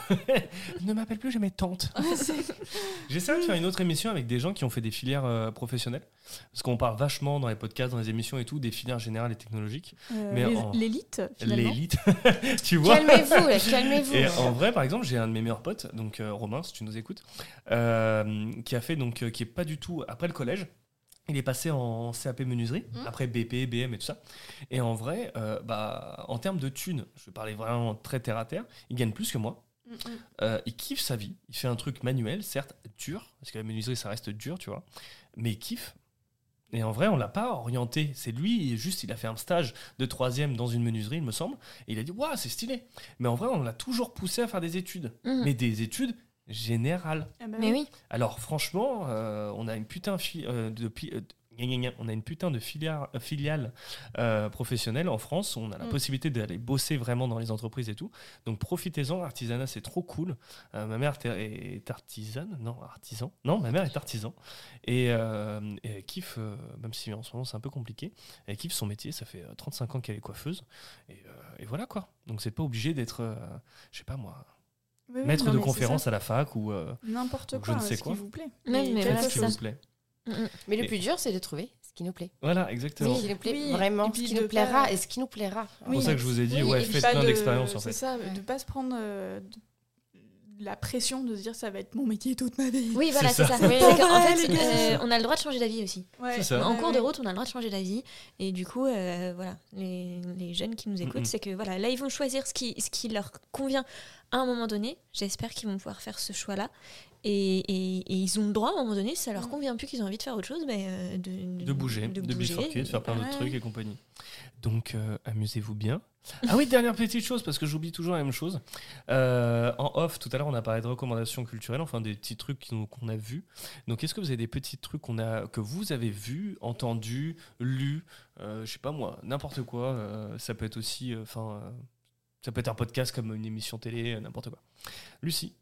ne m'appelle plus jamais tante. J'essaie de faire une autre émission avec des gens qui ont fait des filières euh, professionnelles. Parce qu'on parle vachement dans les podcasts, dans les émissions et tout, des filières générales et technologiques. Euh, Mais les- en- L'élite, finalement. L'élite. tu vois Calmez-vous, là, calmez-vous. Et en vrai, par exemple, j'ai un de mes meilleurs potes, donc euh, Romain, si tu nous écoutes, euh, qui a fait donc, euh, qui est pas du tout après le collège. Il est passé en CAP menuiserie, Mhm. après BP, BM et tout ça. Et en vrai, euh, bah, en termes de thunes, je vais parler vraiment très terre à terre, il gagne plus que moi. Mm, mm. Euh, il kiffe sa vie. Il fait un truc manuel, certes dur, parce que la menuiserie, ça reste dur, tu vois. Mais il kiffe. Et en vrai, on l'a pas orienté. C'est lui, juste, il a fait un stage de troisième dans une menuiserie, il me semble. Et il a dit, waouh, c'est stylé. Mais en vrai, on l'a toujours poussé à faire des études. Mhm. Mais des études générales. Ah bah Mais oui. Alors, franchement, euh, on a une putain fi- euh, de. On a une putain de filière, euh, filiale euh, professionnelle en France. On a la Mm. possibilité d'aller bosser vraiment dans les entreprises et tout. Donc profitez-en. L'artisanat, c'est trop cool. Euh, ma mère est artisane. Non, artisan. Non, ma mère est artisan. Et, euh, et elle kiffe, euh, même si en ce moment c'est un peu compliqué, elle kiffe son métier. Ça fait euh, 35 ans qu'elle est coiffeuse. Et, euh, et voilà quoi. Donc c'est pas obligé d'être, euh, je sais pas moi, Oui, oui, maître non, de conférence à la fac ou euh. N'importe je ne sais ce quoi. qui vous plaît. Mais ce c'est qui vous plaît. Mais le plus dur, c'est de trouver ce qui nous plaît. Voilà, exactement. Ce qui nous plaît Oui, vraiment, ce qui nous plaira pas- et ce qui nous plaira. C'est pour ça que je vous ai dit, Oui, ouais, faites plein de- d'expériences en C'est fait. ça, Ouais. de pas se prendre euh, la pression de se dire ça va être mon métier toute ma vie. Oui, voilà, C'est c'est ça. ça. Oui. C'est Ouais, fait, euh, on a le droit de changer d'avis aussi. Ouais, C'est ça. En ouais, cours de route, on a le droit de changer d'avis. Et du coup, euh, voilà, les, les jeunes qui nous écoutent, c'est que voilà, là, ils vont choisir ce qui, ce qui leur convient à un moment donné. J'espère qu'ils vont pouvoir faire ce choix-là. Et, et- et ils ont le droit, à un moment donné, si ça leur Mhm. convient plus, qu'ils ont envie de faire autre chose, ben, euh, de, De bouger, de, bouger. bifurquer, de faire plein d'autres Ouais. trucs et compagnie. Donc, euh, amusez-vous bien. Ah oui, dernière petite chose, parce que j'oublie toujours la même chose. Euh, en off, tout à l'heure, on a parlé de recommandations culturelles, enfin des petits trucs qu'on a vus. Donc, est-ce que vous avez des petits trucs qu'on a, que vous avez vus, entendus, lus, euh, je sais pas moi, n'importe quoi. euh, ça peut être aussi, enfin, ça peut être un podcast comme une émission télé, n'importe quoi. Lucie.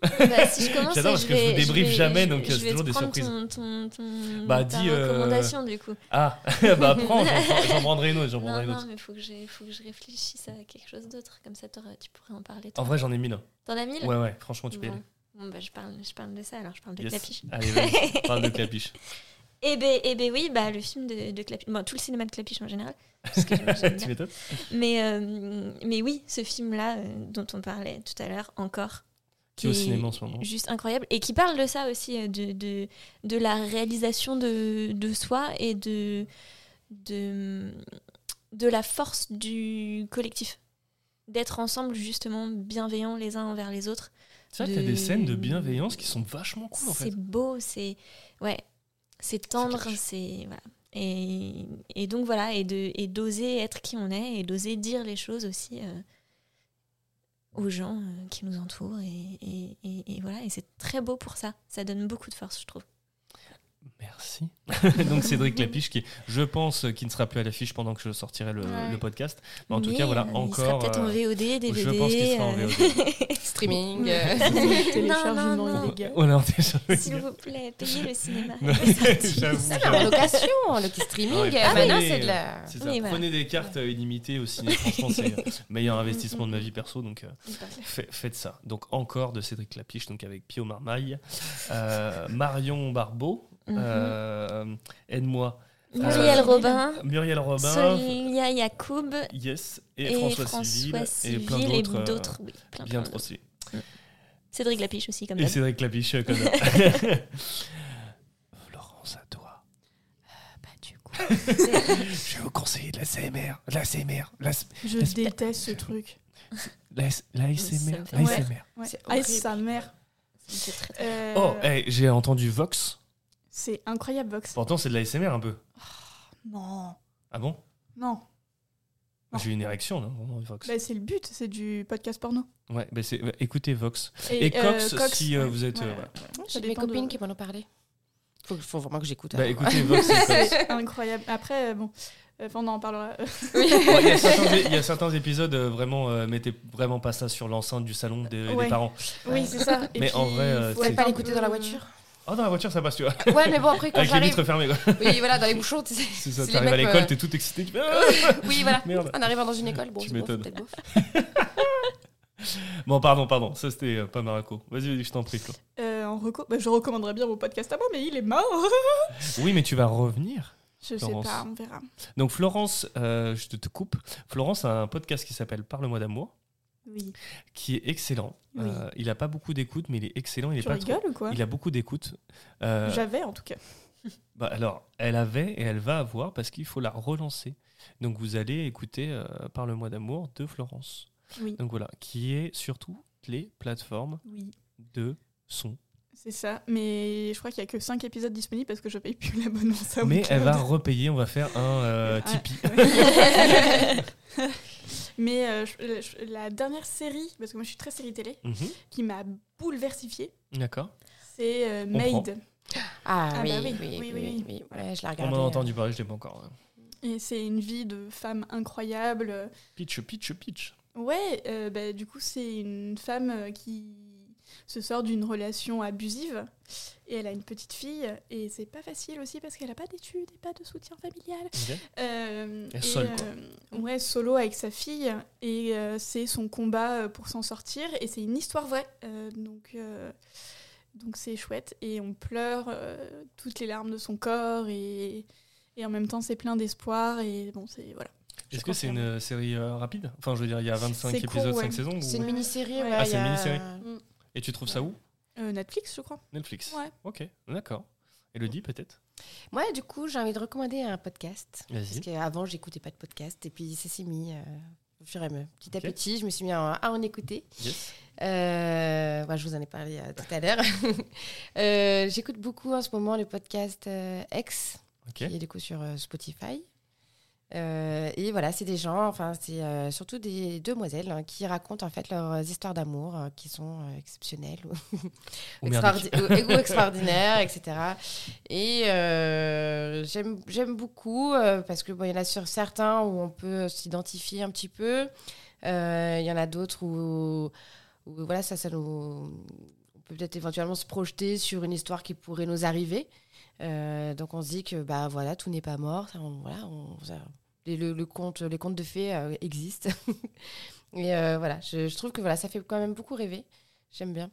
Bah, si je commence, J'adore parce je que je vous débriefe vais- jamais, donc, je c'est toujours des surprises. Ton, ton, ton- Bah, ta dis, euh, recommandation, du coup. Ah, bah prends, j'en prendrai une autre, j'en Non, prendrai non, mais faut, que faut que je réfléchisse à quelque chose d'autre. Comme ça, tu pourrais en parler. En vrai, j'en ai mille. hein. T'en as mille? Ouais, ouais, franchement, tu peux y Bon. aller. Bon, bah, je, parle, je parle de ça, alors je parle de Yes. Clapiche. Allez, vas-y, parle de Clapiche. Eh ben, eh ben oui, bah, le film de, de Clapiche. Bon, tout le cinéma de Clapiche en général. parce que tu mais, euh, mais oui, ce film-là, euh, dont on parlait tout à l'heure, encore. Qui est au cinéma en ce moment. Juste incroyable. Et qui parle de ça aussi, euh, de, de, de la réalisation de, de soi et de, de, de la force du collectif. D'être ensemble, justement, bienveillants les uns envers les autres. C'est vrai qu'il y a de- des scènes de bienveillance qui sont vachement cool en fait. C'est beau, c'est ouais, c'est tendre, c'est voilà. Et, et donc voilà, et de et d'oser être qui on est et d'oser dire les choses aussi euh, aux gens euh, qui nous entourent et, et, et- et voilà. Et c'est très beau pour ça. Ça donne beaucoup de force, je trouve. Merci. Donc Cédric Lapiche, qui, je pense, qui ne sera plus à l'affiche pendant que je sortirai le, Ouais. le podcast. Mais en tout Mais, cas, voilà, euh, Il encore. sera peut-être en euh, VOD, DVD. je pense qu'il sera en euh, VOD. Streaming. Ouais. euh, Téléchargement non, non. illégal. S'il vous plaît, payez le cinéma. J'avoue, Ah, mais en location, le petit streaming. Ouais. euh, Ah, maintenant, mais- c'est de la. C'est ça. Oui, voilà. Prenez des cartes euh, illimitées au ciné. Franchement, c'est le meilleur investissement de ma vie perso. Donc, euh, fait- faites ça. Donc, encore de Cédric Lapiche, donc avec Pio Marmaille, euh, Marion Barbeau, Mhm. euh, aide-moi, Muriel Euh, Robin, Muriel Robin, Solia Yacoub yes, et, et, François, François, Civil, et plein d'autres. euh, d'autres. oui, plein, bien plein trop d'autres. stylés. Cédric Lapiche aussi, comme Et. Cédric Lapiche, euh, comme ça. Florence, à toi. Bah, du coup. Je vais vous conseiller de la CMR. De la CMR. La, Je déteste ce truc. la, la SMR. La. SMR. Ouais. C'est Ah, horrible. sa mère. C'est Euh, Oh, hey, j'ai entendu Vox. C'est incroyable, Vox. Pourtant, c'est de la SMR un peu. Non. Ah bon? Non. Non. J'ai eu une érection, là, vraiment, Vox. Bah, c'est le but, c'est du podcast porno. Ouais, bah c'est, bah, écoutez Vox. Et, euh, Cox, si euh, ouais. vous êtes. Ouais, euh, voilà. J'ai mes de- copines qui m'en ont parlé. Faut, faut vraiment que j'écoute. Bah alors. écoutez Vox et Cox. C'est incroyable. Après, euh, bon, euh, enfin, on en parlera. Oui. Bon, Il y, a certains, il y a certains épisodes, euh, vraiment, euh, mettez vraiment pas ça sur l'enceinte du salon des, parents. oui, c'est ça. Et Mais en vrai, euh, faut être pas l'écouter dans la voiture. Oh, dans la voiture, ça passe, tu vois. Ouais, mais bon, après, quand Avec les vitres fermées, quoi. Oui, voilà, dans les bouchons, tu sais. C'est ça, t'arrives à l'école, euh, t'es tout excité. Tu Ah Oui, voilà. Merde. En arrivant dans une école, bon, Tu c'est bon, m'étonnes. Bon, pardon, pardon, ça c'était euh, pas Marco. Vas-y, vas-y, je t'en prie, Flo. Euh, en reco bah, je recommanderais bien vos podcasts à moi, mais il est mort. Oui, mais tu vas revenir. Je Florence. sais pas, on verra. Donc, Florence, euh, je te, te coupe. Florence a un podcast qui s'appelle Parle-moi d'amour, Oui. qui est excellent. Oui. Euh, il a pas beaucoup d'écoute, mais il est excellent. Il est Tu pas trop- rigoles ou quoi? Il a beaucoup d'écoute. Euh, J'avais en tout cas. bah, alors, elle avait et elle va avoir parce qu'il faut la relancer. Donc, vous allez écouter euh, Parle-moi d'amour de Florence. Oui. Donc voilà, qui est sur toutes les plateformes Oui. de son. C'est ça, mais je crois qu'il y a que 5 épisodes disponibles parce que je paye plus l'abonnement. ça Mais elle va repayer, on va faire un euh, Tipeee. ouais. mais euh, je- je- la dernière série, parce que moi je suis très série télé, Mhm, qui m'a bouleversifiée, c'est euh, On. Maid. Ah, Ah oui, bah oui, oui, oui, oui, oui, oui. oui. Ouais, je l'ai On regardé. en a euh. entendu parler, je l'ai pas encore. ouais. Et c'est une vie de femme incroyable. Pitch, pitch, pitch. Ouais, euh, bah, du coup, c'est une femme euh, qui se sort d'une relation abusive et elle a une petite fille et c'est pas facile aussi parce qu'elle a pas d'études et pas de soutien familial. Ok. Euh, Elle est et, seule, quoi. euh, ouais, solo avec sa fille et euh, c'est son combat euh, pour s'en sortir et c'est une histoire vraie. Euh, donc euh, donc c'est chouette et on pleure euh, toutes les larmes de son corps et, et en même temps c'est plein d'espoir et bon c'est voilà. Est-ce que c'est une série euh, rapide? Enfin, je veux dire, il y a 25 C'est court, épisodes, 5 ouais. saisons. ou- C'est une mini-série, Ouais. ouais. Ah, c'est une a- mini-série. Mm. Et tu trouves ça où Euh, Netflix je crois. Netflix. Ouais. Ok, d'accord. Elodie, peut-être Moi, du coup, j'ai envie de recommander un podcast. Parce qu'avant, j'écoutais pas de podcast. Et puis, ça s'est mis euh, au fur et à mesure. Petit à petit, je me suis mis à, à en écouter. Yes. Euh, ouais, je vous en ai parlé euh, tout à l'heure. Euh, J'écoute beaucoup en ce moment le podcast euh, X, Ok. qui est du coup sur euh, Spotify. Euh, et voilà, c'est des gens, enfin, c'est euh, surtout des demoiselles hein, qui racontent en fait leurs histoires d'amour euh, qui sont exceptionnelles ou, Ou merdique. extraordi- ou- ou extraordinaires, etc. Et j'aime beaucoup parce que bon, il y en a sur certains où on peut s'identifier un petit peu. Il y en a d'autres où, où, voilà, ça, ça nous, on peut peut-être éventuellement se projeter sur une histoire qui pourrait nous arriver. Euh, donc on se dit que bah voilà, tout n'est pas mort. Ça, on- voilà, on- ça- le, le conte, les contes de fées euh, existent. Et euh, voilà, je, je trouve que voilà, ça fait quand même beaucoup rêver. J'aime bien.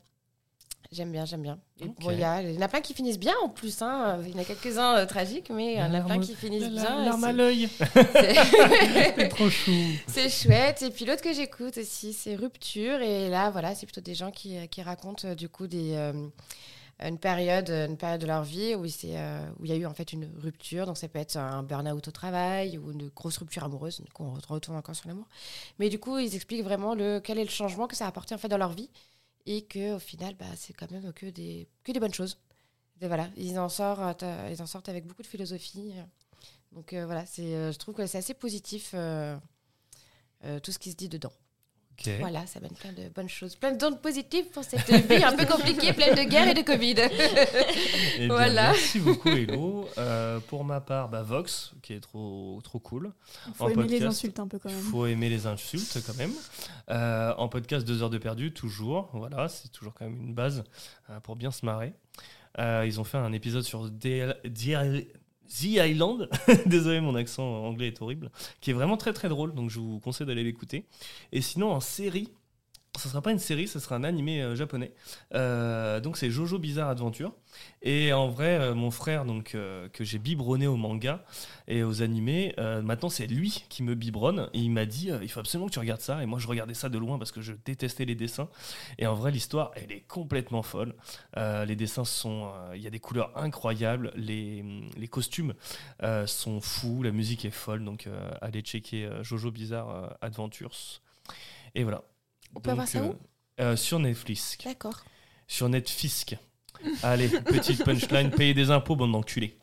J'aime bien, j'aime bien. Bon, il y, en a plein qui finissent bien en plus. Hein. Il y en a quelques-uns euh, tragiques, mais il y en a plein qui finissent La- bien. L'arme à l'œil. c'est- trop chou. c'est chouette. Et puis l'autre que j'écoute aussi, c'est Rupture. Et là, voilà, c'est plutôt des gens qui, qui racontent du coup des, une, période, une période de leur vie euh, où il y a eu en fait une rupture. Donc ça peut être un burn-out au travail ou une grosse rupture amoureuse. Coup, on retourne encore sur l'amour. Mais du coup, ils expliquent vraiment le, quel est le changement que ça a apporté en fait dans leur vie. Et qu'au final, bah, c'est quand même que des, que des bonnes choses. Voilà, ils en, sortent, euh, ils en sortent avec beaucoup de philosophie. Donc euh, voilà, c'est, je trouve que c'est assez positif tout ce qui se dit dedans. Voilà, ça donne plein de bonnes choses, plein d'ondes positives pour cette vie un peu compliquée, pleine de guerre et de Covid. Eh bien, Voilà. Merci beaucoup, Hello. Euh, pour ma part, bah, Vox, qui est trop, trop cool. Faut En aimer les podcast, insultes un peu quand Il même. faut aimer les insultes quand même. Euh, en podcast, deux heures de perdu, toujours. Voilà, c'est toujours quand même une base euh, pour bien se marrer. Euh, ils ont fait un épisode sur The- The Island. Désolé, mon accent anglais est horrible. Qui est vraiment très très drôle, donc je vous conseille d'aller l'écouter. Et sinon, en série, ce sera pas une série, ce sera un animé euh, japonais. Euh, donc c'est Jojo Bizarre Adventure. Et en vrai, euh, mon frère, donc que j'ai biberonné au manga et aux animés, maintenant c'est lui qui me biberonne. Et il m'a dit, il faut absolument que tu regardes ça. Et moi, je regardais ça de loin parce que je détestais les dessins. Et en vrai, l'histoire, elle est complètement folle. Les dessins sont, il y a des couleurs incroyables. Les, les costumes sont fous. La musique est folle. Donc allez checker Jojo Bizarre Adventures. Et voilà. On peut avoir ça où euh, Sur Netflix. D'accord. Sur Netflix. Allez, petite punchline, payer des impôts, bande d'enculés.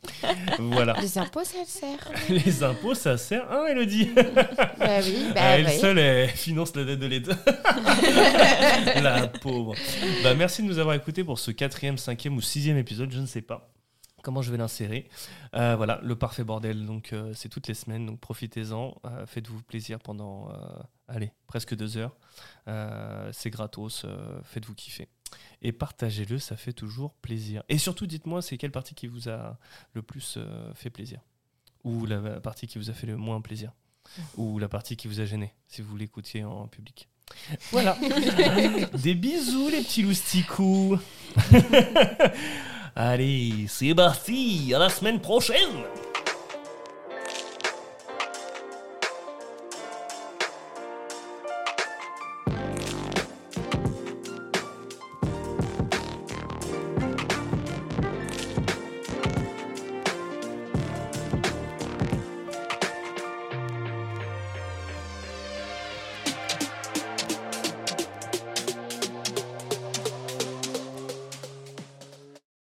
Voilà. Les impôts, ça sert. Les impôts, ça sert. Hein, Elodie bah oui, bah Elle oui. seule, elle finance la dette de l'État. la pauvre. Bah, merci de nous avoir écoutés pour ce quatrième, cinquième ou sixième épisode, je ne sais pas comment je vais l'insérer. Euh, voilà, le parfait bordel. Donc, euh, c'est toutes les semaines. Donc, profitez-en. Euh, Faites-vous plaisir pendant, allez, presque deux heures. C'est gratos. Faites-vous kiffer. Et partagez-le, ça fait toujours plaisir. Et surtout, dites-moi, c'est quelle partie qui vous a le plus fait plaisir? Ou la partie qui vous a fait le moins plaisir? Ou la partie qui vous a gêné, si vous l'écoutiez en public? Voilà. Des bisous, les petits lousticous. Allez, c'est parti. À la semaine prochaine.